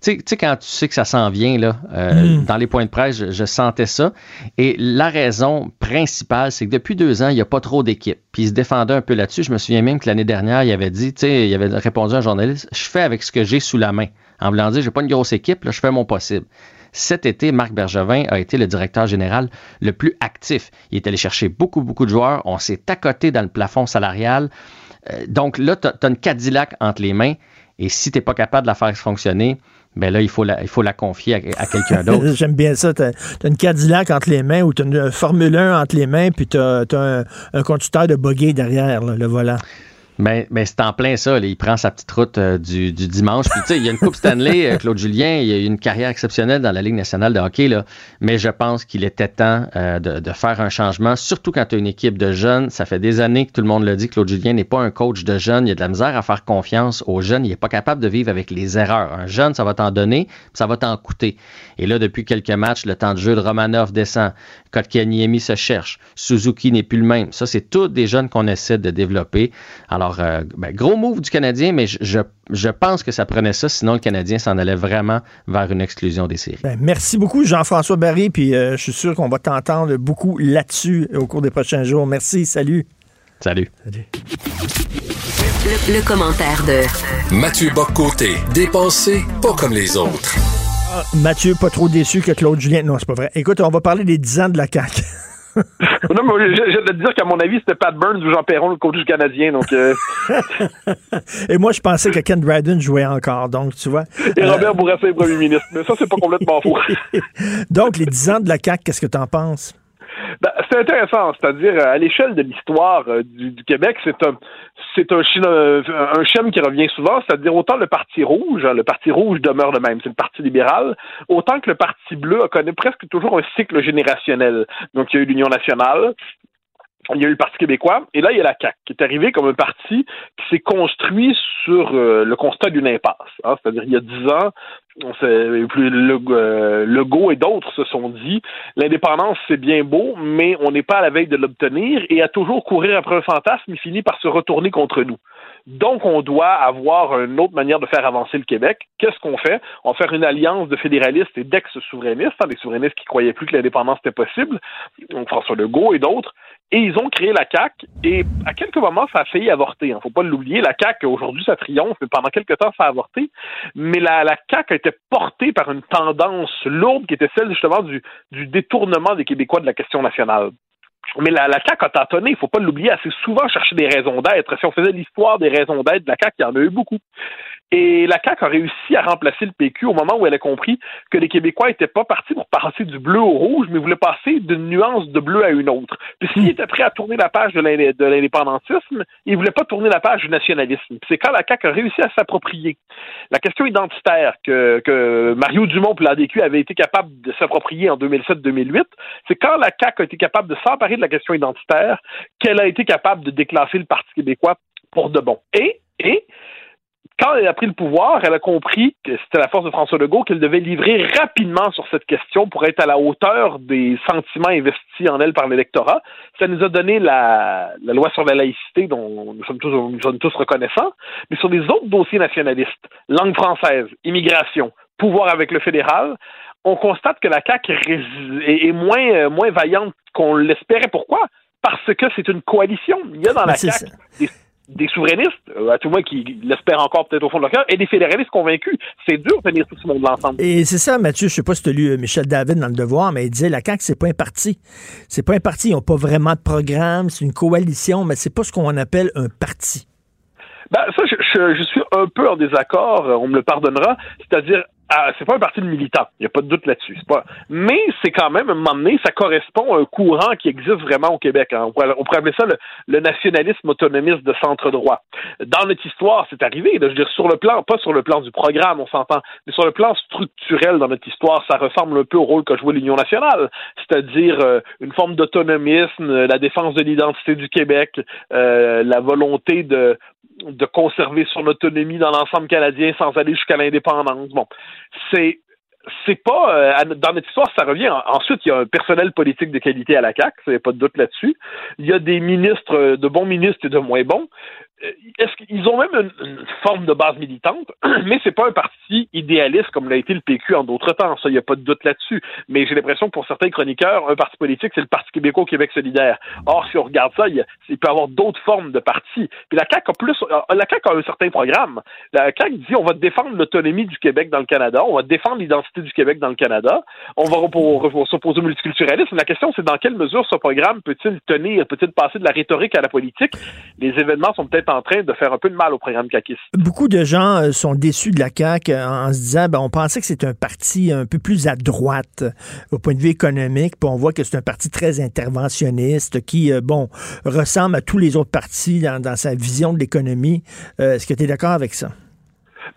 tu sais- quand tu sais que ça s'en vient, là, euh, Mm. dans les points de presse, je, je sentais ça. Et la raison principale, c'est que depuis deux ans, il n'y a pas trop d'équipes. Puis il se défendait un peu là-dessus. Je me souviens même que l'année dernière, il avait dit, tu sais, il avait répondu à un journaliste, je fais avec ce que j'ai sous la main. En voulant dire, j'ai pas une grosse équipe, là, je fais mon possible. Cet été, Marc Bergevin a été le directeur général le plus actif. Il est allé chercher beaucoup, beaucoup de joueurs. On s'est accoté dans le plafond salarial. Euh, donc là, tu as, une Cadillac entre les mains. Et si tu n'es pas capable de la faire fonctionner, ben là, il faut la, il faut la confier à, à quelqu'un d'autre. J'aime bien ça. T'as as une Cadillac entre les mains ou t'as une Formule 1 entre les mains, puis t'as as un, un conducteur de buggy derrière, là, le volant. Ben, ben c'est en plein ça. Là. Il prend sa petite route euh, du, du, dimanche. Puis, tu sais, il y a une Coupe Stanley, euh, Claude Julien. Il a eu une carrière exceptionnelle dans la Ligue nationale de hockey. Là. Mais je pense qu'il était temps euh, de, de, faire un changement, surtout quand tu as une équipe de jeunes. Ça fait des années que tout le monde le dit. Claude Julien n'est pas un coach de jeunes. Il a de la misère à faire confiance aux jeunes. Il n'est pas capable de vivre avec les erreurs. Un jeune, ça va t'en donner, ça va t'en coûter. Et là, depuis quelques matchs, le temps de jeu de Romanov descend. Kotkaniemi se cherche. Suzuki n'est plus le même. Ça, c'est tous des jeunes qu'on essaie de développer. Alors, euh, ben, gros move du Canadien, mais je, je, pense que ça prenait ça, sinon le Canadien s'en allait vraiment vers une exclusion des séries. Ben, merci beaucoup, Jean-François Barry, puis euh, je suis sûr qu'on va t'entendre beaucoup là-dessus au cours des prochains jours. Merci, salut. Salut. salut. Le, le, commentaire de Mathieu Boccoté, dépensé pas comme les autres. Ah, Mathieu, pas trop déçu que Claude Julien. Non, c'est pas vrai. Écoute, on va parler des 10 ans de la CAQ. non, mais je, vais te dire qu'à mon avis, c'était Pat Burns ou Jean Perron, le coach du Canadien. Donc, euh... Et moi, je pensais que Ken Dryden jouait encore, donc tu vois. Et Robert euh... Bourassa est premier ministre. Mais ça, c'est pas complètement faux. donc, les 10 ans de la CAQ, qu'est-ce que tu en penses? Ben, c'est intéressant, c'est-à-dire à l'échelle de l'histoire euh, du, Québec, c'est un c'est schéma qui revient souvent, c'est-à-dire autant le Parti rouge, hein, le Parti rouge demeure le même, c'est le Parti libéral, autant que le Parti bleu connaît presque toujours un cycle générationnel. Donc il y a eu l'Union nationale, il y a eu le Parti québécois, et là, il y a la CAQ, qui est arrivé comme un parti qui s'est construit sur euh, le constat d'une impasse. Hein, C'est-à-dire, il y a dix ans, le, euh, Legault et d'autres se sont dit, l'indépendance, c'est bien beau, mais on n'est pas à la veille de l'obtenir, et à toujours courir après un fantasme, il finit par se retourner contre nous. Donc, on doit avoir une autre manière de faire avancer le Québec. Qu'est-ce qu'on fait? On faire une alliance de fédéralistes et d'ex-souverainistes, hein, des souverainistes qui croyaient plus que l'indépendance était possible, donc François Legault et d'autres, et ils ont créé la CAC et à quelques moments ça a failli avorter. Hein, faut pas l'oublier. La CAC aujourd'hui ça triomphe, mais pendant quelques temps ça a avorté. Mais la, CAC a été portée par une tendance lourde qui était celle justement du détournement des Québécois de la question nationale. Mais la, la CAQ a tâtonné, il faut pas l'oublier, assez souvent chercher des raisons d'être. Si on faisait l'histoire des raisons d'être de la CAQ, il y en a eu beaucoup. Et la CAQ a réussi à remplacer le PQ au moment où elle a compris que les Québécois n'étaient pas partis pour passer du bleu au rouge, mais voulaient passer d'une nuance de bleu à une autre. Puis s'ils étaient prêts à tourner la page de l'indépendantisme, ils voulaient pas tourner la page du nationalisme. C'est quand la CAQ a réussi à s'approprier la question identitaire que, que Mario Dumont pour l'ADQ avait été capable de s'approprier en 2007-2008, c'est quand la CAQ a été capable de s'emparer de la question identitaire qu'elle a été capable de déclasser le Parti québécois pour de bon. Et, et quand elle a pris le pouvoir, elle a compris que c'était la force de François Legault qu'elle devait livrer rapidement sur cette question pour être à la hauteur des sentiments investis en elle par l'électorat. Ça nous a donné la, la, loi sur la laïcité dont nous sommes, tous, nous sommes tous reconnaissants, mais sur les autres dossiers nationalistes, langue française, immigration, pouvoir avec le fédéral, on constate que la CAQ est, moins, euh, moins vaillante qu'on l'espérait. Pourquoi? Parce que c'est une coalition. Il y a dans la CAQ des des souverainistes, euh, à tout le moins qui l'espèrent encore peut-être au fond de leur cœur, et des fédéralistes convaincus. C'est dur de tenir tout ce monde ensemble. Et c'est ça, Mathieu, je sais pas si tu as lu euh, Michel David dans Le Devoir, mais il disait la CAQ, c'est pas un parti. C'est pas un parti, ils n'ont pas vraiment de programme, c'est une coalition, mais c'est pas ce qu'on appelle un parti. Ben, ça, je, je, je, suis un peu en désaccord, on me le pardonnera. C'est-à-dire, ah, c'est pas un parti de militants, il n'y a pas de doute là-dessus. Pas... Mais c'est quand même, à un moment donné, ça correspond à un courant qui existe vraiment au Québec. Hein. On, pourrait, on, pourrait, appeler ça le, le, nationalisme autonomiste de centre-droit. Dans notre histoire, c'est arrivé. Là, je veux dire, sur le plan, pas sur le plan du programme, on s'entend, mais sur le plan structurel dans notre histoire, ça ressemble un peu au rôle qu'a joué l'Union nationale, c'est-à-dire euh, une forme d'autonomisme, la défense de l'identité du Québec, euh, la volonté de de conserver son autonomie dans l'ensemble canadien sans aller jusqu'à l'indépendance. Bon, c'est c'est pas euh, dans notre histoire ça revient. Ensuite il y a un personnel politique de qualité à la CAC il n'y a pas de doute là-dessus. Il y a des ministres de bons ministres et de moins bons est-ce qu'ils ont même une, forme de base militante, mais c'est pas un parti idéaliste comme l'a été le PQ en d'autres temps. Ça, il n'y a pas de doute là-dessus. Mais j'ai l'impression que pour certains chroniqueurs, un parti politique, c'est le Parti québécois au Québec solidaire. Or, si on regarde ça, il, il peut y avoir d'autres formes de partis. Puis la CAQ a plus, la CAQ a un certain programme. La CAQ dit on va défendre l'autonomie du Québec dans le Canada, on va défendre l'identité du Québec dans le Canada, on va s'opposer au multiculturalisme. La question, c'est dans quelle mesure ce programme peut-il tenir, peut-il passer de la rhétorique à la politique? Les événements sont peut-être en train de faire un peu de mal au programme caquiste. Beaucoup de gens euh, sont déçus de la CAQ euh, en se disant, ben, on pensait que c'était un parti un peu plus à droite euh, au point de vue économique, puis on voit que c'est un parti très interventionniste qui, bon, ressemble à tous les autres partis dans, sa vision de l'économie. Est-ce que tu es d'accord avec ça?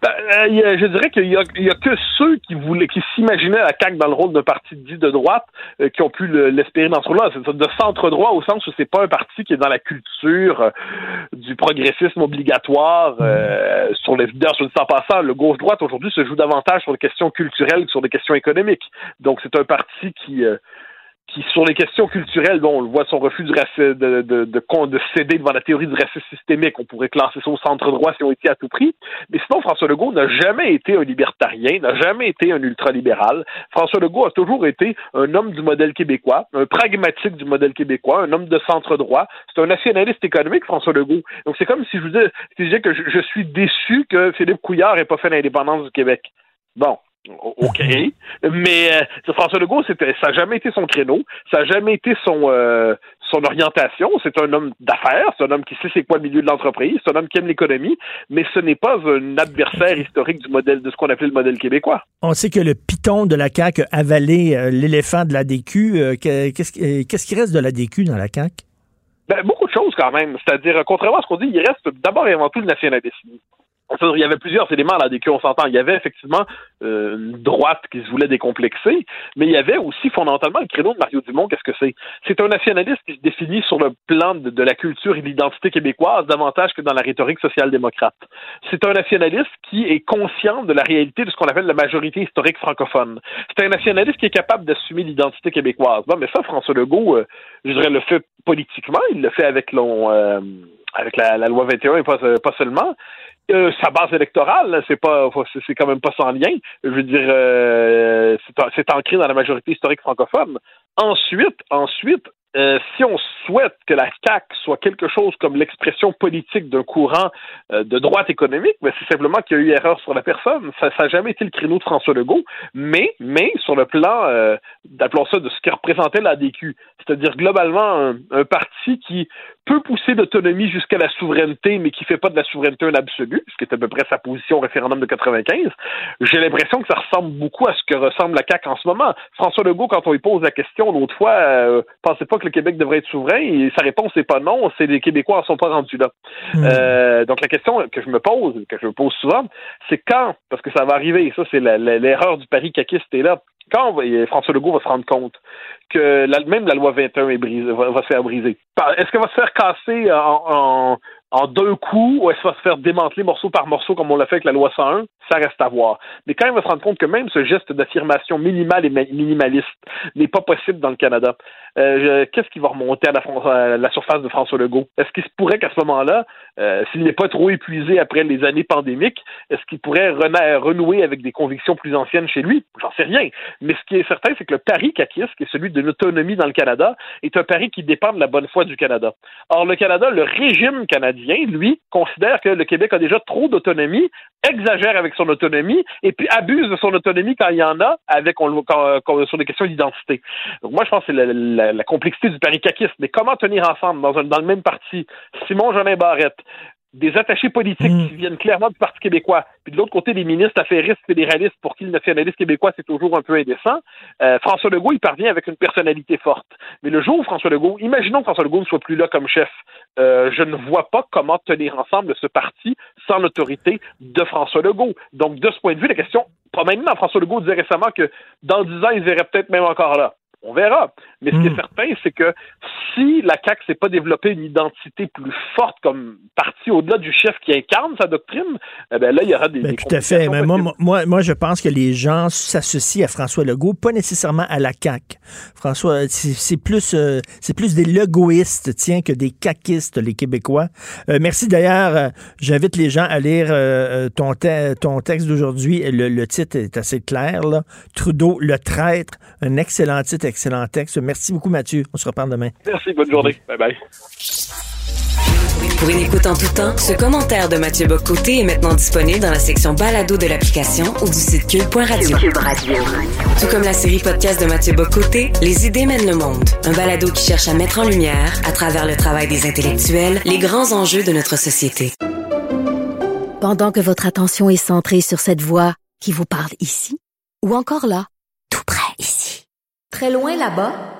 Ben, euh, je dirais qu'il y a, que ceux qui voulaient, qui s'imaginaient la CAQ dans le rôle d'un parti dit de droite, euh, qui ont pu le- l'espérer dans ce rôle-là. C'est de centre droit au sens où c'est pas un parti qui est dans la culture euh, du progressisme obligatoire euh, sur les d'ailleurs, sur le temps passant. Le gauche droite aujourd'hui se joue davantage sur les questions culturelles que sur des questions économiques. Donc c'est un parti qui qui, sur les questions culturelles, on le voit son refus de, céder devant la théorie du racisme systémique, on pourrait classer ça centre droit si on était à tout prix. Mais sinon, François Legault n'a jamais été un libertarien, n'a jamais été un ultralibéral. François Legault a toujours été un homme du modèle québécois, un pragmatique du modèle québécois, un homme de centre droit. C'est un nationaliste économique, François Legault. Donc c'est comme si je vous disais, que je, je suis déçu que Philippe Couillard n'ait pas fait l'indépendance du Québec. Bon, OK. Mais euh, François Legault, c'était, ça n'a jamais été son créneau, ça n'a jamais été son, euh, son orientation. C'est un homme d'affaires, c'est un homme qui sait c'est quoi le milieu de l'entreprise, c'est un homme qui aime l'économie, mais ce n'est pas un adversaire historique du modèle de ce qu'on appelait le modèle québécois. On sait que le piton de la CAQ a avalé euh, l'éléphant de la DQ. Que- Qu'est-ce qui- qu'est-ce qui reste de la DQ dans la CAQ? Ben, beaucoup de choses quand même. C'est-à-dire, contrairement à ce qu'on dit, il reste d'abord et avant tout le nationalisme. Il y avait plusieurs éléments là DQ, on s'entend. Il y avait effectivement euh, une droite qui se voulait décomplexer, mais il y avait aussi fondamentalement le créneau de Mario Dumont. Qu'est-ce que c'est? C'est un nationaliste qui se définit sur le plan de, la culture et de l'identité québécoise davantage que dans la rhétorique social-démocrate. C'est un nationaliste qui est conscient de la réalité de ce qu'on appelle la majorité historique francophone. C'est un nationaliste qui est capable d'assumer l'identité québécoise. Bon, mais ça, François Legault, euh, je dirais, le fait politiquement, il le fait avec, l'on, euh, avec la, loi 21 et pas, euh, pas seulement. Euh, sa base électorale, c'est pas, c'est- quand même pas sans lien. Je veux dire, euh, c'est ancré dans la majorité historique francophone. Ensuite, ensuite, euh, si on souhaite que la CAQ soit quelque chose comme l'expression politique d'un courant euh, de droite économique, ben, c'est simplement qu'il y a eu erreur sur la personne. Ça n'a jamais été le créneau de François Legault, mais, mais sur le plan, euh, ça, de ce qui représentait la DQ, c'est-à-dire globalement un, parti qui peut pousser l'autonomie jusqu'à la souveraineté, mais qui fait pas de la souveraineté un absolu, ce qui est à peu près sa position au référendum de 95. J'ai l'impression que ça ressemble beaucoup à ce que ressemble la CAQ en ce moment. François Legault, quand on lui pose la question l'autre fois, euh, pensez pas que le Québec devrait être souverain, et sa réponse c'est pas non, c'est les Québécois en sont pas rendus là. Euh, donc la question que je me pose, que je me pose souvent, c'est quand, parce que ça va arriver, ça c'est l'erreur du pari caquiste est là, quand va- et François Legault va se rendre compte que la- même la loi 21 est brisée, va, va se faire briser. Est-ce qu'elle va se faire casser en, en, en deux coups ou est-ce va se faire démanteler morceau par morceau comme on l'a fait avec la loi 101? Ça reste à voir. Mais quand il va se rendre compte que même ce geste d'affirmation minimale et ma- minimaliste n'est pas possible dans le Canada, euh, qu'est-ce qui va remonter à la surface de François Legault? Est-ce qu'il se pourrait qu'à ce moment-là, euh, s'il n'est pas trop épuisé après les années pandémiques, est-ce qu'il pourrait renouer avec des convictions plus anciennes chez lui? J'en sais rien. Mais ce qui est certain, c'est que le pari caquiste, qui est celui de l'autonomie dans le Canada, est un pari qui dépend de la bonne foi du Canada. Or, le Canada, le régime canadien, lui, considère que le Québec a déjà trop d'autonomie, exagère avec son autonomie, et puis abuse de son autonomie quand il y en a, avec on quand- sur des questions d'identité. Donc moi, je pense que c'est la, complexité du pari caquiste. Mais comment tenir ensemble dans, un- dans le même parti? Simon Jolin Barrette, des attachés politiques qui viennent clairement du Parti québécois, puis de l'autre côté des ministres affairistes fédéralistes pour qui le nationalisme québécois c'est toujours un peu indécent. Euh, François Legault, il parvient avec une personnalité forte. Mais le jour où François Legault, imaginons que François Legault ne soit plus là comme chef, euh, je ne vois pas comment tenir ensemble ce parti sans l'autorité de François Legault. Donc de ce point de vue, la question, pas maintenant, François Legault disait récemment que dans dix ans, ils verraient peut-être même encore là. On verra. Mais ce qui est certain, c'est que si la CAQ s'est pas développé une identité plus forte comme parti au-delà du chef qui incarne sa doctrine, eh ben là, il y aura des, Ben, des tout à fait. Mais moi, moi, moi, je pense que les gens s'associent à François Legault, pas nécessairement à la CAQ. François, c'est plus, euh, c'est plus des legaultistes, tiens, que des caquistes, les Québécois. Euh, merci d'ailleurs. euh, J'invite les gens à lire euh, ton, te- ton texte d'aujourd'hui. Le, le titre est assez clair. Là. Trudeau, le traître. Un excellent titre, excellent texte. Merci beaucoup, Mathieu. On se reparle demain. Merci, bonne journée. Bye bye. Pour une écoute en tout temps, ce commentaire de Mathieu Bocoté est maintenant disponible dans la section balado de l'application ou du site cube.radio. Tout comme la série podcast de Mathieu Bocoté, Les idées mènent le monde. Un balado qui cherche à mettre en lumière, à travers le travail des intellectuels, les grands enjeux de notre société. Pendant que votre attention est centrée sur cette voix qui vous parle ici, ou encore là, tout près ici, très loin là-bas,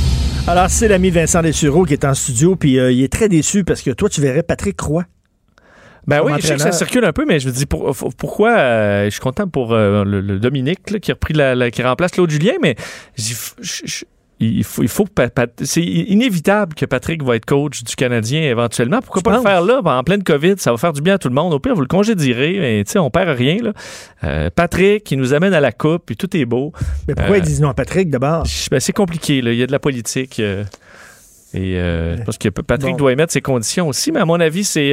Alors, c'est l'ami Vincent Dessureau qui est en studio, puis euh, il est très déçu parce que toi, tu verrais Patrick Roy. Ben oui, je sais que ça circule un peu, mais je me dis pour- pour- pourquoi euh, je suis content pour euh, le, le Dominique là, qui a repris la, la- qui remplace Claude Julien, mais je- je- il faut, il c'est inévitable que Patrick va être coach du Canadien éventuellement. Pourquoi pas le faire là, en pleine COVID, ça va faire du bien à tout le monde. Au pire, vous le congédierez, mais tu sais, on perd rien. Là. Euh, Patrick, qui nous amène à la coupe, puis tout est beau. Mais pourquoi Euh, ils disent non à Patrick d'abord? ben, c'est compliqué. Là. Il y a de la politique. euh, et euh, pense que Patrick Bon. doit émettre ses conditions aussi, mais à mon avis, c'est.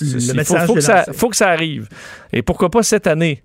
il faut, message faut est que ça, lancé. faut que ça arrive. Et pourquoi pas cette année?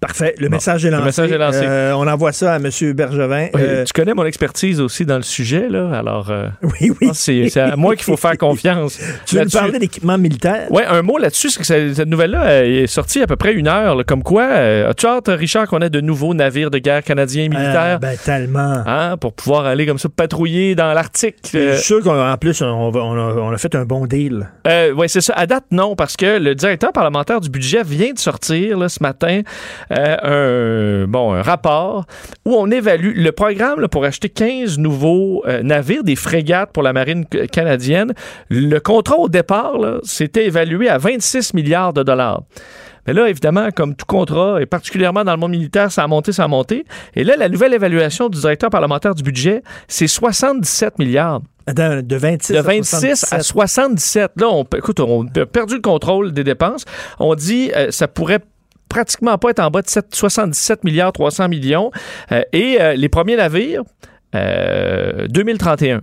Parfait. Le Bon. message est Le lancé. message est lancé. Euh, on envoie ça à M. Bergevin. Oui, Euh, tu connais mon expertise aussi dans le sujet, là. Alors, euh, oui, oui. C'est c'est à moi qu'il faut faire confiance. tu veux nous parler d'équipement militaire? Ouais, un mot là-dessus, c'est que cette nouvelle-là est sortie à peu près une heure. là, comme quoi, as-tu hâte, Richard, qu'on ait de nouveaux navires de guerre canadiens et militaires? Ah, ben, tellement. Hein, pour pouvoir aller comme ça patrouiller dans l'Arctique. Je suis sûr qu'en plus, on, va- on a, on a fait un bon deal. Oui, c'est ça. À date, non, parce que le directeur parlementaire du budget vient de sortir là, ce matin un, bon, un rapport où on évalue le programme là, pour acheter 15 nouveaux euh, navires, des frégates pour la marine canadienne. Le contrat au départ, c'était évalué à 26 milliards de dollars. Mais là, évidemment, comme tout contrat, et particulièrement dans le monde militaire, ça a monté, ça a monté. Et là, la nouvelle évaluation du directeur parlementaire du budget, c'est 77 milliards. De 26 De à 26 à 77. 77. Là, on, écoute, on a perdu le contrôle des dépenses. On dit euh, ça pourrait pratiquement pas être en bas de 7 77 milliards 300 millions. Euh, et euh, les premiers navires, euh, 2031.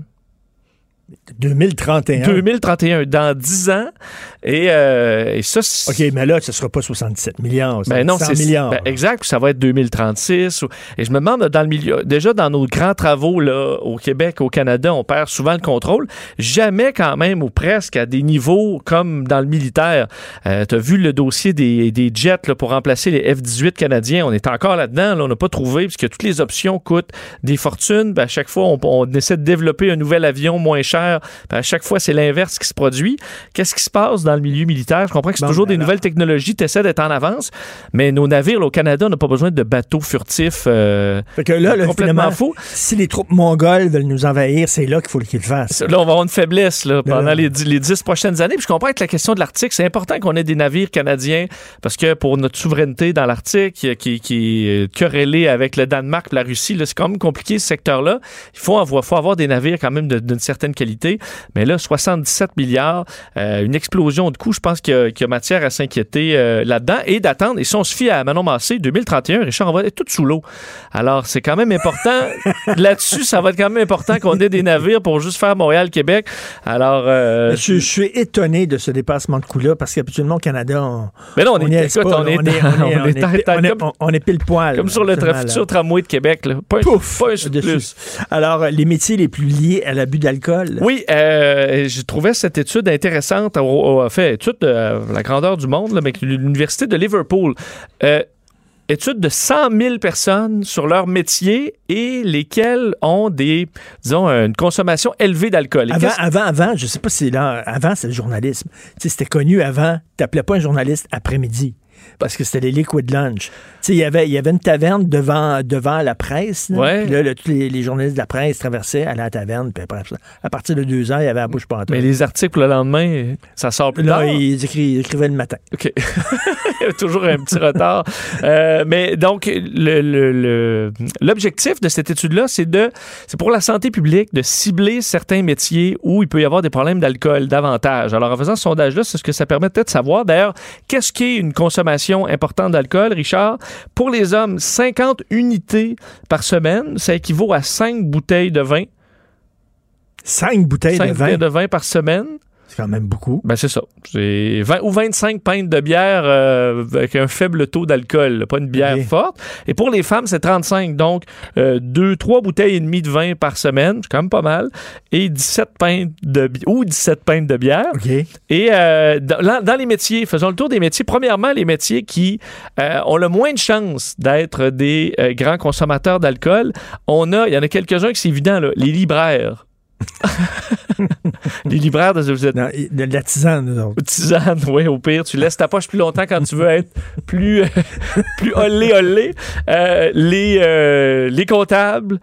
2031. 2031, dans 10 ans. Et, euh, et ça, OK, mais là, ce ne sera pas 67 milliards. ça va ben non, 100 c'est milliards. ben exact, ça va être 2036. ou- et je me demande dans le milieu, déjà dans nos grands travaux là, au Québec, au Canada, on perd souvent le contrôle. Jamais quand même ou presque à des niveaux comme dans le militaire. tu as vu le dossier des, des jets là, pour remplacer les F-18 canadiens. On est encore là-dedans. Là, on n'a pas trouvé puisque toutes les options coûtent des fortunes. Ben, à chaque fois, on, on essaie de développer un nouvel avion moins cher. Ben, à chaque fois, c'est l'inverse qui se produit. Qu'est-ce qui se passe dans le milieu militaire? Je comprends que c'est Bon, toujours des nouvelles technologies. Tu essaies d'être en avance. Mais nos navires là, au Canada, on n'a pas besoin de bateaux furtifs. euh, Fait que là, là, complètement fou. si les troupes mongoles veulent nous envahir, c'est là qu'il faut qu'ils le fassent. Là, on va avoir une faiblesse là, pendant les, dix- les dix prochaines années. Puis je comprends que la question de l'Arctique, c'est important qu'on ait des navires canadiens parce que pour notre souveraineté dans l'Arctique, qui, qui, est querellée avec le Danemark la Russie, c'est quand même compliqué ce secteur-là. Il faut avoir, faut avoir des navires quand même d'une certaine qualité. Mais là, 77 milliards, euh, une explosion de coûts, je pense qu'il y, a- qu'il y a matière à s'inquiéter euh, là-dedans et d'attendre. Et si on se fie à Manon Massé, 2031, Richard, on va être tout sous l'eau. Alors, c'est quand même important. Là-dessus, ça va être quand même important qu'on ait des navires pour juste faire Montréal-Québec. Alors, euh, je, je suis étonné de ce dépassement de coût-là parce qu'habituellement, au Canada, on. Mais là, on est- n'y est écoute, pas, on est- on est, pile poil. comme sur le tra- futur tramway de Québec. Là. Pas, Pouf! pas Dessus. plus. Alors, les métiers les plus liés à l'abus d'alcool. Oui, euh, j'ai trouvé cette étude intéressante. On a fait étude de euh, la grandeur du monde là, l'Université de Liverpool. Euh, étude de 100 000 personnes sur leur métier et lesquelles ont des, disons, une consommation élevée d'alcool. Avant, avant, avant, je sais pas si là, avant, c'est le journalisme. Tu sais, c'était connu avant, t'appelais pas un journaliste après-midi. Parce que c'était les liquid lunch. Tu sais, il y avait, il y avait une taverne devant, devant la presse. Là, Ouais. Puis là, tous les, les journalistes de la presse traversaient à la taverne. Puis après, à partir de deux heures, il y avait la bouche pas Mais les articles le lendemain, ça sort plus Là, tard. ils, écri- ils écrivaient le matin. OK. Il y a toujours un petit retard. Euh, mais donc, le- le- le- l'objectif de cette étude-là, c'est de, c'est pour la santé publique de cibler certains métiers où il peut y avoir des problèmes d'alcool davantage. Alors, en faisant ce sondage-là, c'est ce que ça permet peut-être de savoir. D'ailleurs, qu'est-ce qu'est une consommation importante d'alcool, Richard? Pour les hommes, 50 unités par semaine, ça équivaut à 5 bouteilles de vin. Cinq bouteilles Cinq de vin? bouteilles de vin par semaine. C'est quand même beaucoup. Ben, c'est ça. C'est 20 ou 25 pintes de bière euh, avec un faible taux d'alcool, pas une bière forte. Et pour les femmes, c'est 35. Donc, euh, deux, trois bouteilles et demie de vin par semaine, c'est quand même pas mal. Et 17 pintes de bi- ou 17 pintes de bière. Et euh, dans, les métiers, faisons le tour des métiers. Premièrement, les métiers qui euh, ont le moins de chances d'être des euh, grands consommateurs d'alcool. On a, il y en a quelques-uns qui c'est évident, là, les libraires. les libraires de vous êtes de la tisane autres. tisane oui au pire tu laisses ta poche plus longtemps quand tu veux être plus plus olé olé Euh, les euh, les comptables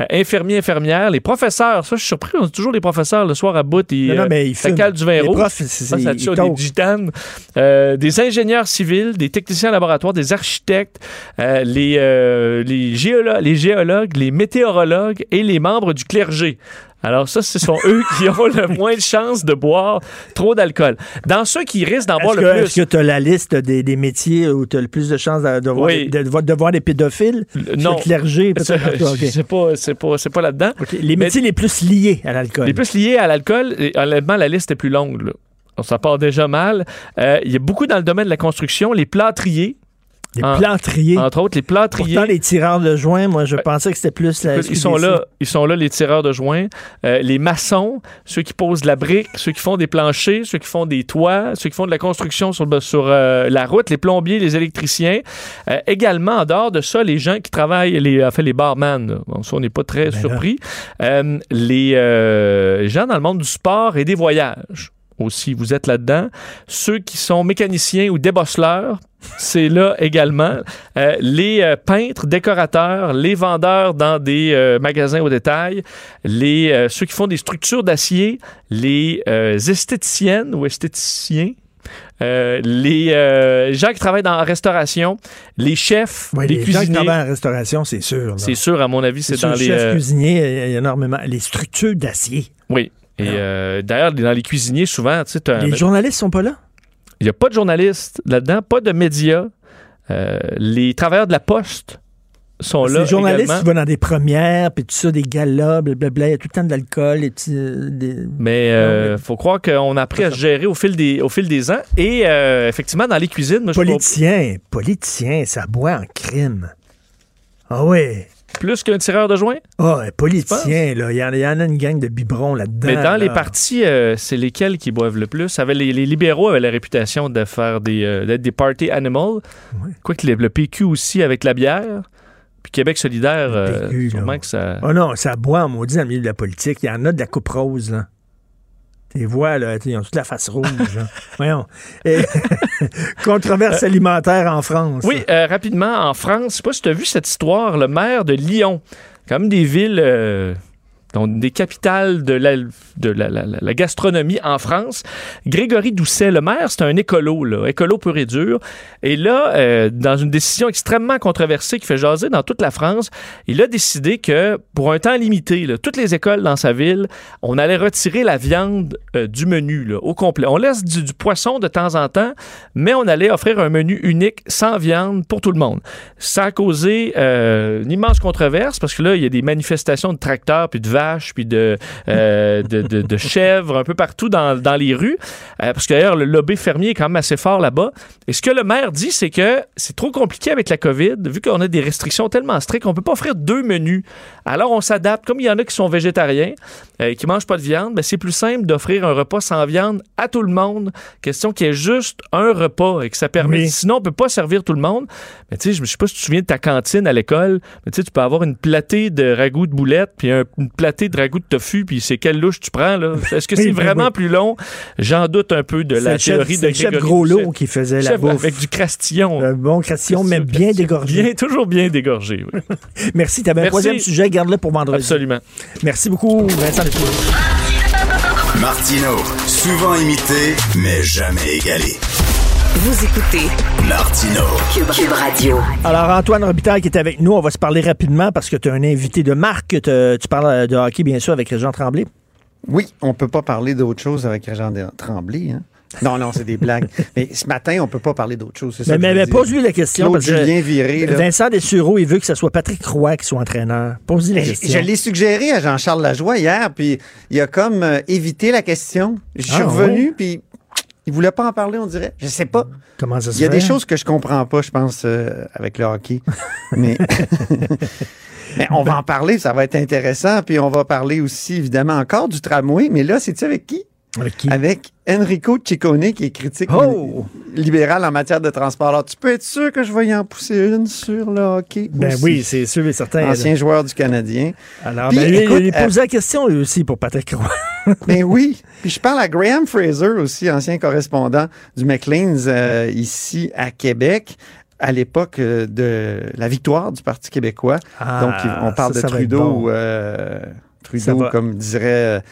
euh, infirmiers, infirmières, les professeurs. Ça, je suis surpris. On a toujours les professeurs le soir à bout. Ils, Non, non, mais ils ça cale du vin Les rouge. profs, Ça, ça tue des gitanes. Euh, des ingénieurs civils, des techniciens laboratoires, des architectes, euh, les, euh, les, géolo- les géologues, les météorologues et les membres du clergé. Alors ça, ce sont eux qui ont le moins de chances de boire trop d'alcool. Dans ceux qui risquent d'en boire le plus... Est-ce que tu as la liste des, des métiers où tu as le plus de chances de, de voir, Oui. de, de- de voir des pédophiles? non. Le clergé, C'est peut-être? Ok. c'est pas, pas, pas là-dedans. Les Mais- métiers les plus liés à l'alcool. Les plus liés à l'alcool, honnêtement, la liste est plus longue. là. Ça part déjà mal. Euh, Il y a beaucoup dans le domaine de la construction. Les plâtriers. Les En- plâtriers. Entre autres, les plâtriers. Pourtant, les tireurs de joint, moi, je pensais que c'était plus la ils sont là, ils sont là, les tireurs de joint, euh, les maçons, ceux qui posent de la brique, ceux qui font des planchers, ceux qui font des toits, ceux qui font de la construction sur, le- sur euh, la route, les plombiers, les électriciens. Euh, également, en dehors de ça, les gens qui travaillent, les, en fait, les barman. Bon, ça, on n'est pas très surpris. Euh, les gens dans le monde du sport et des voyages aussi, vous êtes là-dedans. Ceux qui sont mécaniciens ou débosseleurs, c'est là également. Euh, les euh, peintres, décorateurs, les vendeurs dans des euh, magasins au détail, les, euh, ceux qui font des structures d'acier, les euh, esthéticiennes ou esthéticiens. euh, les euh, gens qui travaillent dans la restauration, les chefs, Ouais, les, les, gens qui cuisiniers. travaillent en restauration, c'est sûr. C'est sûr, à mon avis, c'est dans les. chef, euh, cuisinier, il y a énormément. Les structures d'acier. Oui. Et euh, d'ailleurs, dans les cuisiniers, souvent, tu sais, Les journalistes sont pas là? il n'y a pas de journalistes là-dedans, pas de médias. Euh, les travailleurs de la poste sont là. les journalistes également. qui vont dans des premières, puis tout ça, des galas, blablabla, il y a tout le temps de l'alcool, des petits... euh, des- Mais il faut croire qu'on a appris à se gérer au fil des, au fil des ans. Et euh, effectivement, dans les cuisines, moi, je trouve- Politiciens, politiciens, ça boit en crime. Ah ouais. Plus qu'un tireur de joint? Ah, un politicien, là, il y, en- il y en a une gang de biberons là-dedans. Mais dans là. les partis, euh, c'est lesquels qui boivent le plus? Avait les, les libéraux avaient la réputation de faire des, euh, d'être des party animals. Quoique le, le PQ aussi avec la bière. Puis Québec solidaire, euh, PQ, sûrement que ça... Ah non, ça boit en maudit dans le milieu de la politique. Il y en a de la coupe rose, là. Tes voix, là, ils ont toute la face rouge. là. Voyons. Controverse alimentaire en France. Oui, euh, rapidement, en France, je sais pas si tu as vu cette histoire, le maire de Lyon, comme des villes, euh, donc des capitales de, la, gastronomie en France. Grégory Doucet, le maire, c'est un écolo, écolo pur et dur. Et là, euh, dans une décision extrêmement controversée qui fait jaser dans toute la France, il a décidé que pour un temps limité, toutes les écoles dans sa ville, on allait retirer la viande euh, du menu au complet. On laisse du, du poisson de temps en temps, mais on allait offrir un menu unique sans viande pour tout le monde. Ça a causé euh, une immense controverse parce que là, il y a des manifestations de tracteurs, puis de vaches, puis de, euh, de, de- de chèvres un peu partout dans, dans les rues. Euh, parce que d'ailleurs, le lobby fermier est quand même assez fort là-bas. Et ce que le maire dit, c'est que c'est trop compliqué avec la COVID, vu qu'on a des restrictions tellement strictes, on peut pas offrir deux menus. Alors, on s'adapte. Comme il y en a qui sont végétariens, euh, qui mangent pas de viande, ben, c'est plus simple d'offrir un repas sans viande à tout le monde. Question qu'il y ait juste un repas et que ça permet. Oui. Sinon, on peut pas servir tout le monde. Mais tu sais, je me sais pas si tu te souviens de ta cantine à l'école, mais tu sais, tu peux avoir une platée de ragoût de boulettes puis un- une platée latte de ragoût de tofu, puis c'est quelle louche tu prends, là? Est-ce que c'est oui, vraiment plus long? J'en doute un peu de la théorie c'est de le chef Grégory Gros. Lot qui faisait la bouffe. Avec du crastillon. Un bon crastillon, mais bien dégorgé. Bien, toujours bien dégorgé. oui. Merci. Tu avais un troisième sujet. Garde-le pour vendredi. Absolument. Merci beaucoup, Vincent. Martino, souvent imité, mais jamais égalé. Vous écoutez Martino. Cube, Cube Radio. Alors, Antoine Robitaille qui est avec nous, on va se parler rapidement parce que tu as un invité de marque. Tu parles de hockey, bien sûr, avec Régent Tremblay. Oui, on peut pas parler d'autre chose avec Régent Tremblay. Hein? Non, non, c'est des blagues. Mais ce matin, on peut pas parler d'autre chose. c'est ça Mais, pose-lui la question. Claude parce que Julien Viré, là. Vincent Dessureau, il veut que ce soit Patrick Roy qui soit entraîneur. Pose-lui la Je, question. je l'ai suggéré à Jean-Charles Lajoie hier, puis il a comme euh, évité la question. Je suis Ah, revenu, ouais? puis il voulait pas en parler, on dirait. Je sais pas. Comment ça se Il y a fait? des choses que je comprends pas, je pense, euh, avec le hockey. Mais... mais on va en parler, ça va être intéressant. Puis on va parler aussi, évidemment, encore du tramway. Mais là, c'est-tu avec qui? Avec qui? Avec Enrico Ciccone, qui est critique Oh! libéral en matière de transport. Alors, tu peux être sûr que je vais y en pousser une sur le hockey. Ben aussi. oui, c'est sûr et certain. Ancien joueur du Canadien. Alors, Puis, ben, écoute, il lui euh, posait la question, lui aussi, pour Patrick Roy. Ben oui. Puis je parle à Graham Fraser aussi, ancien correspondant du Maclean's euh, ici à Québec à l'époque euh, de la victoire du Parti québécois. Ah, Donc, il- on parle ça, de ça Trudeau, bon. euh, Trudeau, comme dirait,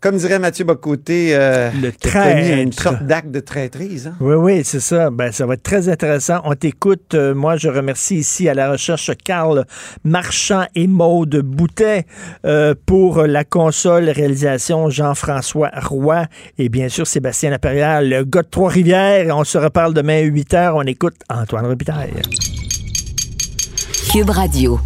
comme dirait Mathieu Bocoté, euh, Le commis une traître. sorte d'acte de traîtrise. hein? Oui, oui, c'est ça. Ben, ça va être très intéressant. On t'écoute. Euh, moi, je remercie ici à la recherche Carl Marchand et Maude Boutet euh, pour la console réalisation Jean-François Roy et bien sûr Sébastien Laperrière, le gars de Trois-Rivières. On se reparle demain à 8 h. On écoute Antoine Robitaille. Cube Radio.